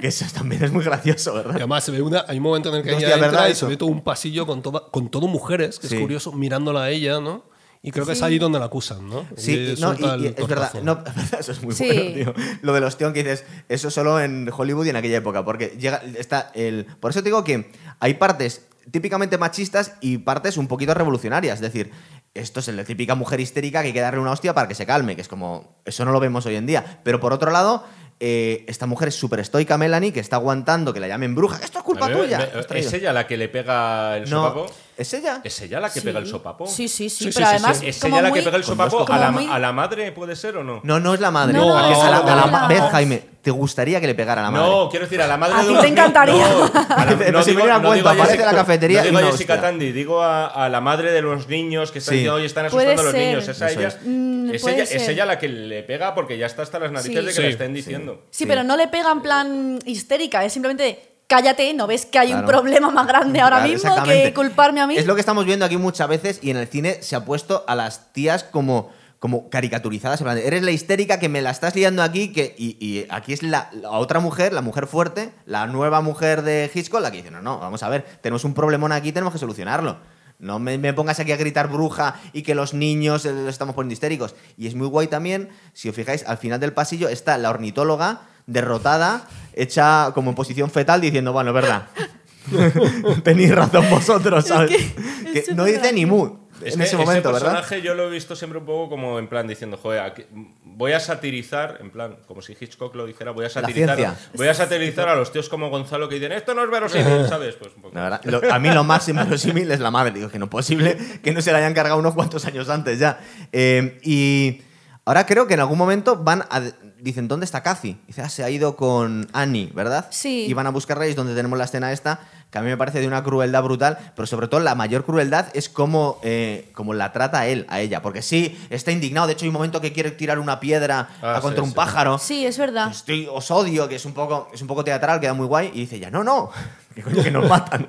Que eso también es muy gracioso, Y ¿verdad? además se ve una, hay un momento en el que Hostia, ella entra ¿verdad y se ve todo un pasillo con, toda, con todo mujeres, que Sí. es curioso, mirándola a ella, ¿no? Y creo que es ahí donde la acusan, ¿no? Sí, Y no, y- es verdad, no, *laughs* eso es muy Sí. bueno, tío. Lo de los tíos que dices, eso solo en Hollywood y en aquella época, porque llega, está el... Por eso te digo que hay partes típicamente machistas y partes un poquito revolucionarias, es decir, esto es la típica mujer histérica que hay que darle una hostia para que se calme, que es como, eso no lo vemos hoy en día, pero por otro lado... eh, esta mujer es súper estoica, Melanie, que está aguantando que la llamen bruja. Esto es culpa ver, tuya. me-. ¿Es ella la que le pega el No, sopapo? ¿Es ella? ¿Es ella la que Sí. pega el sopapo? Sí, sí, sí, pero sí, además. sí. ¿Es como ella la que pega el sopapo? ¿A la, como muy- a la madre puede ser o no? No, no es la madre. No, no, a la- no, a la no, ma- no. ¿Ves, Jaime? ¿Te gustaría que le pegara a la madre? No, quiero decir, a la madre A de ti los te encantaría. No, *laughs* si me digo- hubiera no vuelto, digo a aparece la cafetería no digo a Jessica. Tandy, digo a, la madre de los niños que están diciendo, oye, están asustando a los niños. ¿Es ella? es. Mm, es, ella, es la que le pega porque ya está hasta las narices Sí. de que Sí. le estén diciendo. Sí, pero no le pega en plan histérica, es simplemente cállate, no ves que hay un problema más grande ahora Claro, mismo que culparme a mí. Es lo que estamos viendo aquí muchas veces y en el cine se ha puesto a las tías como, como caricaturizadas. Eres la histérica que me la estás liando aquí que, y, y aquí es la, la otra mujer, la mujer fuerte, la nueva mujer de Hitchcock, la que dice, no, no, vamos a ver, tenemos un problemón aquí, tenemos que solucionarlo. No me, me pongas aquí a gritar bruja y que los niños eh, los estamos poniendo histéricos. Y es muy guay también, si os fijáis, al final del pasillo está la ornitóloga derrotada, hecha como en posición fetal, diciendo, bueno, es verdad. *laughs* Tenéis razón vosotros, ¿sabes? que Que es no dice ni mu Es en que ese momento, ¿verdad? personaje yo lo he visto siempre un poco como en plan diciendo, joder, aquí- voy a satirizar, en plan, como si Hitchcock lo dijera, voy a satirizar, voy a satirizar a los tíos como Gonzalo que dicen, esto no es verosímil, *laughs* ¿sabes? Pues un poco. La verdad, lo- a mí lo más inverosímil es la madre. Digo que no es posible que no se la hayan cargado unos cuantos años antes ya. Eh, y ahora creo que en algún momento van a. Dicen, ¿dónde está Cathy? Dice, ah, se ha ido con Annie, ¿verdad? Sí. Y van a buscar Reyes, donde tenemos la escena esta, que a mí me parece de una crueldad brutal, pero sobre todo la mayor crueldad es cómo, eh, cómo la trata él a ella. Porque sí, está indignado. De hecho, hay un momento que quiere tirar una piedra Ah, a contra sí, un sí. pájaro. Sí, es verdad. Estoy, os odio, que es un poco, es un poco teatral, queda muy guay. Y dice ya, no, no, que coño, que nos matan.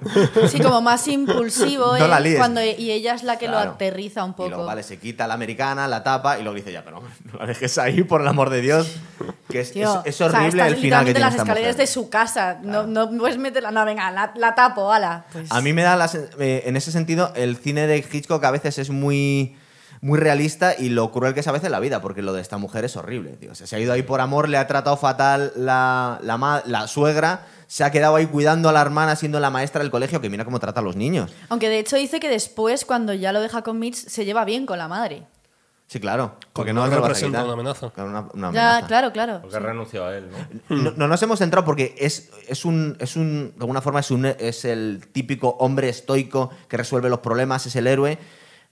Sí, como más impulsivo No la líes. cuando, y ella es la que Claro. lo aterriza un Y luego, poco. vale, se quita la americana, la tapa y luego dice ya, pero no la dejes ahí, por el amor de Dios. Que es, Tío, es- es o sea, horrible el final que tiene en las esta escaleras mujer. de su casa. No, no puedes meterla. No, venga, la, la tapo, ala. Pues, A mí me da eh, en ese sentido, el cine de Hitchcock a veces es muy, muy realista y lo cruel que es a veces la vida, porque lo de esta mujer es horrible. Tío. O sea, se ha ido ahí por amor, le ha tratado fatal la, la, la suegra, se ha quedado ahí cuidando a la hermana, siendo la maestra del colegio, que mira cómo trata a los niños. Aunque de hecho dice que después, cuando ya lo deja con Mitch, se lleva bien con la madre. Sí, claro, porque no no representa una amenaza. Claro, una- una Ya, amenaza. claro, claro. Porque ha renunciado a él, ¿no? No, no nos hemos centrado porque es, es un, es un. De alguna forma es, un, es el típico hombre estoico que resuelve los problemas, es el héroe.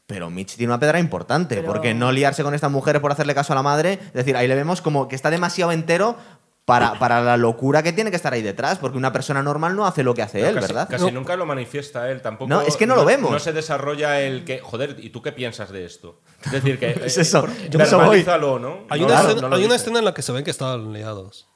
Pero Mitch tiene una pedra importante, Pero- porque no liarse con esta mujer por hacerle caso a la madre. Es decir, ahí le vemos como que está demasiado entero para, para la locura que tiene que estar ahí detrás, porque una persona normal no hace lo que hace Pero él, casi, ¿verdad? Casi No. nunca lo manifiesta él, tampoco. No, es que no lo vemos. No se desarrolla el que. Joder, ¿y tú qué piensas de esto? Es decir, que. *laughs* Es eh, eso, por- yo ¿no? Hay, No, una, claro, escena, no lo hay una escena en la que se ven que estaban liados.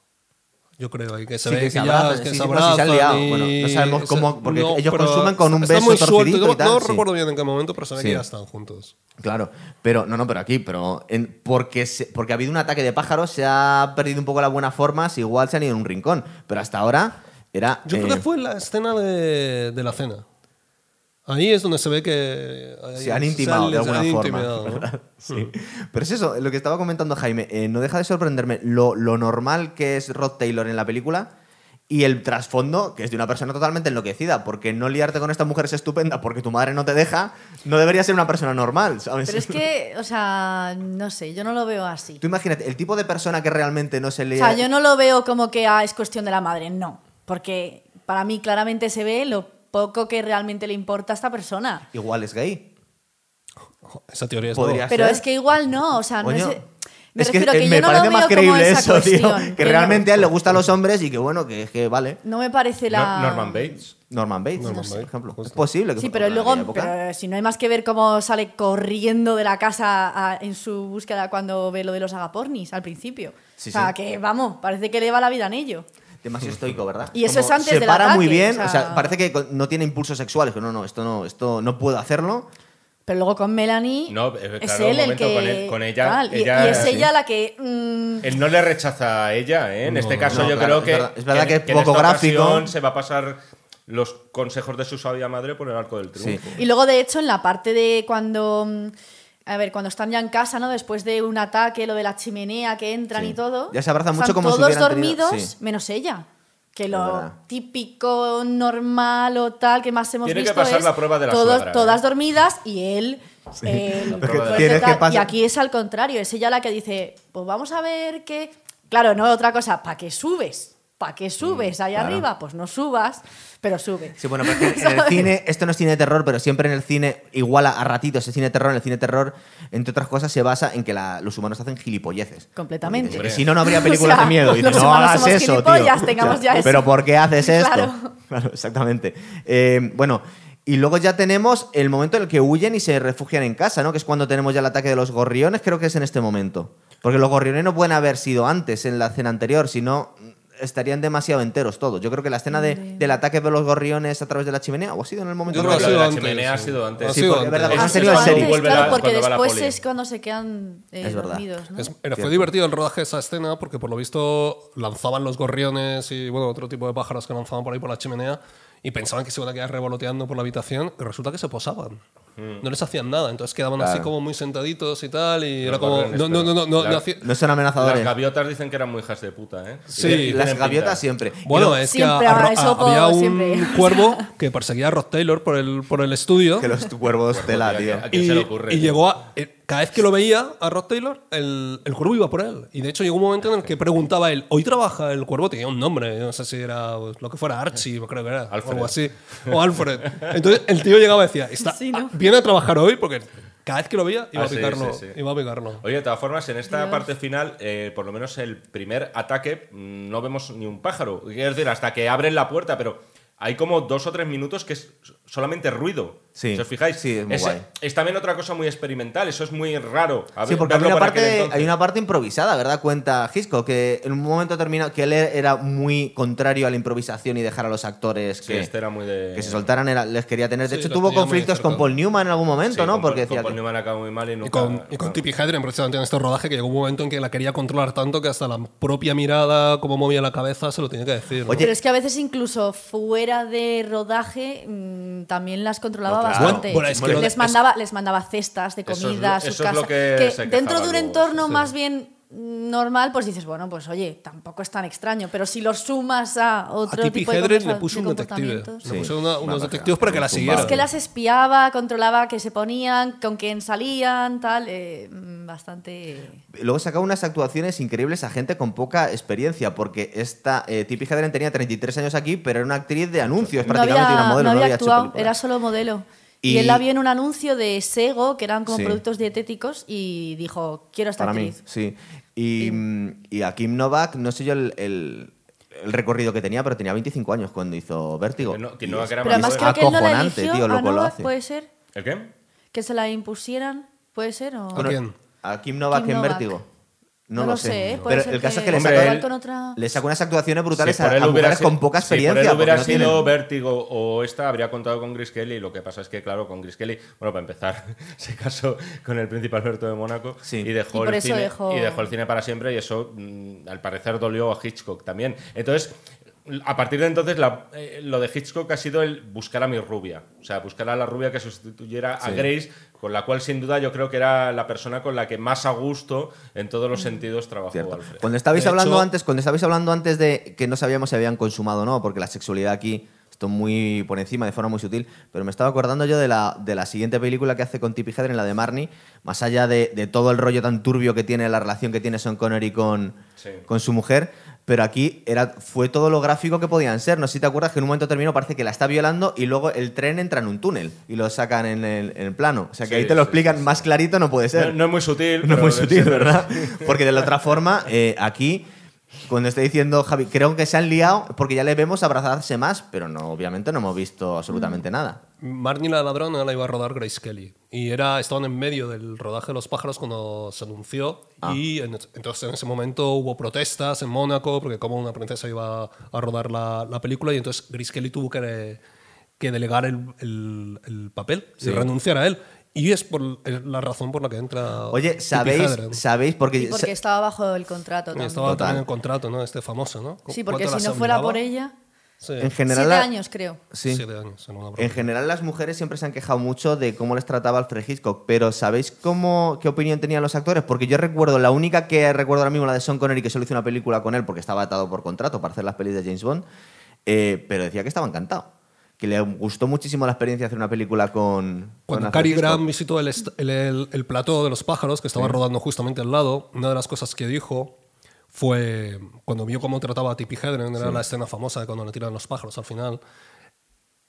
Yo creo, y que se Sí, ve que se abrazan, que sí, se sí, pues sí se han abrazan liado. y- Bueno, no sabemos cómo- porque ellos pero consumen con un beso muy torcidito No, y tal, no recuerdo bien en qué momento, pero se ve que ya están juntos. Claro, pero no, no, pero aquí, pero en- porque, se- porque ha habido un ataque de pájaros, se ha perdido un poco la buena forma, si igual se han ido en un rincón, pero hasta ahora era... Yo eh, creo que fue la escena de, de la cena. Ahí es donde se ve que ahí se han intimado de alguna forma. ¿no? *laughs* Sí. Pero es eso, lo que estaba comentando Jaime, eh, no deja de sorprenderme lo, lo normal que es Rod Taylor en la película y el trasfondo, que es de una persona totalmente enloquecida, porque no liarte con esta mujer es estupenda porque tu madre no te deja, no debería ser una persona normal, ¿sabes? Pero es que, *laughs* o sea, no sé, yo no lo veo así. Tú imagínate, el tipo de persona que realmente no se O lía... sea, yo no lo veo como que ah, es cuestión de la madre, no. Porque para mí claramente se ve lo poco que realmente le importa a esta persona. Igual es gay. Esa teoría es Podría. Pero ser. es que igual no, o sea, no es... Me es que, refiero que yo me no parece lo más veo como creíble esa eso, *laughs* tío. cuestión, Que no- realmente a él le gustan los hombres y que bueno, que, que vale. No me parece la... No- Norman Bates. Norman Bates, Norman no sé, Bates, por ejemplo. justo. Es posible que Sí, pero luego, pero si no hay más que ver cómo sale corriendo de la casa a- en su búsqueda cuando ve lo de los agapornis al principio. Sí, o sea, sí. que vamos, parece que le va la vida en ello. Demasiado estoico, ¿verdad? Y eso es antes se del para muy ataque, bien, o o sea- sea, parece que no tiene impulsos sexuales, pero no, no, esto no, esto no puedo hacerlo. Pero luego con Melanie No, eh, es claro, él un el que... con él- con ella- tal, ella- y, es sí. ella la que... mm, Él no le rechaza a ella, ¿eh? En este caso no, yo claro, creo es que, verdad- es verdad que es en poco esta gráfico. se va a pasar los consejos de su sabia madre por el arco del triunfo. Y luego, de hecho, en la parte de cuando. mm, A ver, cuando están ya en casa, ¿no? Después de un ataque, lo de la chimenea que entran Sí. y todo. Ya se abrazan mucho como si todos tenido- dormidos, sí. menos ella. Que lo típico, normal o tal que más hemos Tiene que visto pasar es la prueba de la todos- suegra, ¿eh? todas dormidas y él. el tienes que tal. pasar- Y aquí es al contrario, es ella la que dice, pues vamos a ver qué... Claro, no otra cosa, ¿para qué subes? ¿Para qué subes allá Mm, claro. arriba? Pues no subas, pero sube. Sí, bueno, pero es que en el *laughs* cine, esto no es cine de terror, pero siempre en el cine, igual a, a ratitos, es cine de terror. En el cine de terror, entre otras cosas, se basa en que la- los humanos hacen gilipolleces. Completamente. Porque Si no, no habría *laughs* películas O sea, de miedo. Y los no hagas somos eso, gilipollas, tío. tengamos O sea, ya eso. Pero ¿por qué haces esto? Claro. *laughs* Claro, exactamente. Eh, bueno, y luego ya tenemos el momento en el que huyen y se refugian en casa, ¿no? Que es cuando tenemos ya el ataque de los gorriones, creo que es en este momento. Porque los gorriones no pueden haber sido antes, en la escena anterior, sino estarían demasiado enteros todos. Yo creo que la escena de- del ataque de los gorriones a través de la chimenea, o ha sido en el momento Yo creo que ha sido de la antes, chimenea ha sido antes. Sí, sido porque verdad, antes. antes, claro, la- porque después es cuando se quedan eh, Es verdad. dormidos, ¿no? Es- era- fue divertido el rodaje de esa escena porque por lo visto lanzaban los gorriones y bueno otro tipo de pájaros que lanzaban por ahí por la chimenea y pensaban que se iban a quedar revoloteando por la habitación y resulta que se posaban. No les hacían nada, entonces quedaban así Claro. como muy sentaditos y tal y Los era como no no no no, no, pero- no hacía- No son Las amenazadores. gaviotas dicen que eran muy hijas de puta, ¿eh? Sí, Y Las pinta. gaviotas siempre. Y Bueno, es que Siempre, a- a- a- había un siempre. cuervo *laughs* que perseguía a Rod Taylor por el, por el estudio que los cuervos tela, tío. ¿A quién y, se le ocurre? y tío? llegó a. eh, cada vez que lo veía a Rod Taylor, el, el cuervo iba por él. Y de hecho llegó un momento en el que preguntaba a él: ¿Hoy trabaja el cuervo? Tenía un nombre, no sé si era pues, lo que fuera Archie, creo que era. Alfred. O algo así. O Alfred. Entonces el tío llegaba y decía: Está, Sí, ¿no? ¿Viene a trabajar hoy? Porque cada vez que lo veía iba, Ah, a, sí, sí, sí. iba a picarlo. Oye, de todas formas, en esta Dios. parte final, eh, por lo menos el primer ataque, mm, no vemos ni un pájaro. Quiero decir, hasta que abren la puerta, pero hay como dos o tres minutos que es solamente ruido. Sí, Si os fijáis, sí, es muy guay. es también otra cosa muy experimental. Eso es muy raro. A Sí, porque hay una, parte, hay una parte improvisada, ¿verdad? Cuenta Hitchcock, que en un momento determinado, que él era muy contrario a la improvisación y dejar a los actores Sí, este era muy de. que se soltaran, era- les quería tener. De Sí, hecho, tuvo conflictos con. Paul Newman en algún momento, Sí, ¿no? con Porque decía con Paul que- Newman acabó muy mal y Y nunca. con, y con no. Tippi Hedren, precisamente en este rodaje, que llegó un momento en que la quería controlar tanto que hasta la propia mirada, cómo movía la cabeza, se lo tenía que decir. ¿no? Oye, Pero es que a veces incluso fuera de rodaje mm, también las controlaba No, claro. bastante. Bueno, es que les, es- mandaba, les mandaba cestas de Eso es comida lo- a su eso es casa. lo que se dentro de un luego, entorno sí. más bien normal, pues dices, bueno, pues oye, tampoco es tan extraño. Pero si lo sumas a a otro Tippi tipo de, le puso de un detective. Le Sí. puso una- unos detectives para que la siguieran. Es que las espiaba, controlaba qué se ponían, con quién salían, tal. eh, bastante. Luego sacaba unas actuaciones increíbles a gente con poca experiencia, porque esta eh, Tippi Hedren tenía 33 años aquí, pero era una actriz de anuncios, No prácticamente había, una modelo, no no había había hecho actuado, era solo modelo. Y, Y- él la vio en un anuncio de Sego, que eran como Sí. productos dietéticos, y dijo, quiero esta Para mí, actriz. sí. Y, mm, y a Kim Novak, no sé yo el, el- el recorrido que tenía, pero tenía 25 años cuando hizo Vértigo. No- Y Novak era Pero además creo que él no la acojonante, eligió tío, lo a que lo Novak, hace. ¿puede ser? ¿El qué? Que se la impusieran, ¿puede ser? O... ¿A quién? A Kim Novak Kim en Novak. Vértigo. No, No lo sé. sé. Puede Pero ser el caso es que que le sacó, otra... le sacó unas actuaciones brutales Si a, a mujeres sido- con poca si por él experiencia. hubiera no sido tienen- Vértigo o esta, habría contado con Gris Kelly. Lo que pasa es que, claro, con Gris Kelly, bueno, para empezar, *laughs* se casó con el príncipe Alberto de Mónaco Sí. y, dejó Y el cine, dejó- y dejó el cine para siempre y eso, mm, al parecer, dolió a Hitchcock también. Entonces, a partir de entonces, la- eh, lo de Hitchcock ha sido el buscar a mi rubia. O sea, buscar a la rubia que sustituyera a. Grace, con la cual, sin duda, yo creo que era la persona con la que más a gusto, en todos los sentidos, trabajó Cierto. Alfred. Cuando estabais De hablando hecho- antes, cuando estabais hablando antes de que no sabíamos si habían consumado o no, porque la sexualidad aquí esto muy por encima, de forma muy sutil, pero me estaba acordando yo de la, de la siguiente película que hace con Tippi Hedren, la de Marnie, más allá de, de todo el rollo tan turbio que tiene la relación que tiene Sean Connery con, Sí. con su mujer, pero aquí era, fue todo lo gráfico que podían ser. No sé si te acuerdas que en un momento terminó parece que la está violando y luego el tren entra en un túnel y lo sacan en el, en el plano. O sea que Sí, ahí te lo sí, explican sí, más clarito, no puede ser. No, no es muy sutil. *laughs* No es muy sutil, ¿verdad? Porque de la otra forma, eh, aquí Cuando estoy diciendo, Javi, creo que se han liado porque ya le vemos abrazarse más, pero no, obviamente no hemos visto absolutamente nada. Marnie la ladrona la iba a rodar Grace Kelly. Y era, estaban en medio del rodaje de Los pájaros cuando se anunció. Y en- entonces en ese momento hubo protestas en Mónaco porque como una princesa iba a rodar la, la película y entonces Grace Kelly tuvo que, que delegar el, el- el papel y renunciar a él. Y es por la razón por la que entra Oye, ¿sabéis? ¿Sabéis? Porque, Y porque estaba bajo el contrato también. estaba Total. también en el contrato, ¿no? Este famoso, ¿no? Sí, porque ¿Cuánto si no fuera por ella... Sí, en general... Siete años, creo. Sí. siete años en una. En general las mujeres siempre se han quejado mucho de cómo les trataba Alfred Hitchcock, pero ¿sabéis cómo, qué opinión tenían los actores? Porque yo recuerdo, la única que recuerdo ahora mismo, la de Sean Connery, que solo hizo una película con él porque estaba atado por contrato para hacer las pelis de James Bond, eh, pero decía que estaba encantado, que le gustó muchísimo la experiencia de hacer una película con... con Cuando Alfred Cary. Grant visitó el, el, el- el plató de los pájaros, que estaba rodando justamente al lado, una de las cosas que dijo fue cuando vio cómo trataba a Tippi Hedren, era la escena famosa de cuando le tiran los pájaros al final.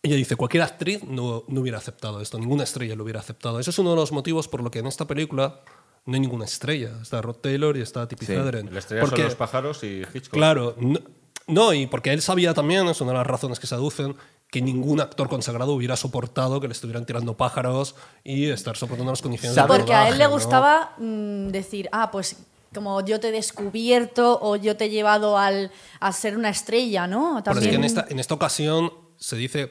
Ella dice, cualquier actriz no, no hubiera aceptado esto, ninguna estrella lo hubiera aceptado. Ese es uno de los motivos por lo que en esta película no hay ninguna estrella. Está Rod Taylor y está Tippi Sí. Hedren. La estrella Porque- son los pájaros y Hitchcock. Claro, no, no, y porque él sabía también, es una de las razones que se aducen, que ningún actor consagrado hubiera soportado que le estuvieran tirando pájaros y estar soportando las condiciones de Porque a él le gustaba mm, decir, ah, pues como yo te he descubierto o yo te he llevado al, a ser una estrella, ¿no? Pero es que También. en esta, en esta ocasión se dice,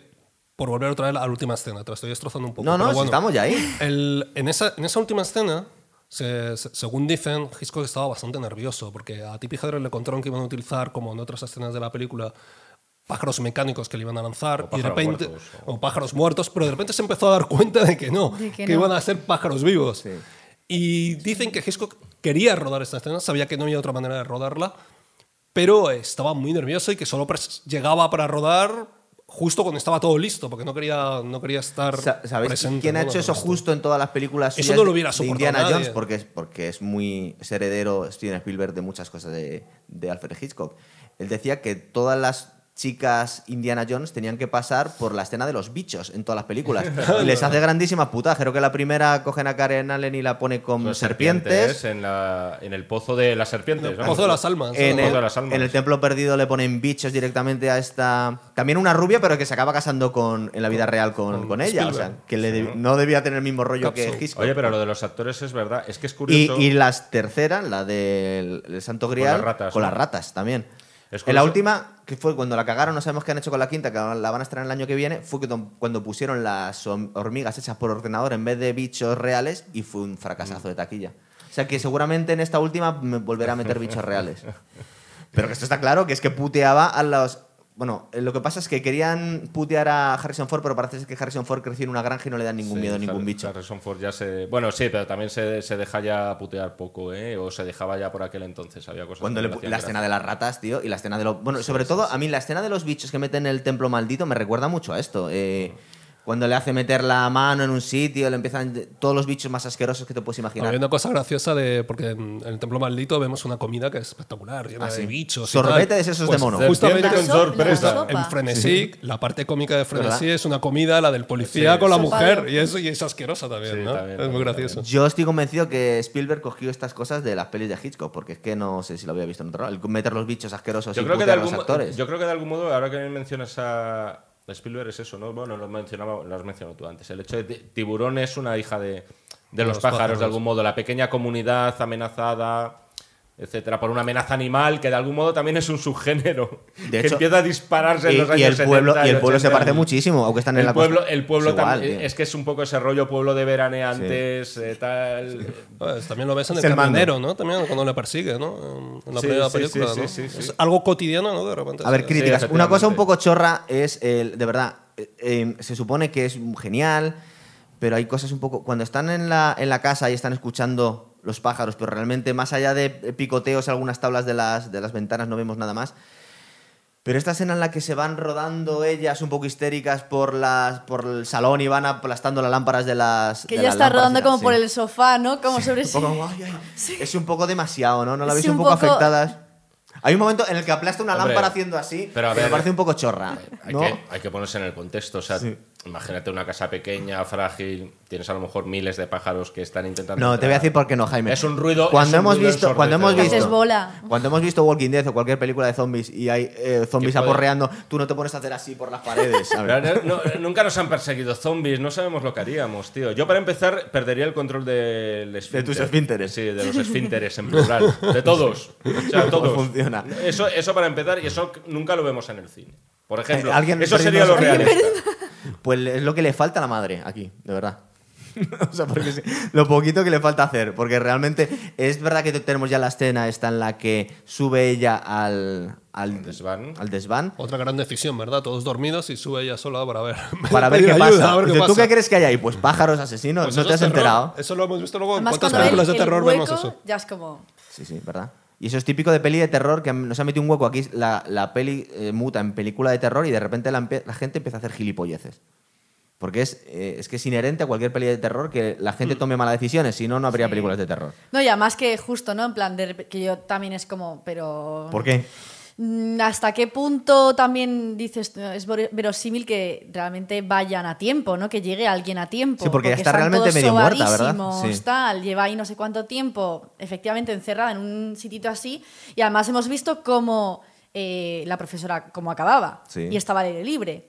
por volver otra vez a la última escena, te la estoy destrozando un poco. No, no, pero si bueno, estamos ya ahí. el- en, esa, en esa última escena, se- se- según dicen, Hitchcock estaba bastante nervioso porque a Tippi Hedren le contaron que iban a utilizar, como en otras escenas de la película, pájaros mecánicos que le iban a lanzar O y de pájaros repente muertos, o pájaros muertos, pero de repente se empezó a dar cuenta de que no, De que que, no. iban a ser pájaros vivos. Y dicen que Hitchcock quería rodar esta escena, sabía que no había otra manera de rodarla, pero estaba muy nervioso y que solo llegaba para rodar justo cuando estaba todo listo, porque no quería, no quería estar Sa- ¿Sabéis presente. quién ha hecho eso justo en todas las películas Eso no lo hubiera de soportado Indiana nadie. Jones? Porque es, porque es muy es heredero Steven Spielberg de muchas cosas de, de Alfred Hitchcock. Él decía que todas las chicas Indiana Jones tenían que pasar por la escena de los bichos en todas las películas. *laughs* y les hace grandísimas putas. Creo que la primera cogen a Karen Allen y la pone con Con serpientes. En, la- en el pozo de las serpientes. Pozo de las almas. En el- el, de las almas. en el templo perdido le ponen bichos directamente a esta. También una rubia, pero que se acaba casando con, en la vida real con, con ella. O sea, que le no debía tener el mismo rollo Capsule. que Hitchcock. Oye, pero lo de los actores es verdad. Es que es y, curioso. y las tercera, la del el Santo Grial, las ratas, con ¿no? las ratas también. Es en la última, que fue cuando la cagaron, no sabemos qué han hecho con la quinta, que la van a estrenar el año que viene, fue cuando- cuando pusieron las hormigas hechas por ordenador en vez de bichos reales y fue un fracasazo de taquilla. O sea que seguramente en esta última me volverá a meter bichos reales. *laughs* Pero que esto está claro, que es que puteaba a los... Bueno, eh, lo que pasa es que querían putear a Harrison Ford, pero parece que Harrison Ford creció en una granja y no le dan ningún Sí, miedo a ningún Har- bicho. Harrison Ford ya se. Bueno, sí, pero también se, se deja ya putear poco, ¿eh? O se dejaba ya por aquel entonces. Había cosas Cuando que le la gracia. escena de las ratas, tío, y la escena de los... Bueno, sobre todo, a mí la escena de los bichos que meten en el templo maldito me recuerda mucho a esto. eh, cuando le hace meter la mano en un sitio, le empiezan todos los bichos más asquerosos que te puedes imaginar. Había una cosa graciosa de. Porque en el Templo Maldito vemos una comida que es espectacular, llena Ah, sí. de bichos. y Sorbetes tal. esos Pues de mono. Justamente con sorpresa. en Frenesí, la parte cómica de Frenesí ¿Verdad? es una comida, la del policía Sí, con la mujer. Y eso y es asquerosa también, Sí, ¿no? también, es también, muy gracioso. Yo estoy convencido que Spielberg cogió estas cosas de las pelis de Hitchcock, porque es que no sé si lo había visto en otro lado. El meter los bichos asquerosos Yo y creo, que de a los actores. yo creo que de algún modo, ahora que mencionas a Spielberg, es eso, ¿no? Bueno, lo, mencionaba, lo has mencionado tú antes. El hecho de ti- Tiburón es una hija de, de los, los pájaros, pájaros. de algún modo. La pequeña comunidad amenazada, etcétera, por una amenaza animal, que de algún modo también es un subgénero. De que hecho, empieza a dispararse en y, años el pueblo, 70 y el pueblo se 80. parece muchísimo, aunque están en El la pueblo, costa. el pueblo Es igual, también- tío. es que es un poco ese rollo pueblo de veraneantes, eh, tal. Pues, también lo ves en Es el el camionero, ¿no? También cuando le persigue, ¿no? En- En la Sí, primera sí, película, sí, ¿no? sí, sí, sí. Es algo cotidiano, ¿no? De repente. A ver, críticas. Sí, Una cosa un poco chorra es, el, de verdad, eh, eh, se supone que es genial, pero hay cosas un poco... Cuando están en la, en la casa y están escuchando los pájaros, pero realmente más allá de picoteos algunas tablas de las, de las ventanas no vemos nada más. Pero esta escena en la que se van rodando ellas un poco histéricas por, las, por el salón y van aplastando las lámparas de las... Que de ya las está rodando como sí. por el sofá, ¿no? Como sobre Un sí. poco, ay, ay. *laughs* Es un poco demasiado, ¿no? ¿No la Sí, veis un un poco, poco- afectadas? Hay un momento en el que aplasta una Hombre, lámpara haciendo así, pero a que me ver, parece un poco chorra. Hay, ¿no? que, hay que ponerse en el contexto. O sea, imagínate una casa pequeña, frágil, tienes a lo mejor miles de pájaros que están intentando. No, te voy a decir por qué no, Jaime. Es un ruido- Cuando hemos ruido visto, cuando hemos visto, Haces bola. cuando hemos visto Walking Dead o cualquier película de zombies y hay eh, zombies aporreando, tú no te pones a hacer así por las paredes. ¿sabes? Pero no- no- nunca nos han perseguido zombies, no sabemos lo que haríamos, tío. Yo, para empezar, perdería el control del esfínter. tus esfínteres. Sí, de los esfínteres en plural. De todos. *laughs* O sea, ¿Cómo todos. funciona? Eso, eso para empezar, y eso nunca lo vemos en el cine. Por ejemplo, Eh, alguien eso sería lo realista. Pues es lo que le falta a la madre aquí, de verdad. *laughs* o sea, porque sí, lo poquito que le falta hacer, porque realmente es verdad que tenemos ya la escena esta en la que sube ella al, al desván. al desván Otra gran decisión, ¿verdad? Todos dormidos y sube ella sola para ver. para *laughs* ver qué ayuda, pasa. ver qué Dice, ¿Tú pasa. qué crees que hay ahí? Pues pájaros asesinos, Pues ¿no te has terror. enterado? Eso lo hemos visto luego en cuántas películas de el terror hueco, vemos eso. ya es como... Sí, sí, ¿verdad? Y eso es típico de peli de terror que nos ha metido un hueco aquí. La, la peli eh, muta en película de terror y de repente la, gente empieza a hacer gilipolleces. Porque es, eh, es que es inherente a cualquier peli de terror que la Mm. gente tome malas decisiones, si no, no habría películas de terror. No, ya más que justo, ¿no? En plan, de que yo también es como, pero... ¿Por qué? Mm, ¿Hasta qué punto también dices, es ver- verosímil que realmente vayan a tiempo, ¿no? Que llegue alguien a tiempo? Sí, porque ya está están realmente todos medio muerta, ¿verdad? sobadísimos, Sí. tal, lleva ahí no sé cuánto tiempo, efectivamente encerrada en un sitito así, y además hemos visto cómo eh, la profesora, cómo acababa, Sí. y estaba al aire libre.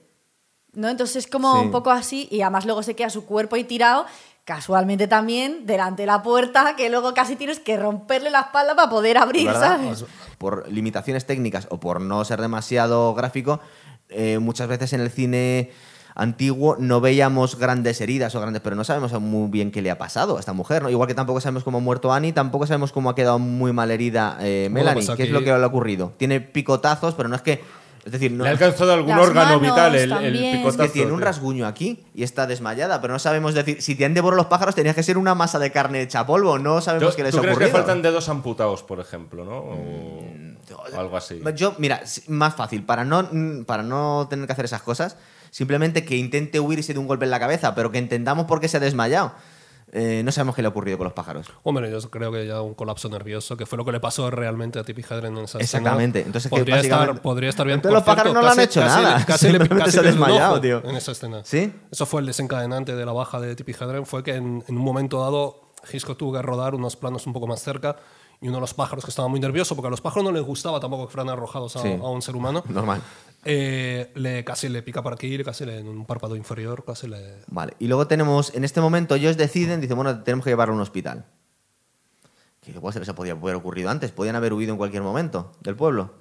¿no? Entonces es como Sí. un poco así, y además luego se queda su cuerpo ahí tirado, casualmente también, delante de la puerta, que luego casi tienes que romperle la espalda para poder abrir, ¿verdad? ¿sabes? Por limitaciones técnicas o por no ser demasiado gráfico, eh, muchas veces en el cine antiguo no veíamos grandes heridas o grandes, pero no sabemos muy bien qué le ha pasado a esta mujer, ¿no? Igual que tampoco sabemos cómo ha muerto Annie, tampoco sabemos cómo ha quedado muy mal herida eh, Bueno, Melanie, pues qué es lo que le ha ocurrido. Tiene picotazos, pero no es que... Es decir, no, Le ha alcanzado algún Las órgano manos vital el, el también. Es que picotazo. es que tiene un tío. rasguño aquí y está desmayada, pero no sabemos decir, si te han devorado los pájaros tenías que ser una masa de carne hecha a polvo, no sabemos ¿Tú, qué les tú ha crees ocurrido. que faltan dedos amputados, por ejemplo, no? O, Mm, o algo así. Yo, mira, más fácil, para no, mm, para no tener que hacer esas cosas, simplemente que intente huirse de un golpe en la cabeza, pero que entendamos por qué se ha desmayado. Eh, no sabemos qué le ha ocurrido con los pájaros. Hombre, yo creo que ya un colapso nervioso, que fue lo que le pasó realmente a Tippi Hedren en esa escena. Exactamente. Entonces, que podría, estar, básicamente- podría estar bien. Entonces Por los pájaros cierto, no le han casi- hecho casi- nada. Casi, le, *laughs* Simplemente casi se ha desmayado, tío. En esa escena. ¿Sí? Eso fue el desencadenante de la baja de Tippi Hedren. Fue que en, en un momento dado Hitchcock tuvo que rodar unos planos un poco más cerca y uno de los pájaros que estaba muy nervioso, porque a los pájaros no les gustaba tampoco que fueran arrojados a, Sí. a un ser humano, *laughs* Normal. eh, le, casi le pica por aquí, casi le, en un párpado inferior, casi le... Vale. Y luego tenemos, en este momento, ellos deciden, dicen, bueno, tenemos que llevarlo a un hospital. Que igual se les podido haber ocurrido antes, podían haber huido en cualquier momento del pueblo.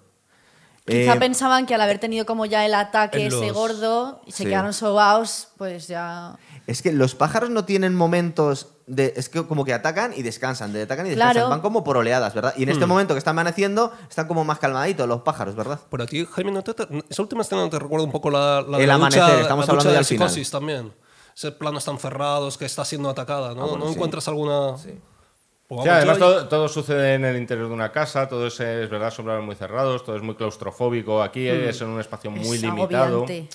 Quizá Eh, pensaban que al haber tenido como ya el ataque en ese los- gordo y se Sí. quedaron sobaos, pues ya... Es que los pájaros no tienen momentos de. Es que como que atacan y descansan, de atacan y descansan. Claro. Van como por oleadas, ¿verdad? Y en Hmm. este momento que está amaneciendo, están como más calmaditos los pájaros, ¿verdad? Por aquí, Jaime, ¿no te- esa última escena te recuerda un poco la, la de El la amanecer, ducha- estamos la hablando de ya al final. psicosis también. Ese plano están cerrados, que está siendo atacada, ¿no? Ah, bueno, ¿No sí. encuentras alguna...? Sí. Pues además todo, todo sucede en el interior de una casa, todo es, es verdad, son planos muy cerrados, todo es muy claustrofóbico. Aquí Hmm. es en un espacio muy Es limitado. agobiante.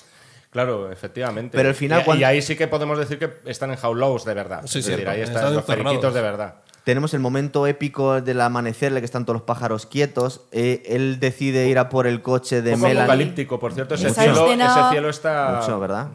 Claro, efectivamente. Pero al final y, cuando- y ahí sí que podemos decir que están enjaulados de verdad. Sí, es sí, decir, ahí están están los periquitos de verdad. Tenemos el momento épico del amanecer, en el que están todos los pájaros quietos. Eh, él decide ir a por el coche de Un poco Melanie. apocalíptico, por cierto, ese Esa cielo, escena- ese cielo está. Mucho, ¿verdad?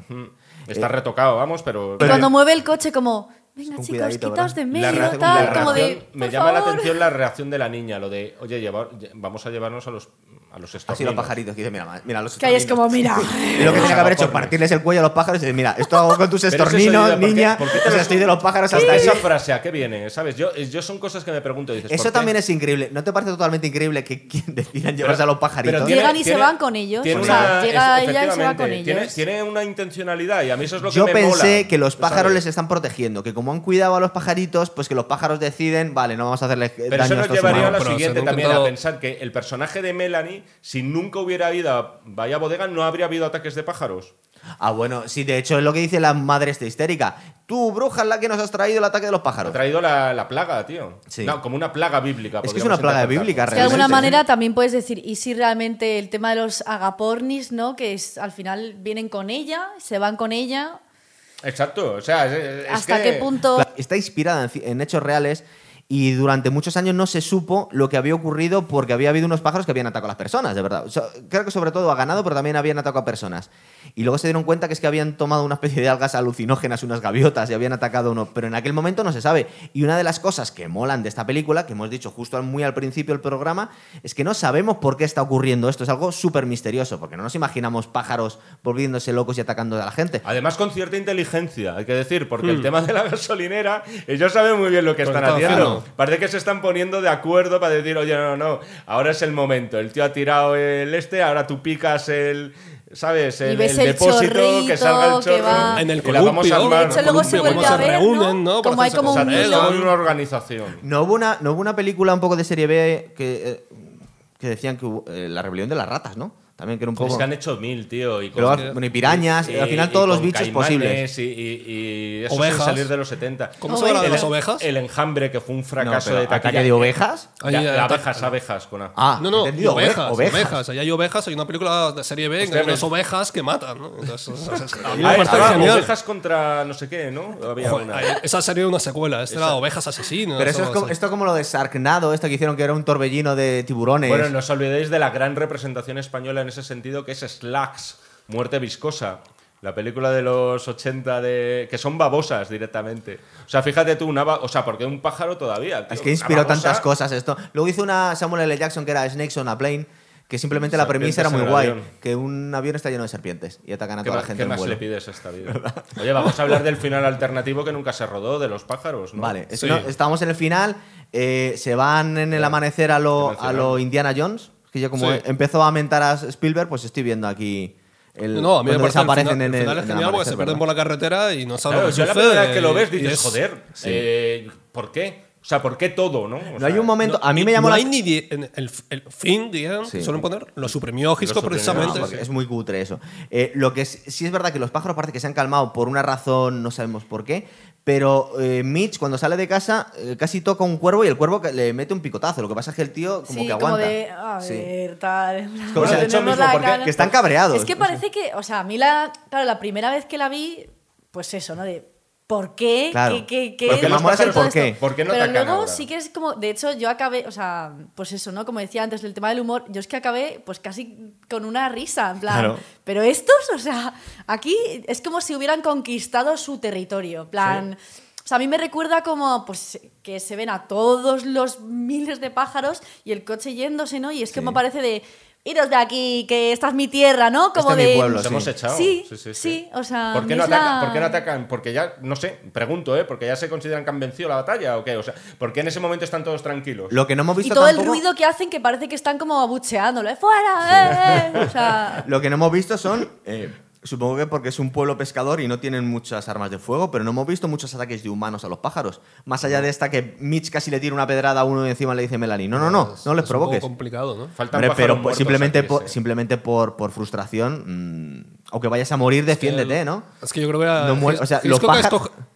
Está retocado, vamos, pero. Y cuando mueve el coche como, venga chicos, cuidadito, quitaos de medio, tal, la como de, me "Por llama la favor". atención la reacción de la niña, lo de, oye, lleva- lle- vamos a llevarnos a los, a los Así estorninos. los pajaritos, que dice, mira, mira los Que ahí es como, estorninos. mira, *laughs* Y lo que tenía que haber hecho, partirles el cuello a los pájaros y decir, mira, esto hago con tus Pero eso estorninos, es oído, ¿por qué- niña, por qué o sea, estoy de los pájaros hasta Hasta ahí. esa frase, ¿a qué viene? ¿Sabes? Yo, yo son cosas que me pregunto. Dices, Eso ¿por qué? también es increíble. ¿No te parece totalmente increíble que quien *laughs* decidan llevarse a los pajaritos? pero Llegan y se van con ellos. tiene O sea, una- llega es- ella y se va con ellos. Tiene, tiene una intencionalidad y a mí eso es lo que Yo me pensé mola, que los pájaros ¿sabes? les están protegiendo, que como han cuidado a los pajaritos, pues que los pájaros deciden, vale, no vamos a hacerles Pero daño eso a nos estos llevaría a lo Pero siguiente también, a pensar que el personaje de Melanie, si nunca hubiera ido a Vaya Bodega, no habría habido ataques de pájaros. Ah, bueno, sí, de hecho es lo que dice la madre esta histérica. Tú, bruja, es la que nos has traído el ataque de los Ha pájaros. traído la, la plaga, tío. Sí. No, como una plaga bíblica. Es que es una plaga bíblica, De alguna realmente, manera también puedes decir, y si realmente el tema de los agapornis, ¿no? Que es al final vienen con ella, se van con ella, Exacto, o sea, es, es ¿hasta que- qué punto? Está inspirada en hechos reales Y durante muchos años no se supo lo que había ocurrido porque había habido unos pájaros que habían atacado a las personas, de verdad. O sea, creo que sobre todo a ganado, pero también habían atacado a personas. Y luego se dieron cuenta que es que habían tomado una especie de algas alucinógenas, unas gaviotas, y habían atacado a uno. Pero en aquel momento no se sabe. Y una de las cosas que molan de esta película, que hemos dicho justo al- muy al principio del programa, es que no sabemos por qué está ocurriendo esto. Es algo súper misterioso, porque no nos imaginamos pájaros volviéndose locos y atacando a la gente. Además, con cierta inteligencia, hay que decir, porque el tema de la gasolinera, ellos saben muy bien lo que Pues están está haciendo. Parece que se están poniendo de acuerdo para decir, oye, no, no, ahora es el momento. El tío ha tirado el este, ahora tú picas el. ¿Sabes? El, Y ves el el depósito, que salga el que chorro. va- En el y la vamos a columpio. armar. De hecho, luego se vuelve cómo a se ver, reúnen, ¿no? ¿no? Como hay como un una organización. No hubo una, no hubo una película un poco de serie B que, eh, que decían que hubo, eh, la rebelión de las ratas, ¿no? También que era un poco. es que han hecho mil, tío. Y Pero, con- bueno, y pirañas, y- al final y todos los bichos posibles. Y, y- y eso Ovejas. sin salir de los 70. ¿Cómo se Ovejas. llaman el, las ovejas? El enjambre, que fue un No, fracaso pero de taquilla. ¿Ataque de ovejas? De- de abejas, abejas con A. Ah, no, no, entendido, ove- ovejas, ovejas, Ahí hay ovejas, hay una película de serie B, con unas ovejas que matan, ¿no? Entonces, *laughs* a mí me Ah, parece estaba genial. ovejas contra no sé qué, ¿no? Había una. esa sería una secuela, esta era Ovejas Asesinas. Pero eso es como, esto como lo de Sharknado, esto que hicieron que era un torbellino de tiburones. Bueno, no os olvidéis de la gran representación española en ese sentido, que es Slacks, Muerte Viscosa. La película de los 80 de... que son babosas directamente. O sea, fíjate tú, una ba- o sea, porque un pájaro todavía. tío, es que inspiró babosa- tantas cosas esto. Luego hizo una Samuel L. Jackson que era Snakes on a Plane, que simplemente la premisa era muy guay. avión. Que un avión está lleno de serpientes y atacan a ¿Qué, toda la gente qué en más vuelo. le pides a esta vida? *laughs* Oye, vamos a hablar del final alternativo que nunca se rodó, de los pájaros, ¿no? Vale, Sí. no- estamos en el final, eh, se van en el amanecer a lo, a lo Indiana Jones, que yo como Sí. empezó a mentar a Spielberg, pues estoy viendo aquí el, No, a mí me cuando parece desaparecen final, en el final es genial porque se pierden por la carretera y no saben Claro, lo que yo la primera vez que lo ves dices, es- joder, eh, ¿por qué? O sea, ¿por qué todo, no? O No sea, hay un momento, No, a mí me llamó no la hay ni di- en el, el fin, digamos, Sí. suelen poner, lo suprimió Gisco suprimió, precisamente. No, porque es muy cutre eso. Eh, lo que es- sí es verdad que los pájaros parece que se han calmado por una razón, no sabemos por qué, pero eh, Mitch cuando sale de casa eh, casi toca un cuervo y el cuervo le mete un picotazo. Lo que pasa es que el tío como sí, que aguanta. como de, a Sí. ver, tal. como se hecho mismo, porque- que están cabreados. Es que parece que, o sea, a mí la, claro, la primera vez que la vi, pues eso, ¿no? De, ¿por qué? Claro. ¿Qué, qué, qué Porque mola el por qué. ¿Por qué no Pero luego ahora? sí que es como, de hecho, yo acabé, o sea, pues eso, ¿no? Como decía antes, el tema del humor, yo es que acabé pues casi con una risa, en plan, Claro. pero estos, o sea, aquí es como si hubieran conquistado su territorio, en plan... O sea, a mí me recuerda como pues, que se ven a todos los miles de pájaros y el coche yéndose, ¿no? Y es que Sí. me parece de, iros de aquí, que esta es mi tierra, ¿no? Como Este es mi de... pueblo, Nos sí. hemos echado. Sí, sí, sí, sí, o sea, ¿Por qué, no la- ¿Por qué no atacan? Porque ya, no sé, pregunto, ¿eh? Porque ya se consideran que han vencido la batalla o qué? O sea, ¿por qué en ese momento están todos tranquilos? Lo que no hemos Y visto todo el ruido que hacen que parece que están como abucheándolo, ¿eh? ¡Fuera! ¡Eh, eh! O sea, *laughs* Lo que no hemos visto son. eh, supongo que porque es un pueblo pescador y no tienen muchas armas de fuego, pero no hemos visto muchos ataques de humanos a los pájaros. Más allá de esta que Mitch casi le tira una pedrada a uno y encima le dice Melanie. No, no, no, Es- no les es provoques. complicado, ¿no? Pájaros pero simplemente, por, simplemente por, por frustración, mm, aunque vayas a morir, defiéndete, ¿no? Es que yo creo que o sea,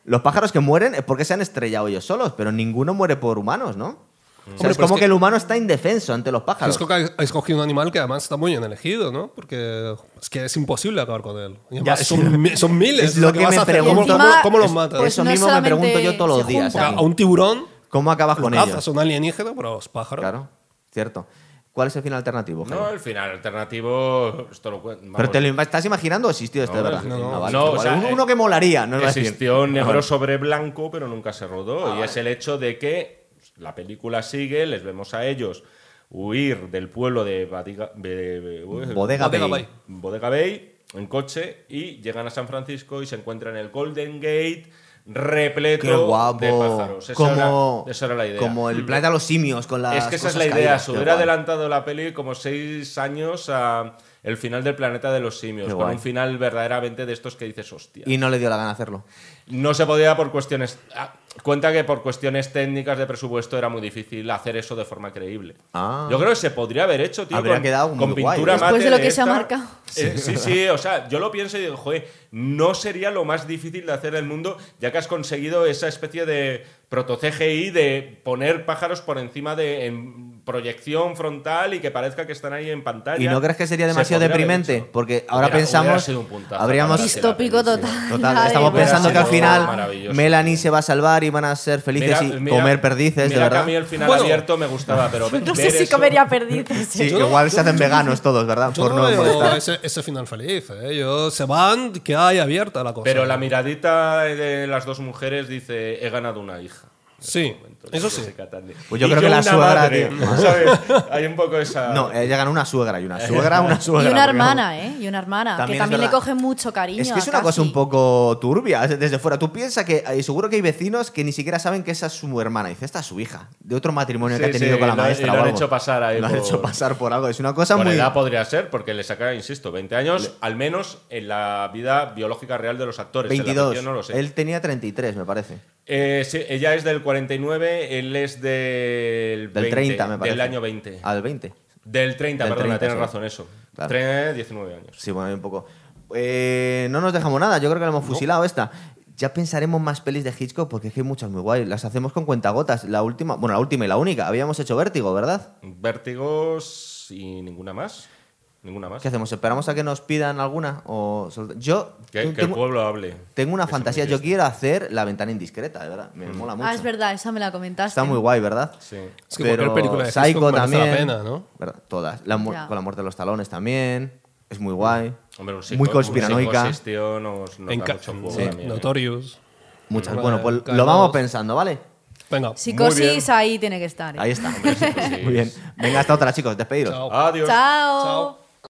los pájaros que mueren es porque se han estrellado ellos solos, pero ninguno muere por humanos, ¿no? O sea, Hombre, es como es que, que- el humano está indefenso ante los pájaros. Hitchcock ha ha escogido un animal que además está muy bien elegido, ¿no? Porque es que es imposible acabar con él. Y Ya, además son, son miles. Es lo que ¿qué vas me pregunto. ¿Cómo, cómo- cómo los es- matas? pues Eso no mismo me pregunto yo todos los días. a un tiburón ¿Cómo acabas con ellos? son alienígenas, pero los pájaros. Claro, cierto. ¿Cuál es el final alternativo? No, Jaime? el final alternativo, esto lo cuen- ¿Pero vamos, te lo estás imaginando o existió esto No, de verdad? no, no. Ah, vale, No, igual. o sea, uno, uno que molaría, no. Existió negro Ah, vale. sobre blanco, pero nunca se rodó. y es el hecho de que la película sigue, les vemos a ellos huir del pueblo de Badiga- de- de- uy, Bodega Bodega Bay. Bay. Bodega Bay en coche y llegan a San Francisco y se encuentran en el Golden Gate repleto Qué guapo. de pájaros. Esa, como, era, esa era la idea. como el planeta de los simios con las es que esa es la idea. Se hubiera adelantado la peli como seis años a el final del planeta de los simios. Qué Con guay. un final verdaderamente de estos que dices, hostia. Y no le dio la gana hacerlo. No se podía por cuestiones. ah, Cuenta que por cuestiones técnicas de presupuesto era muy difícil hacer eso de forma creíble. Ah. Yo creo que se podría haber hecho, tío. Habría con, quedado muy con guay. pintura Después mate de lo que se ha esta. marcado. Eh, sí, sí, o sea, yo lo pienso y digo, joder, no sería lo más difícil de hacer del mundo, ya que has conseguido esa especie de proto CGI de poner pájaros por encima de en proyección frontal y que parezca que están ahí en pantalla. ¿Y no crees que sería Se demasiado haber deprimente? Porque ahora Hubiera- pensamos- hubiera sido un puntazo habríamos- Distópico total. Total, estamos pensando que al final. Melanie se va a salvar y van a ser felices y Mira- comer mira- perdices, de mira que verdad. a mí el final Bueno. abierto me gustaba, pero *laughs* No sé si eso- comería perdices. Sí, Yo no- igual se hacen veganos todos, ¿verdad? Yo Por no no ese, ese final feliz. ¿eh? Yo, se van, que hay abierta la cosa. Pero la miradita de las dos mujeres dice, he ganado una hija. Sí, eso sí. Pues yo Y creo que la una suegra, madre, tío. *laughs* ¿sabes? Hay un poco esa... No, ella ganó una suegra y una suegra, una *laughs* Y suegra. una porque hermana, ¿eh? Y una hermana, También que también le coge mucho cariño. Es que es una cosa un poco turbia es desde fuera. Tú piensas que y seguro que hay vecinos que ni siquiera saben que esa es su hermana. Dice, esta es su hija, de otro matrimonio que ha tenido sí, con la lo- y maestra. lo *laughs* han hecho pasar ahí Lo han por- hecho pasar por algo. Es una cosa Por muy. edad podría ser, porque le saca, insisto, 20 años, al menos en la vida biológica real de los actores. En la 22. no lo sé. Él tenía 33, me parece. Eh, sí, ella es del 49, él es del, Del 20, 30, me parece. Del año 20. Al 20. Del 30, Del perdona, 30, tienes sí. razón, eso. Claro. 30, 19 años. Sí, bueno, hay un poco. Eh, no nos dejamos nada, yo creo que la hemos fusilado esta. Ya pensaremos más pelis de Hitchcock porque es que hay muchas muy guay. Las hacemos con cuentagotas. La última, bueno, la última y la única. Habíamos hecho Vértigo, ¿verdad? Vértigos y ninguna más. Ninguna más. ¿Qué hacemos? ¿Esperamos a que nos pidan alguna? O Yo Que, que el pueblo hable. tengo una fantasía. Yo quiero hacer La ventana indiscreta, de verdad. Me mola mucho. Ah, es verdad, esa me la comentaste. Está muy guay, ¿verdad? Sí. Es que cualquier película de Psycho merece la también. pena, ¿no? ¿verdad? Todas. La con la muerte de los talones también. Es muy guay. Hombre, un muy conspiranoica. Un psicosistio nos, nos En da ca- mucho juego sí, también, ¿eh? Notorious. Muchas. Una Bueno, pues lo vamos pensando, ¿vale? Venga. Psicosis ahí tiene que estar. ¿eh? Ahí está. Hombre. Muy bien. Venga, hasta otra, chicos. Despediros. Chao. Adiós. Chao. Chao.